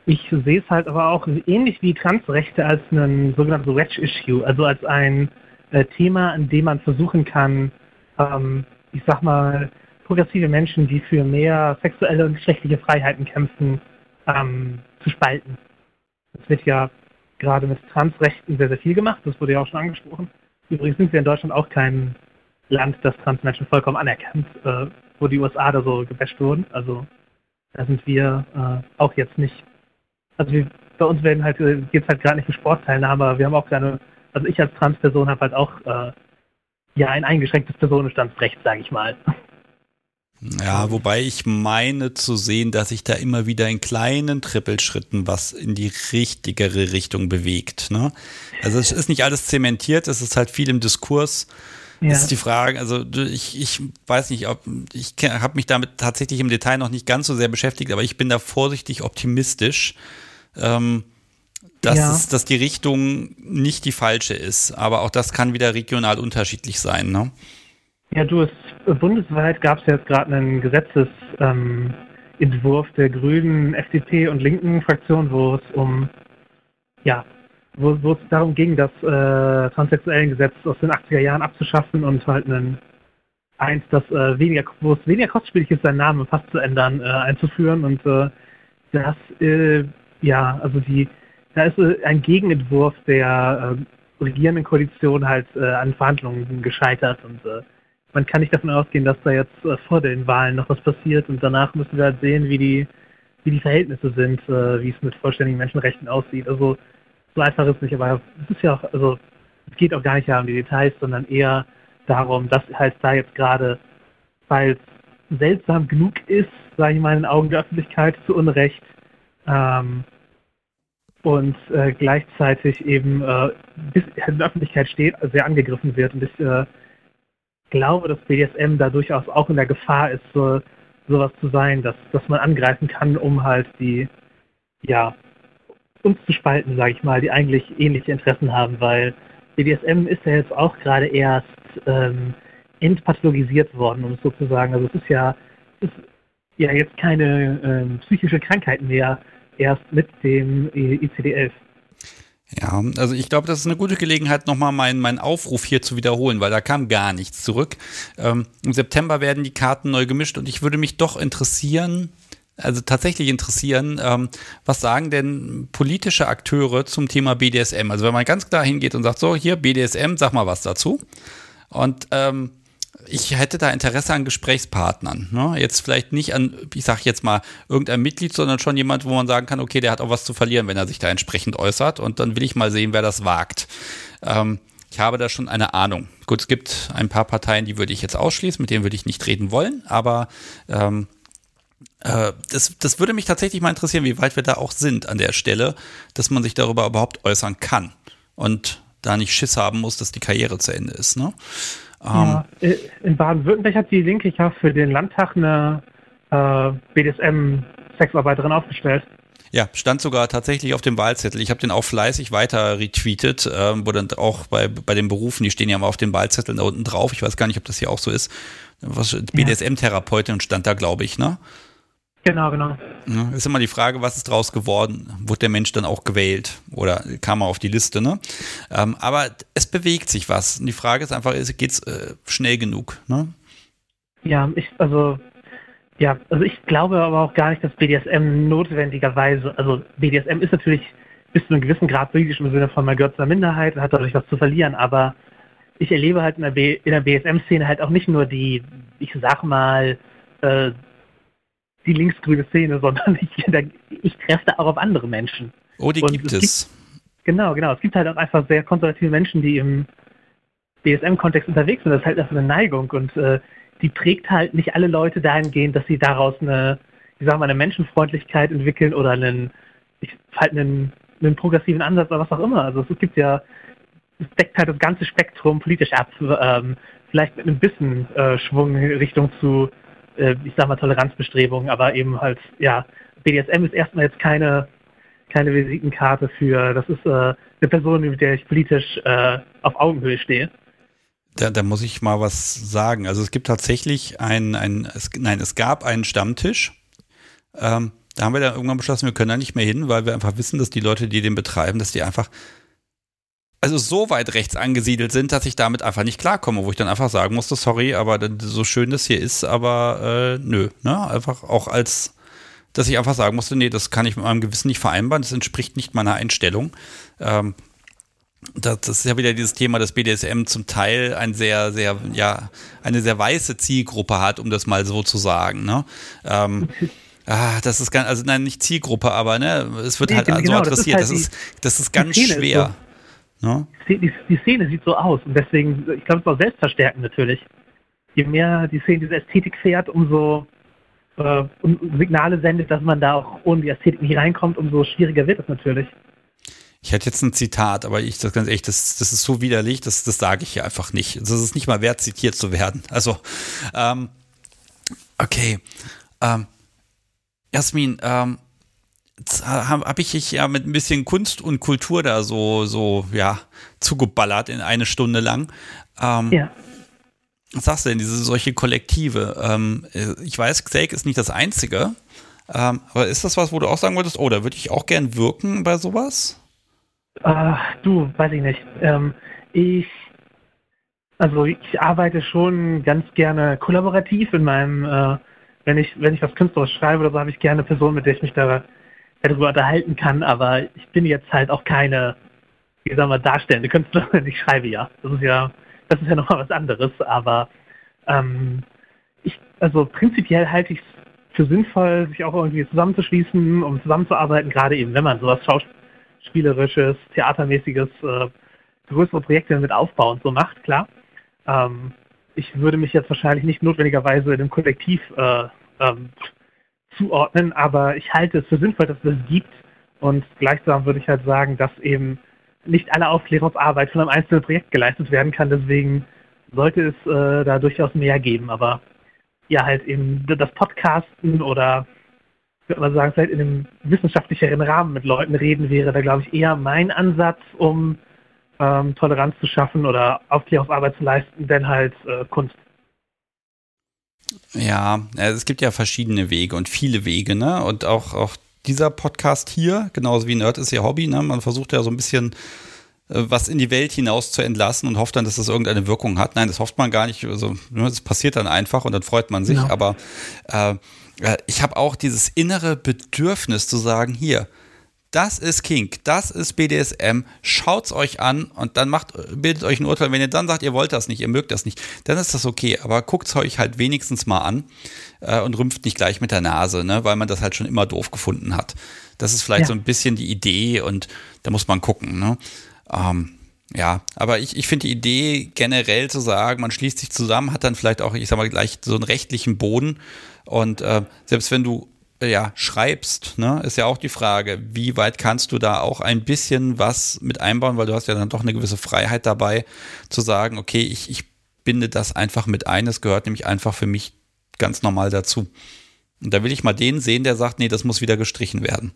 ich sehe es halt aber auch ähnlich wie Transrechte als ein sogenanntes Wedge-Issue, also als ein äh, Thema, an dem man versuchen kann, ähm, ich sag mal, progressive Menschen, die für mehr sexuelle und geschlechtliche Freiheiten kämpfen, ähm, zu spalten. Es wird ja gerade mit Transrechten sehr, sehr viel gemacht, das wurde ja auch schon angesprochen. Übrigens sind wir in Deutschland auch kein Land, das Transmenschen vollkommen anerkennt, äh, wo die USA da so gebasht wurden. Also da sind wir äh, auch jetzt nicht also wir, bei uns werden halt, äh, geht es halt gerade nicht um Sportteilnahme, aber wir haben auch keine, also ich als Transperson habe halt auch äh, ja ein eingeschränktes Personenstandsrecht, sage ich mal. Ja, wobei ich meine zu sehen, dass sich da immer wieder in kleinen Trippelschritten was in die richtigere Richtung bewegt. Ne? Also es ist nicht alles zementiert, es ist halt viel im Diskurs. Ja. Das ist die Frage, also ich, ich weiß nicht, ob ich habe mich damit tatsächlich im Detail noch nicht ganz so sehr beschäftigt, aber ich bin da vorsichtig optimistisch, ähm, dass, ja. es, dass die Richtung nicht die falsche ist. Aber auch das kann wieder regional unterschiedlich sein. Ne? Ja, du, es, bundesweit gab es jetzt gerade einen Gesetzesentwurf ähm, der Grünen, FDP und linken Fraktion, wo es um, ja, wo, wo es darum ging, das äh, transsexuellen Gesetz aus den 80er Jahren abzuschaffen und halt einen eins, das äh, weniger, wo es weniger kostspielig ist, seinen Namen fast zu ändern, äh, einzuführen und äh, das äh, ja, also die, da ist ein Gegenentwurf der äh, regierenden Koalition halt äh, an Verhandlungen gescheitert und äh, man kann nicht davon ausgehen, dass da jetzt äh, vor den Wahlen noch was passiert und danach müssen wir halt sehen, wie die, wie die Verhältnisse sind, äh, wie es mit vollständigen Menschenrechten aussieht. Also so einfach ist es nicht, aber es ist ja auch, also es geht auch gar nicht um die Details, sondern eher darum, dass halt da jetzt gerade, weil es seltsam genug ist, sage ich mal in den Augen der Öffentlichkeit zu Unrecht, ähm, und äh, gleichzeitig eben äh, bis in der Öffentlichkeit steht, sehr angegriffen wird. Und ich äh, glaube, dass BDSM da durchaus auch in der Gefahr ist, so sowas zu sein, dass, dass man angreifen kann, um halt die, ja, uns zu spalten, sage ich mal, die eigentlich ähnliche Interessen haben, weil BDSM ist ja jetzt auch gerade erst ähm, entpathologisiert worden, um es so zu sagen. Also es ist ja, ist ja jetzt keine ähm, psychische Krankheit mehr, erst mit dem ICD-11. Ja, also ich glaube, das ist eine gute Gelegenheit, nochmal meinen, meinen Aufruf hier zu wiederholen, weil da kam gar nichts zurück. Ähm, Im September werden die Karten neu gemischt und ich würde mich doch interessieren, also tatsächlich interessieren, ähm, was sagen denn politische Akteure zum Thema BDSM? Also wenn man ganz klar hingeht und sagt, so, hier BDSM, sag mal was dazu. Und ähm, ich hätte da Interesse an Gesprächspartnern. Ne? Jetzt vielleicht nicht an, ich sage jetzt mal, irgendein Mitglied, sondern schon jemand, wo man sagen kann, okay, der hat auch was zu verlieren, wenn er sich da entsprechend äußert. Und dann will ich mal sehen, wer das wagt. Ähm, ich habe da schon eine Ahnung. Gut, es gibt ein paar Parteien, die würde ich jetzt ausschließen, mit denen würde ich nicht reden wollen, aber ähm, äh, das, das würde mich tatsächlich mal interessieren, wie weit wir da auch sind an der Stelle, dass man sich darüber überhaupt äußern kann und da nicht Schiss haben muss, dass die Karriere zu Ende ist. Ne? Ja, ähm, in Baden-Württemberg hat die Linke ja für den Landtag eine äh, BDSM-Sexarbeiterin aufgestellt. Ja, stand sogar tatsächlich auf dem Wahlzettel. Ich habe den auch fleißig weiter retweetet, äh, wo dann auch bei, bei den Berufen, die stehen ja mal auf den Wahlzetteln da unten drauf. Ich weiß gar nicht, ob das hier auch so ist. BDSM-Therapeutin stand da, glaube ich, ne? Genau, genau. Ja, ist immer die Frage, was ist draus geworden? Wurde der Mensch dann auch gewählt oder kam er auf die Liste? Ne? Ähm, aber es bewegt sich was. Und die Frage ist einfach, geht es äh, schnell genug? Ne? Ja, ich, also, ja, also ich glaube aber auch gar nicht, dass BDSM notwendigerweise, also BDSM ist natürlich bis zu einem gewissen Grad politisch im Sinne von, man gehört zu einer Minderheit und hat dadurch was zu verlieren, aber ich erlebe halt in der, der BSM-Szene halt auch nicht nur die, ich sag mal, äh, die linksgrüne Szene, sondern ich, ich treffe da auch auf andere Menschen. Oh, die Und gibt es. es. Gibt, genau, genau. Es gibt halt auch einfach sehr konservative Menschen, die im BSM-Kontext unterwegs sind. Das ist halt einfach eine Neigung und äh, die trägt halt nicht alle Leute dahingehend, dass sie daraus eine, ich sag mal, eine Menschenfreundlichkeit entwickeln oder einen, ich, halt einen, einen progressiven Ansatz oder was auch immer. Also es gibt ja, es deckt halt das ganze Spektrum politisch ab, ähm, vielleicht mit einem bisschen äh, Schwung in Richtung zu äh, ich sag mal, Toleranzbestrebungen, aber eben halt, ja, BDSM ist erstmal jetzt keine, keine Visitenkarte für, das ist äh, eine Person, mit der ich politisch äh, auf Augenhöhe stehe. Da, da muss ich mal was sagen. Also es gibt tatsächlich ein, ein es, nein, es gab einen Stammtisch. Ähm, da haben wir dann irgendwann beschlossen, wir können da nicht mehr hin, weil wir einfach wissen, dass die Leute, die den betreiben, dass die einfach also so weit rechts angesiedelt sind, dass ich damit einfach nicht klarkomme, wo ich dann einfach sagen musste, sorry, aber so schön das hier ist, aber äh, nö, ne? Einfach auch als, dass ich einfach sagen musste, nee, das kann ich mit meinem Gewissen nicht vereinbaren, das entspricht nicht meiner Einstellung. Ähm, das, das ist ja wieder dieses Thema, dass BDSM zum Teil ein sehr, sehr, ja, eine sehr weiße Zielgruppe hat, um das mal so zu sagen, ne? Ähm, Ah, das ist ganz, also nein, nicht Zielgruppe, aber ne, es wird nee, halt genau, so adressiert. Das ist, halt das ist, das ist ganz schwer. No? Die, die, Szene sieht so aus und deswegen, ich glaube, es auch selbstverstärkend natürlich. Je mehr die Szene diese Ästhetik fährt, umso äh, Signale sendet, dass man da auch ohne die Ästhetik nicht reinkommt, umso schwieriger wird es natürlich. Ich hätte jetzt ein Zitat, aber ich das ganz echt, das, das ist so widerlich, das, das sage ich hier einfach nicht. Das ist nicht mal wert, zitiert zu werden. Also, ähm, okay. Ähm, Jasmin, ähm, habe hab ich ja mit ein bisschen Kunst und Kultur da so, so, ja, zugeballert in eine Stunde lang. Ähm, ja. Was sagst du denn, diese solche Kollektive? Ähm, ich weiß, Xake ist nicht das Einzige, ähm, aber ist das was, wo du auch sagen würdest, oh, da würde ich auch gern wirken bei sowas? Äh, du, weiß ich nicht. Ähm, ich, also ich arbeite schon ganz gerne kollaborativ in meinem, äh, wenn ich, wenn ich was künstlerisch schreibe oder so, habe ich gerne Personen, mit der ich mich da darüber unterhalten kann, aber ich bin jetzt halt auch keine, wie sagen wir, darstellende Künstlerin. Ich schreibe ja. Das ist ja, das ist ja nochmal was anderes, aber ähm, ich, also prinzipiell halte ich es für sinnvoll, sich auch irgendwie zusammenzuschließen, um zusammenzuarbeiten, gerade eben, wenn man sowas Schauspielerisches, Theatermäßiges, äh, größere Projekte mit Aufbau und so macht, klar. Ähm, ich würde mich jetzt wahrscheinlich nicht notwendigerweise in einem Kollektiv äh, ähm, zuordnen, aber ich halte es für sinnvoll, dass es das gibt. Und gleichsam würde ich halt sagen, dass eben nicht alle Aufklärungsarbeit von einem einzelnen Projekt geleistet werden kann. Deswegen sollte es äh, da durchaus mehr geben. Aber ja, halt eben das Podcasten oder würde man sagen, vielleicht in einem wissenschaftlicheren Rahmen mit Leuten reden, wäre da, glaube ich, eher mein Ansatz, um ähm, Toleranz zu schaffen oder Aufklärungsarbeit zu leisten, denn halt äh, Kunst. Ja, es gibt ja verschiedene Wege und viele Wege, ne? Und auch, auch dieser Podcast hier, genauso wie Nerd ist ihr Hobby. Ne? Man versucht ja so ein bisschen äh, was in die Welt hinaus zu entlassen und hofft dann, dass das irgendeine Wirkung hat. Nein, das hofft man gar nicht. Also, ne, das passiert dann einfach und dann freut man sich. Ja. Aber äh, äh ich habe auch dieses innere Bedürfnis zu sagen, hier, das ist Kink, das ist BDSM, schaut's euch an und dann macht, bildet euch ein Urteil. Wenn ihr dann sagt, ihr wollt das nicht, ihr mögt das nicht, dann ist das okay. Aber guckt's euch halt wenigstens mal an äh, und rümpft nicht gleich mit der Nase, ne, weil man das halt schon immer doof gefunden hat. Das ist vielleicht ja. so ein bisschen die Idee und da muss man gucken. Ne? Ähm, ja, aber ich, ich finde die Idee generell zu sagen, man schließt sich zusammen, hat dann vielleicht auch, ich sag mal, gleich so einen rechtlichen Boden. Und äh, selbst wenn du ja schreibst, ne, ist ja auch die Frage, wie weit kannst du da auch ein bisschen was mit einbauen, weil du hast ja dann doch eine gewisse Freiheit dabei, zu sagen, okay, ich, ich binde das einfach mit ein, es gehört nämlich einfach für mich ganz normal dazu. Und da will ich mal den sehen, der sagt, nee, das muss wieder gestrichen werden.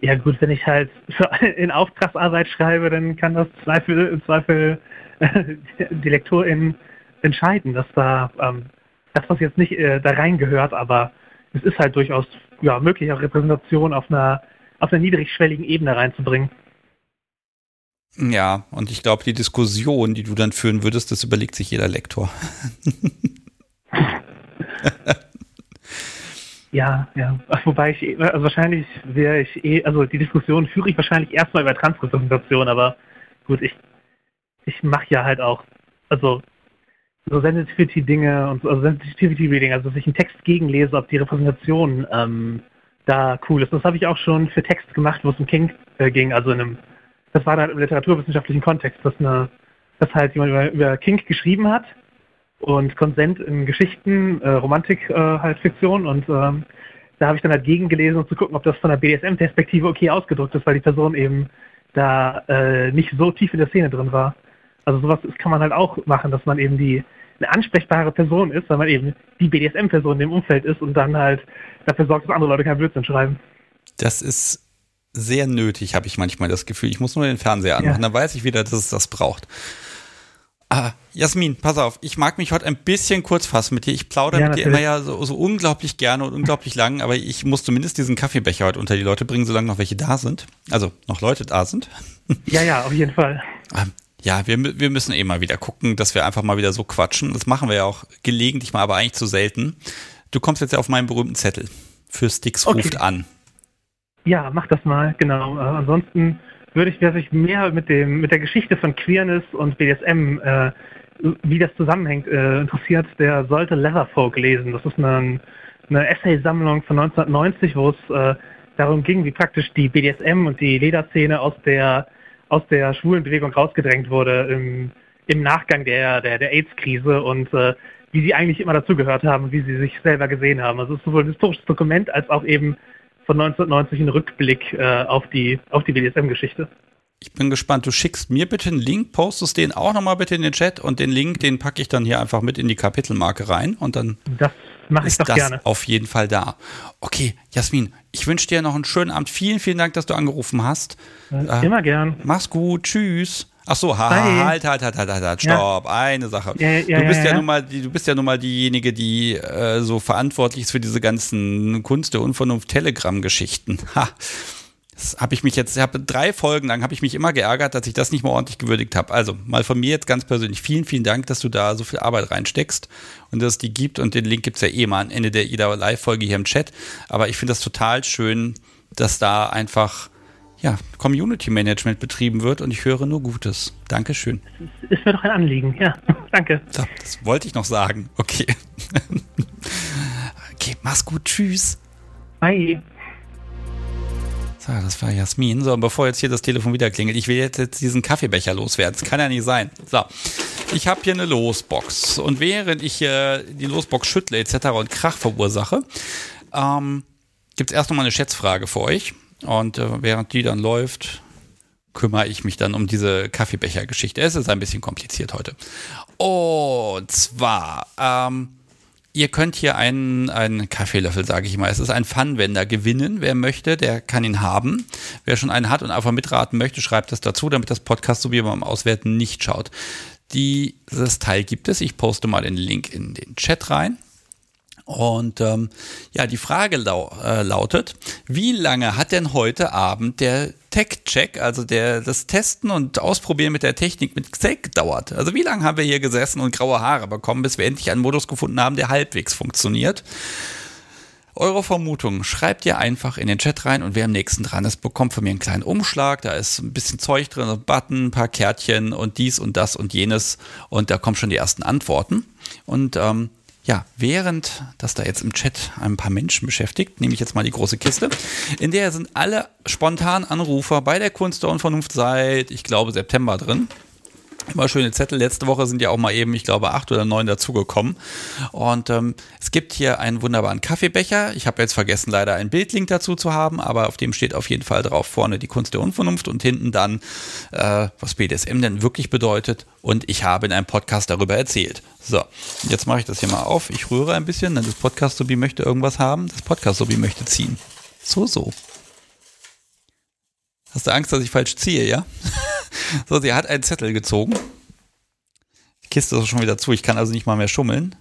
Ja gut, wenn ich halt in Auftragsarbeit schreibe, dann kann das Zweifel, Zweifel die Lektorin entscheiden, dass da ähm, das, was jetzt nicht äh, da reingehört, aber es ist halt durchaus ja, möglich, auch Repräsentation auf einer, auf einer niedrigschwelligen Ebene reinzubringen. Ja, und ich glaube, die Diskussion, die du dann führen würdest, das überlegt sich jeder Lektor. Ja, ja. Wobei ich, also wahrscheinlich wäre ich eh, also die Diskussion führe ich wahrscheinlich erstmal über Transrepräsentation, aber gut, ich, ich mache ja halt auch, also so Sensitivity-Dinge und so, also Sensitivity-Reading, also dass ich einen Text gegenlese, ob die Repräsentation ähm, da cool ist. Das habe ich auch schon für Text gemacht, wo es um King äh, ging, also in einem, das war dann im literaturwissenschaftlichen Kontext, dass eine, dass halt jemand über, über King geschrieben hat und Konsent in Geschichten, äh, Romantik äh, halt Fiktion und ähm, da habe ich dann halt gegengelesen, um zu gucken, ob das von der BDSM-Perspektive okay ausgedrückt ist, weil die Person eben da äh, nicht so tief in der Szene drin war. Also sowas kann man halt auch machen, dass man eben die eine ansprechbare Person ist, weil man eben die BDSM-Person in dem Umfeld ist und dann halt dafür sorgt, dass andere Leute keinen Blödsinn schreiben. Das ist sehr nötig, habe ich manchmal das Gefühl. Ich muss nur den Fernseher anmachen, ja. dann weiß ich wieder, dass es das braucht. Ah, Jasmin, pass auf, ich mag mich heute ein bisschen kurz fassen mit dir. Ich plaudere ja, mit dir immer ja so, so, unglaublich gerne und unglaublich lang, aber ich muss zumindest diesen Kaffeebecher heute unter die Leute bringen, solange noch welche da sind. Also noch Leute da sind. Ja, ja, auf jeden Fall. Ja, wir, wir müssen eh mal wieder gucken, dass wir einfach mal wieder so quatschen. Das machen wir ja auch gelegentlich mal, aber eigentlich zu selten. Du kommst jetzt ja auf meinen berühmten Zettel. Für Sticks okay. ruft an. Ja, mach das mal, genau. Äh, ansonsten würde ich, wer sich mehr mit dem, mit der Geschichte von Queerness und BDSM, äh, wie das zusammenhängt, äh, interessiert, der sollte Leatherfolk lesen. Das ist eine, eine Essay-Sammlung von 1990, wo es äh, darum ging, wie praktisch die BDSM und die Lederszene aus der aus der schwulen Bewegung rausgedrängt wurde im, im Nachgang der, der, der AIDS-Krise und äh, wie sie eigentlich immer dazugehört haben, wie sie sich selber gesehen haben. Also es ist sowohl ein historisches Dokument als auch eben von 1990 ein Rückblick äh, auf die, auf die BDSM-Geschichte. Ich bin gespannt. Du schickst mir bitte einen Link, postest den auch nochmal bitte in den Chat und den Link, den packe ich dann hier einfach mit in die Kapitelmarke rein und dann das mache ich doch das gerne. auf jeden Fall da. Okay, Jasmin, ich wünsche dir noch einen schönen Abend. Vielen, vielen Dank, dass du angerufen hast. Äh, immer gern. Mach's gut. Tschüss. Ach so, halt, halt, halt, halt, halt, halt, stopp, ja. eine Sache. Ja, ja, du bist ja, nun mal, du bist ja nun mal diejenige, die äh, so verantwortlich ist für diese ganzen Kunst der Unvernunft Telegram-Geschichten. Ha. Das habe ich mich jetzt, ich habe drei Folgen lang habe ich mich immer geärgert, dass ich das nicht mal ordentlich gewürdigt habe. Also mal von mir jetzt ganz persönlich vielen, vielen Dank, dass du da so viel Arbeit reinsteckst und dass es die gibt. Und den Link gibt es ja eh mal am Ende der jeder Live-Folge hier im Chat. Aber ich finde das total schön, dass da einfach ja, Community Management betrieben wird und ich höre nur Gutes. Dankeschön. Ist mir doch ein Anliegen, ja. Danke. So, das wollte ich noch sagen. Okay. okay, mach's gut. Tschüss. Bye. So, das war Jasmin. So, bevor jetzt hier das Telefon wieder klingelt, ich will jetzt, jetzt diesen Kaffeebecher loswerden. Das kann ja nicht sein. So, ich habe hier eine Losbox. Und während ich äh, die Losbox schüttle etc. und Krach verursache, ähm, gibt es erst nochmal eine Schätzfrage für euch. Und äh, während die dann läuft, kümmere ich mich dann um diese Kaffeebecher-Geschichte. Es ist ein bisschen kompliziert heute. Und zwar, ähm, ihr könnt hier einen, einen Kaffeelöffel, sage ich mal. Es ist ein Pfannwender gewinnen. Wer möchte, der kann ihn haben. Wer schon einen hat und einfach mitraten möchte, schreibt das dazu, damit das Podcast so wie beim Auswerten nicht schaut. Dieses Teil gibt es. Ich poste mal den Link in den Chat rein. Und ähm, ja, die Frage lau äh, lautet, wie lange hat denn heute Abend der Tech-Check, also der, das Testen und Ausprobieren mit der Technik mit Xake gedauert? Also wie lange haben wir hier gesessen und graue Haare bekommen, bis wir endlich einen Modus gefunden haben, der halbwegs funktioniert? Eure Vermutungen schreibt ihr einfach in den Chat rein und wer am nächsten dran ist, bekommt von mir einen kleinen Umschlag. Da ist ein bisschen Zeug drin, ein Button, ein paar Kärtchen und dies und das und jenes. Und da kommen schon die ersten Antworten. Und ähm, ja, während das da jetzt im Chat ein paar Menschen beschäftigt, nehme ich jetzt mal die große Kiste. In der sind alle spontan Anrufer bei der Kunst der Unvernunft seit, ich glaube, September drin. Immer schöne Zettel. Letzte Woche sind ja auch mal eben, ich glaube, acht oder neun dazugekommen. Und ähm, es gibt hier einen wunderbaren Kaffeebecher. Ich habe jetzt vergessen, leider einen Bildlink dazu zu haben, aber auf dem steht auf jeden Fall drauf vorne die Kunst der Unvernunft und hinten dann, äh, was BDSM denn wirklich bedeutet. Und ich habe in einem Podcast darüber erzählt. So, jetzt mache ich das hier mal auf. Ich rühre ein bisschen, denn das Podcast-Sobi möchte irgendwas haben. Das Podcast-Sobi möchte ziehen. So, so. Hast du Angst, dass ich falsch ziehe, ja? so, sie hat einen Zettel gezogen. Die Kiste ist schon wieder zu, ich kann also nicht mal mehr schummeln.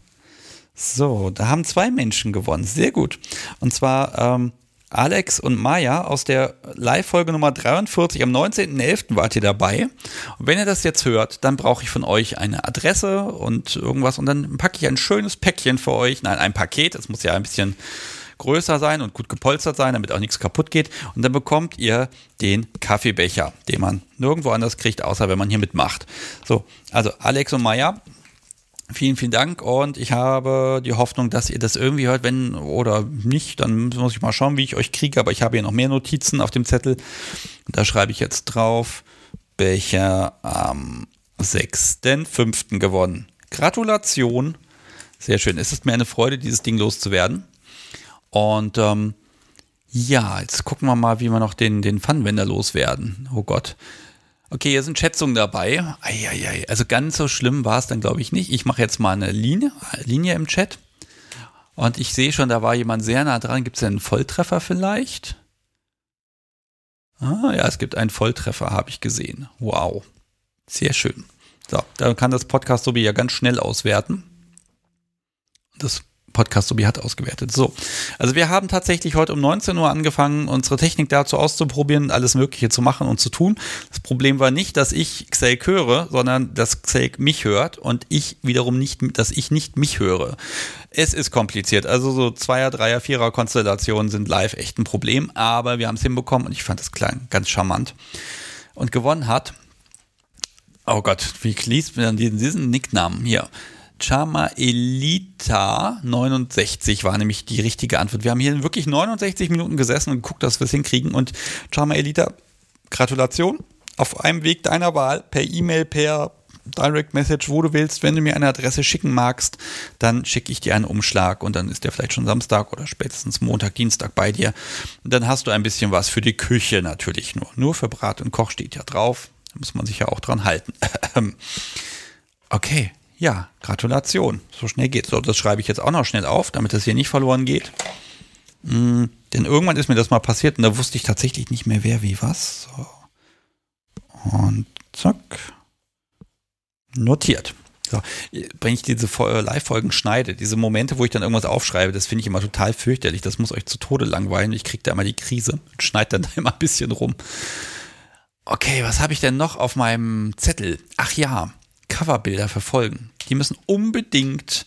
So, da haben zwei Menschen gewonnen. Sehr gut. Und zwar ähm, Alex und Maya aus der Live-Folge Nummer 43 am 19.11. wart ihr dabei. Und wenn ihr das jetzt hört, dann brauche ich von euch eine Adresse und irgendwas und dann packe ich ein schönes Päckchen für euch. Nein, ein Paket. Das muss ja ein bisschen größer sein und gut gepolstert sein, damit auch nichts kaputt geht. Und dann bekommt ihr den Kaffeebecher, den man nirgendwo anders kriegt, außer wenn man hier mitmacht. So, also Alex und Maya, Vielen, vielen Dank und ich habe die Hoffnung, dass ihr das irgendwie hört, wenn oder nicht, dann muss ich mal schauen, wie ich euch kriege, aber ich habe hier noch mehr Notizen auf dem Zettel. Da schreibe ich jetzt drauf, Becher am 6.5. gewonnen. Gratulation. Sehr schön. Es ist mir eine Freude, dieses Ding loszuwerden. Und ähm, ja, jetzt gucken wir mal, wie wir noch den, den Pfannenwender loswerden. Oh Gott. Okay, hier sind Schätzungen dabei. Eieiei. Also ganz so schlimm war es dann, glaube ich, nicht. Ich mache jetzt mal eine Linie, Linie im Chat. Und ich sehe schon, da war jemand sehr nah dran. Gibt es einen Volltreffer vielleicht? Ah, ja, es gibt einen Volltreffer, habe ich gesehen. Wow. Sehr schön. So, dann kann das Podcast Sobi ja ganz schnell auswerten. Das Podcast Sobi hat ausgewertet. So, also wir haben tatsächlich heute um 19 Uhr angefangen, unsere Technik dazu auszuprobieren, alles Mögliche zu machen und zu tun. Das Problem war nicht, dass ich Xelk höre, sondern dass Xelk mich hört und ich wiederum nicht, dass ich nicht mich höre. Es ist kompliziert. Also so Zweier, Dreier, Vierer Konstellationen sind live echt ein Problem, aber wir haben es hinbekommen und ich fand das klang ganz charmant. Und gewonnen hat, oh Gott, wie liest man diesen Nicknamen hier? Chama Elita 69 war nämlich die richtige Antwort. Wir haben hier wirklich 69 Minuten gesessen und geguckt, dass wir es hinkriegen. Und Chama Elita, Gratulation. Auf einem Weg deiner Wahl, per E-Mail, per Direct Message, wo du willst. Wenn du mir eine Adresse schicken magst, dann schicke ich dir einen Umschlag und dann ist der vielleicht schon Samstag oder spätestens Montag, Dienstag bei dir. Und dann hast du ein bisschen was für die Küche natürlich nur. Nur für Brat und Koch steht ja drauf. Da muss man sich ja auch dran halten. okay, ja, Gratulation. So schnell geht's. So, das schreibe ich jetzt auch noch schnell auf, damit das hier nicht verloren geht. Mhm, denn irgendwann ist mir das mal passiert und da wusste ich tatsächlich nicht mehr, wer wie was. So. Und zack. Notiert. So, wenn ich diese Live-Folgen schneide, diese Momente, wo ich dann irgendwas aufschreibe, das finde ich immer total fürchterlich. Das muss euch zu Tode langweilen. Ich kriege da immer die Krise und schneide dann da immer ein bisschen rum. Okay, was habe ich denn noch auf meinem Zettel? Ach ja, Coverbilder verfolgen. Die müssen unbedingt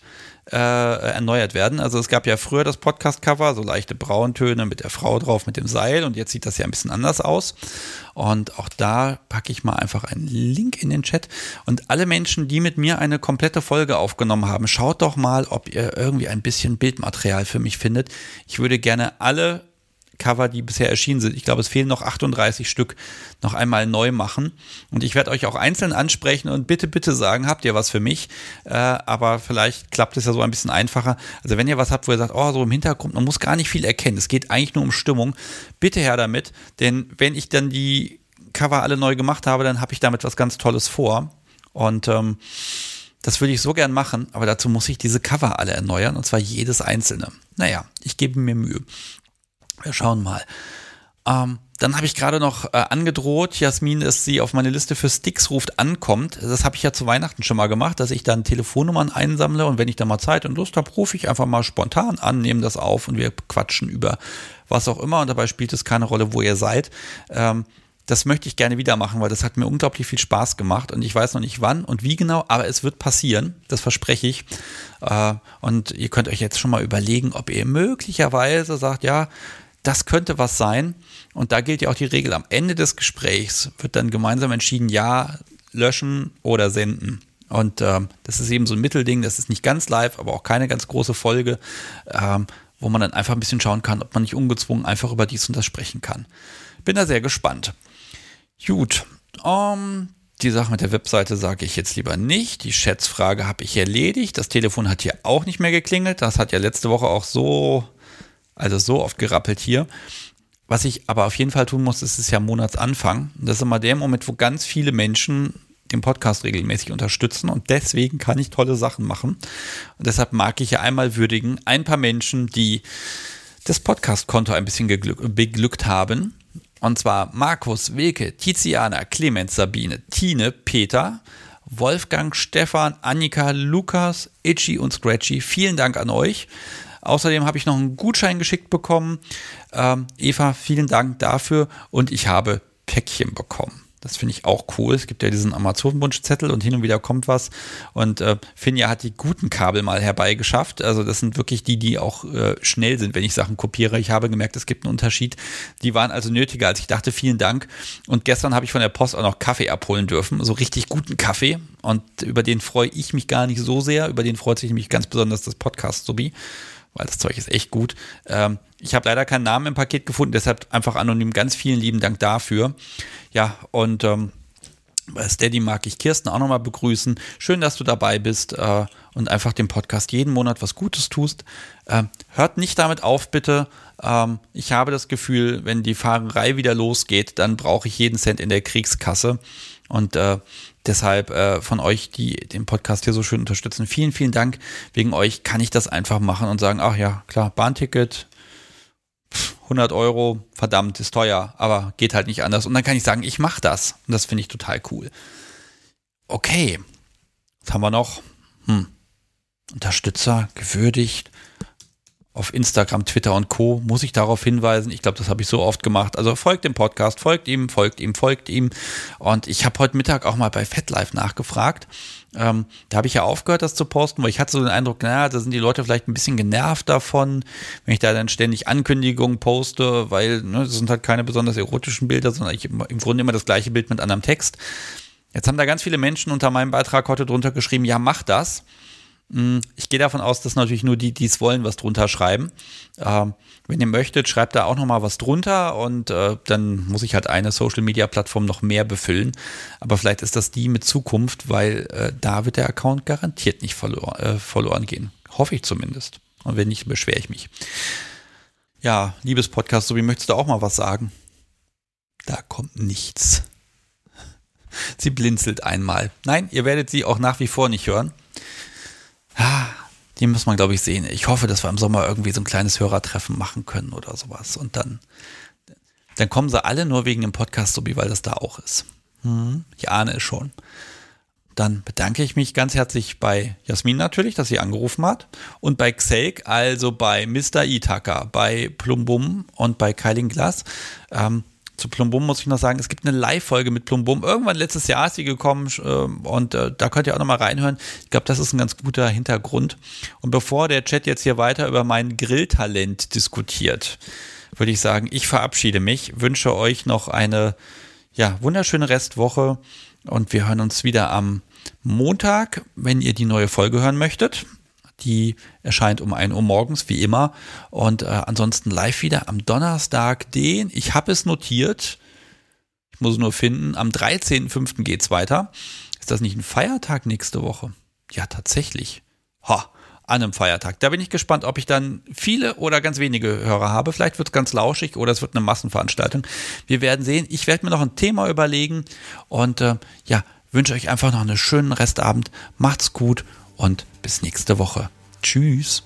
äh, erneuert werden. Also es gab ja früher das Podcast-Cover, so leichte Brauntöne mit der Frau drauf mit dem Seil und jetzt sieht das ja ein bisschen anders aus. Und auch da packe ich mal einfach einen Link in den Chat. Und alle Menschen, die mit mir eine komplette Folge aufgenommen haben, schaut doch mal, ob ihr irgendwie ein bisschen Bildmaterial für mich findet. Ich würde gerne alle Cover, die bisher erschienen sind. Ich glaube, es fehlen noch 38 Stück, noch einmal neu machen. Und ich werde euch auch einzeln ansprechen und bitte, bitte sagen, habt ihr was für mich? Äh, aber vielleicht klappt es ja so ein bisschen einfacher. Also wenn ihr was habt, wo ihr sagt, oh, so im Hintergrund, man muss gar nicht viel erkennen. Es geht eigentlich nur um Stimmung. Bitte her damit, denn wenn ich dann die Cover alle neu gemacht habe, dann habe ich damit was ganz Tolles vor. Und ähm, das würde ich so gern machen, aber dazu muss ich diese Cover alle erneuern und zwar jedes einzelne. Naja, ich gebe mir Mühe. Wir schauen mal. Ähm, dann habe ich gerade noch äh, angedroht, Jasmin, dass sie auf meine Liste für Sticks ruft, ankommt. Das habe ich ja zu Weihnachten schon mal gemacht, dass ich dann Telefonnummern einsammle und wenn ich da mal Zeit und Lust habe, rufe ich einfach mal spontan an, nehme das auf und wir quatschen über was auch immer und dabei spielt es keine Rolle, wo ihr seid. Ähm, das möchte ich gerne wieder machen, weil das hat mir unglaublich viel Spaß gemacht und ich weiß noch nicht wann und wie genau, aber es wird passieren, das verspreche ich. Äh, und ihr könnt euch jetzt schon mal überlegen, ob ihr möglicherweise sagt, ja, das könnte was sein. Und da gilt ja auch die Regel, am Ende des Gesprächs wird dann gemeinsam entschieden, ja, löschen oder senden. Und ähm, das ist eben so ein Mittelding, das ist nicht ganz live, aber auch keine ganz große Folge, ähm, wo man dann einfach ein bisschen schauen kann, ob man nicht ungezwungen einfach über dies und das sprechen kann. Bin da sehr gespannt. Gut, um, die Sache mit der Webseite sage ich jetzt lieber nicht. Die Schätzfrage habe ich erledigt. Das Telefon hat hier auch nicht mehr geklingelt. Das hat ja letzte Woche auch so, also so oft gerappelt hier. Was ich aber auf jeden Fall tun muss, ist es ja Monatsanfang. Das ist immer der Moment, wo ganz viele Menschen den Podcast regelmäßig unterstützen und deswegen kann ich tolle Sachen machen. Und deshalb mag ich ja einmal würdigen, ein paar Menschen, die das Podcast-Konto ein bisschen beglückt haben. Und zwar Markus, Weke, Tiziana, Clemens, Sabine, Tine, Peter, Wolfgang, Stefan, Annika, Lukas, Itchy und Scratchy. Vielen Dank an euch. Außerdem habe ich noch einen Gutschein geschickt bekommen. Ähm, Eva, vielen Dank dafür und ich habe Päckchen bekommen. Das finde ich auch cool. Es gibt ja diesen Amazon-Wunschzettel und hin und wieder kommt was. Und äh, Finja hat die guten Kabel mal herbeigeschafft. Also das sind wirklich die, die auch äh, schnell sind, wenn ich Sachen kopiere. Ich habe gemerkt, es gibt einen Unterschied. Die waren also nötiger, als ich dachte. Vielen Dank. Und gestern habe ich von der Post auch noch Kaffee abholen dürfen. So richtig guten Kaffee. Und über den freue ich mich gar nicht so sehr. Über den freut sich nämlich ganz besonders das Podcast sowie weil das Zeug ist echt gut. Ähm, ich habe leider keinen Namen im Paket gefunden, deshalb einfach anonym. Ganz vielen lieben Dank dafür. Ja, und ähm, bei Steady mag ich Kirsten auch nochmal begrüßen. Schön, dass du dabei bist äh, und einfach dem Podcast jeden Monat was Gutes tust. Äh, hört nicht damit auf, bitte. Ähm, ich habe das Gefühl, wenn die Fahrerei wieder losgeht, dann brauche ich jeden Cent in der Kriegskasse. Und äh, deshalb äh, von euch, die den Podcast hier so schön unterstützen, vielen, vielen Dank. Wegen euch kann ich das einfach machen und sagen, ach ja, klar, Bahnticket, 100 Euro, verdammt, ist teuer, aber geht halt nicht anders. Und dann kann ich sagen, ich mache das. Und das finde ich total cool. Okay, was haben wir noch? Hm. Unterstützer, gewürdigt, auf Instagram, Twitter und Co. muss ich darauf hinweisen. Ich glaube, das habe ich so oft gemacht. Also folgt dem Podcast, folgt ihm, folgt ihm, folgt ihm. Und ich habe heute Mittag auch mal bei FetLife nachgefragt. Ähm, da habe ich ja aufgehört, das zu posten, weil ich hatte so den Eindruck, naja, da sind die Leute vielleicht ein bisschen genervt davon, wenn ich da dann ständig Ankündigungen poste, weil ne, das sind halt keine besonders erotischen Bilder, sondern ich im Grunde immer das gleiche Bild mit anderem Text. Jetzt haben da ganz viele Menschen unter meinem Beitrag heute drunter geschrieben, ja, mach das. Hm, ich gehe davon aus, dass natürlich nur die, die es wollen, was drunter schreiben. Ähm, wenn ihr möchtet, schreibt da auch noch mal was drunter und äh, dann muss ich halt eine Social Media Plattform noch mehr befüllen. Aber vielleicht ist das die mit Zukunft, weil äh, da wird der Account garantiert nicht verlor äh, verloren gehen. Hoffe ich zumindest. Und wenn nicht, beschwere ich mich. Ja, liebes Podcast, so wie möchtest du auch mal was sagen? Da kommt nichts. Sie blinzelt einmal. Nein, ihr werdet sie auch nach wie vor nicht hören. Ah, die muss man, glaube ich, sehen. Ich hoffe, dass wir im Sommer irgendwie so ein kleines Hörertreffen machen können oder sowas. Und dann, dann kommen sie alle nur wegen dem Podcast, so wie weil das da auch ist. Hm, ich ahne es schon. Dann bedanke ich mich ganz herzlich bei Jasmin natürlich, dass sie angerufen hat. Und bei Xelk, also bei Mr. Itaka, bei Plumbum und bei Keiling Glass. Ähm, zu Plumbum muss ich noch sagen, es gibt eine Live-Folge mit Plumbum. Irgendwann letztes Jahr ist sie gekommen äh, und äh, da könnt ihr auch nochmal reinhören. Ich glaube, das ist ein ganz guter Hintergrund. Und bevor der Chat jetzt hier weiter über mein Grilltalent diskutiert, würde ich sagen, ich verabschiede mich, wünsche euch noch eine ja, wunderschöne Restwoche und wir hören uns wieder am Montag, wenn ihr die neue Folge hören möchtet. Die erscheint um 1 Uhr morgens, wie immer. Und äh, ansonsten live wieder am Donnerstag, den, ich habe es notiert, ich muss es nur finden, am 13.05. geht es weiter. Ist das nicht ein Feiertag nächste Woche? Ja, tatsächlich. Ha, an einem Feiertag. Da bin ich gespannt, ob ich dann viele oder ganz wenige Hörer habe. Vielleicht wird es ganz lauschig oder es wird eine Massenveranstaltung. Wir werden sehen. Ich werde mir noch ein Thema überlegen und äh, ja, wünsche euch einfach noch einen schönen Restabend. Macht's gut und bis nächste Woche. Tschüss.